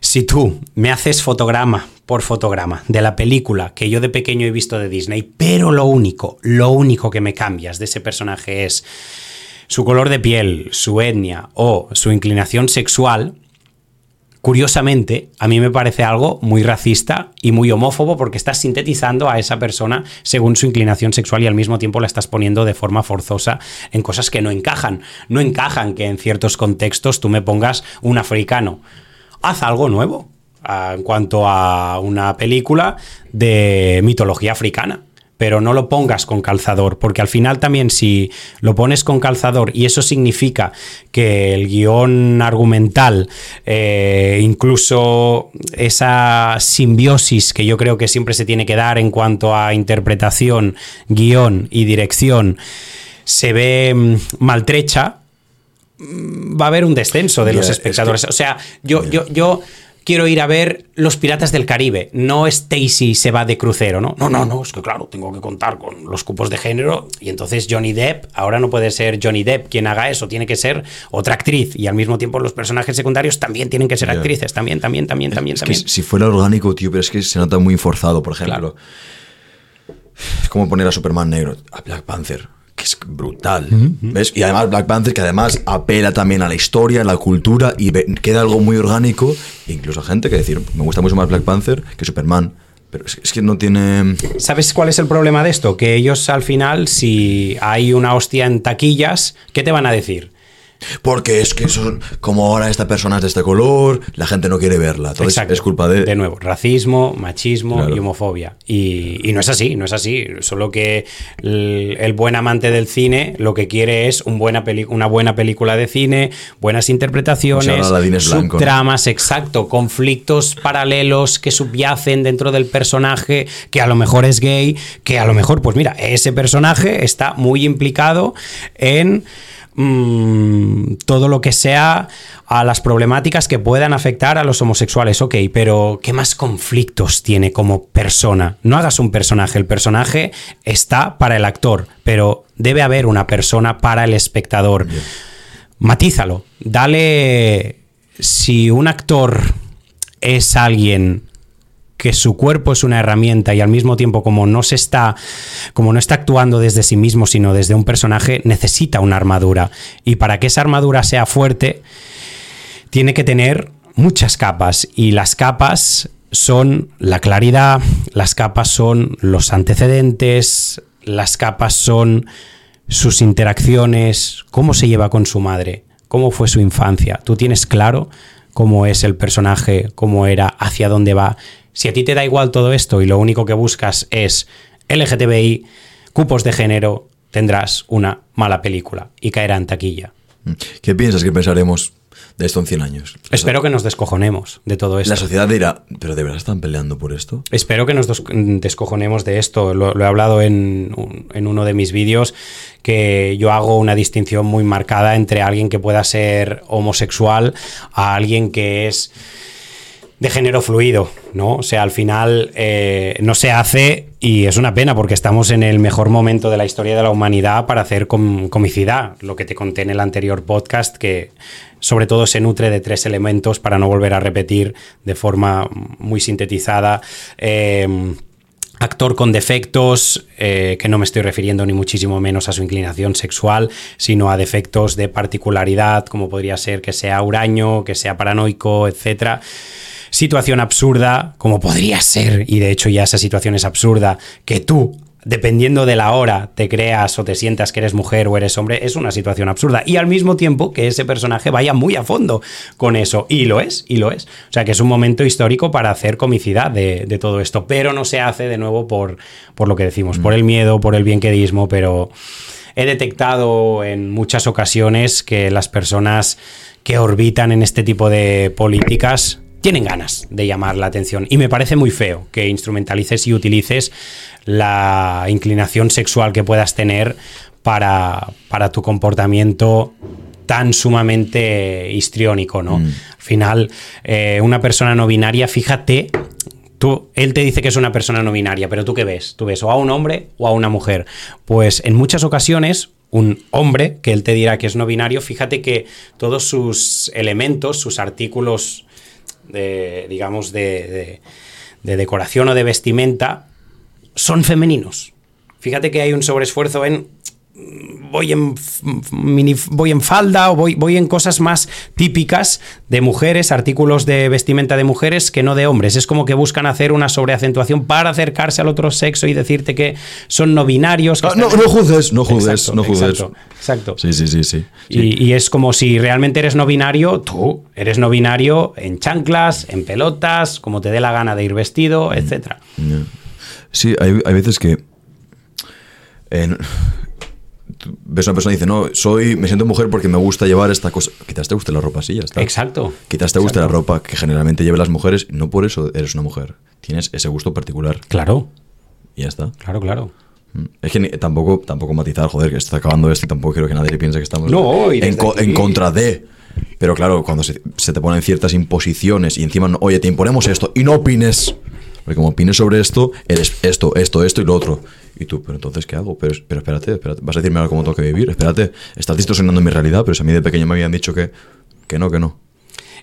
S1: Si tú me haces fotograma por fotograma de la película que yo de pequeño he visto de Disney, pero lo único, lo único que me cambias de ese personaje es su color de piel, su etnia o su inclinación sexual, curiosamente, a mí me parece algo muy racista y muy homófobo porque estás sintetizando a esa persona según su inclinación sexual y al mismo tiempo la estás poniendo de forma forzosa en cosas que no encajan. No encajan que en ciertos contextos tú me pongas un africano. Haz algo nuevo ah, en cuanto a una película de mitología africana pero no lo pongas con calzador, porque al final también si lo pones con calzador y eso significa que el guion argumental, eh, incluso esa simbiosis que yo creo que siempre se tiene que dar en cuanto a interpretación, guion y dirección, se ve mm, maltrecha, mm, va a haber un descenso de los espectadores. o sea, yo, yo, yo quiero ir a ver Los Piratas del Caribe. No Stacy se va de crucero, ¿no? No, no, no, es que claro, tengo que contar con los cupos de género y entonces Johnny Depp, ahora no puede ser Johnny Depp quien haga eso, tiene que ser otra actriz y al mismo tiempo los personajes secundarios también tienen que ser actrices, también, también, también, también,
S2: es
S1: también.
S2: Que si fuera orgánico, tío, pero es que se nota muy forzado, por ejemplo. Es como poner a Superman negro, a Black Panther que es brutal. ¿Ves? Y además Black Panther, que además apela también a la historia, a la cultura, y queda algo muy orgánico. E incluso gente que decir, me gusta mucho más Black Panther que Superman. Pero es, es, que no tiene.
S1: ¿Sabes cuál es el problema de esto? Que ellos al final, si hay una hostia en taquillas, ¿qué te van a decir?
S2: Porque es que son, como ahora esta persona es de este color, la gente no quiere verla. Entonces es culpa de.
S1: De nuevo, racismo, machismo y homofobia. Y, no es así, no es así. Solo que el, buen amante del cine lo que quiere es un buena una buena película de cine, buenas interpretaciones, tramas, exacto, conflictos paralelos que subyacen dentro del personaje, que a lo mejor es gay, que a lo mejor, pues mira, ese personaje está muy implicado en Mm, todo lo que sea a las problemáticas que puedan afectar a los homosexuales. Ok, pero ¿qué más conflictos tiene como persona? No hagas un personaje, el personaje está para el actor, pero debe haber una persona para el espectador. Matízalo, dale... Si un actor es alguien que su cuerpo es una herramienta y al mismo tiempo como no se está como no está actuando desde sí mismo sino desde un personaje necesita una armadura y para que esa armadura sea fuerte tiene que tener muchas capas y las capas son la claridad, las capas son los antecedentes, las capas son sus interacciones, cómo se lleva con su madre, cómo fue su infancia. Tú tienes claro cómo es el personaje, cómo era, hacia dónde va. Si a ti te da igual todo esto y lo único que buscas es LGTBI, cupos de género, tendrás una mala película y caerá en taquilla.
S2: ¿Qué piensas que pensaremos de esto en 100 años?
S1: Espero que nos descojonemos de todo esto.
S2: La sociedad dirá, ¿pero de verdad están peleando por esto?
S1: Espero que nos descojonemos de esto. Lo, he hablado en, en uno de mis vídeos, que yo hago una distinción muy marcada entre alguien que pueda ser homosexual a alguien que es de género fluido, ¿no? O sea, al final eh, no se hace y es una pena porque estamos en el mejor momento de la historia de la humanidad para hacer comicidad, lo que te conté en el anterior podcast, que sobre todo se nutre de tres elementos para no volver a repetir de forma muy sintetizada. Em, actor con defectos, eh, que no me estoy refiriendo ni muchísimo menos a su inclinación sexual, sino a defectos de particularidad, como podría ser que sea huraño, que sea paranoico, etcétera situación absurda, como podría ser, y de hecho ya esa situación es absurda, que tú dependiendo de la hora te creas o te sientas que eres mujer o eres hombre, es una situación absurda. Y al mismo tiempo que ese personaje vaya muy a fondo con eso. Y lo es, y lo es. O sea que es un momento histórico para hacer comicidad de, todo esto. Pero no se hace de nuevo por, por lo que decimos, por el miedo, por el bienquedismo, pero he detectado en muchas ocasiones que las personas que orbitan en este tipo de políticas tienen ganas de llamar la atención. Y me parece muy feo que instrumentalices y utilices la inclinación sexual que puedas tener para, para tu comportamiento tan sumamente histriónico, ¿no? Mm. Al final, eh, una persona no binaria, fíjate, tú, él te dice que es una persona no binaria, pero tú qué ves? Tú ves o a un hombre o a una mujer. Pues en muchas ocasiones, un hombre que él te dirá que es no binario, fíjate que todos sus elementos, sus artículos de, digamos, de, decoración o de vestimenta son femeninos. Fíjate que hay un sobreesfuerzo en voy en, mini, voy en falda o voy, voy en cosas más típicas de mujeres, artículos de vestimenta de mujeres que no de hombres. Es como que buscan hacer una sobreacentuación para acercarse al otro sexo y decirte que son no binarios.
S2: Ah, no, no juzgues, no juzgues, no juzgues.
S1: Exacto, exacto.
S2: Sí, sí, sí, sí.
S1: Y, y, es como si realmente eres no binario, tú eres no binario en chanclas, en pelotas, como te dé la gana de ir vestido, etc.
S2: Sí, hay, hay veces que... En, ves a una persona y dice, no, soy, me siento mujer porque me gusta llevar esta cosa. Quizás te guste la ropa así, ya está.
S1: Exacto.
S2: Quizás te guste
S1: Exacto.
S2: la ropa que generalmente lleven las mujeres, no por eso eres una mujer. Tienes ese gusto particular
S1: Claro,
S2: y ya está.
S1: claro, claro.
S2: Mm. Es que ni- tampoco, tampoco matizar, joder, que está acabando esto y tampoco quiero que nadie piense que estamos
S1: No,
S2: en, co- en contra de. Pero claro, cuando se, se te ponen ciertas imposiciones y encima, no- oye, te imponemos esto y no opines. Porque como opines sobre esto, eres esto, esto, esto y lo otro. Y tú, pero entonces, ¿qué hago? Pero, pero espérate, espérate, vas a decirme ahora cómo tengo que vivir. Espérate, estás distorsionando mi realidad, pero si a mí de pequeño me habían dicho que, que no, que no.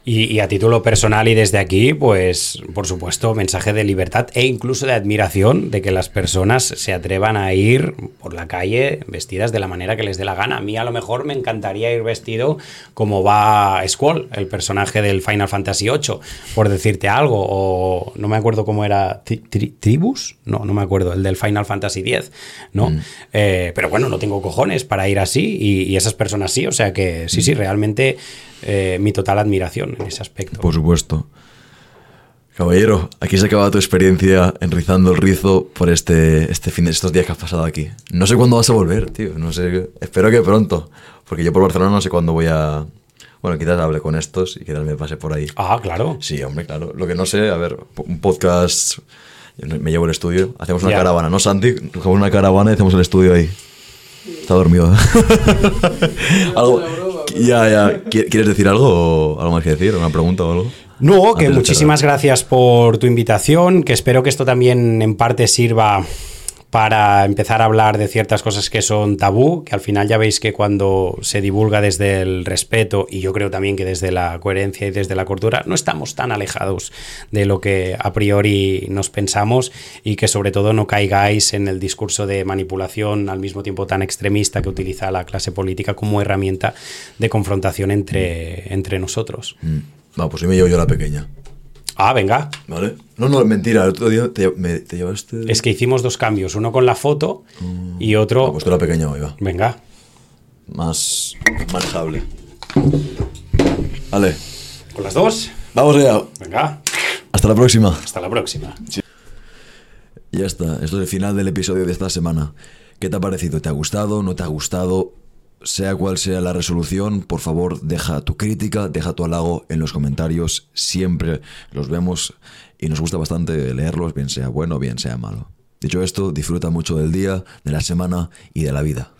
S1: Y, y a título personal y desde aquí, pues por supuesto, mensaje de libertad e incluso de admiración de que las personas se atrevan a ir por la calle vestidas de la manera que les dé la gana. A mí a lo mejor me encantaría ir vestido como va Squall, el personaje del Final Fantasy VIII, por decirte algo, o no me acuerdo cómo era, Tri- Tri- ¿Tribus? No, no me acuerdo, el del Final Fantasy X, ¿no? Eh, pero bueno, no tengo cojones para ir así y, y esas personas sí, o sea que sí, sí, realmente eh, mi total admiración en ese aspecto.
S2: Por supuesto. Caballero, aquí se acaba tu experiencia enrizando el rizo por este, este fin de estos días que has pasado aquí. No sé cuándo vas a volver, tío. No sé. Espero que pronto. Porque yo por Barcelona no sé cuándo voy a. Bueno, quizás hable con estos y quizás me pase por ahí.
S1: Ah, claro.
S2: Sí, hombre, claro. Lo que no sé, a ver, un podcast. Me llevo el estudio, hacemos una
S1: Ya.
S2: caravana, ¿no, Santi? Cogemos una caravana y hacemos el estudio ahí. Está dormido. algo, ya, ya. ¿Qui- ¿Quieres decir algo o algo más que decir? ¿Una pregunta o algo?
S1: No, que muchísimas gracias por tu invitación, que espero que esto también en parte sirva para empezar a hablar de ciertas cosas que son tabú, que al final ya veis que cuando se divulga desde el respeto y yo creo también que desde la coherencia y desde la cordura, no estamos tan alejados de lo que a priori nos pensamos y que sobre todo no caigáis en el discurso de manipulación al mismo tiempo tan extremista que utiliza la clase política como herramienta de confrontación entre, entre nosotros.
S2: Mm. Va, pues hoy me llevo yo la pequeña.
S1: Ah, venga.
S2: ¿Vale? No, no, mentira. El otro día te, me- te llevaste.
S1: Es que hicimos dos cambios, uno con la foto y
S2: Ah,
S1: otro...
S2: pues tú la pequeña hoy, va.
S1: Venga.
S2: Más manejable. Vale.
S1: ¿Con las dos?
S2: Vamos allá.
S1: Venga.
S2: Hasta la próxima.
S1: Hasta la próxima.
S2: Ya está, esto es el final del episodio de esta semana. ¿Qué te ha parecido? ¿Te ha gustado? ¿No te ha gustado? Sea cual sea la resolución, por favor deja tu crítica, deja tu halago en los comentarios. Siempre los vemos y nos gusta bastante leerlos, bien sea bueno, bien sea malo. Dicho esto, disfruta mucho del día, de la semana y de la vida.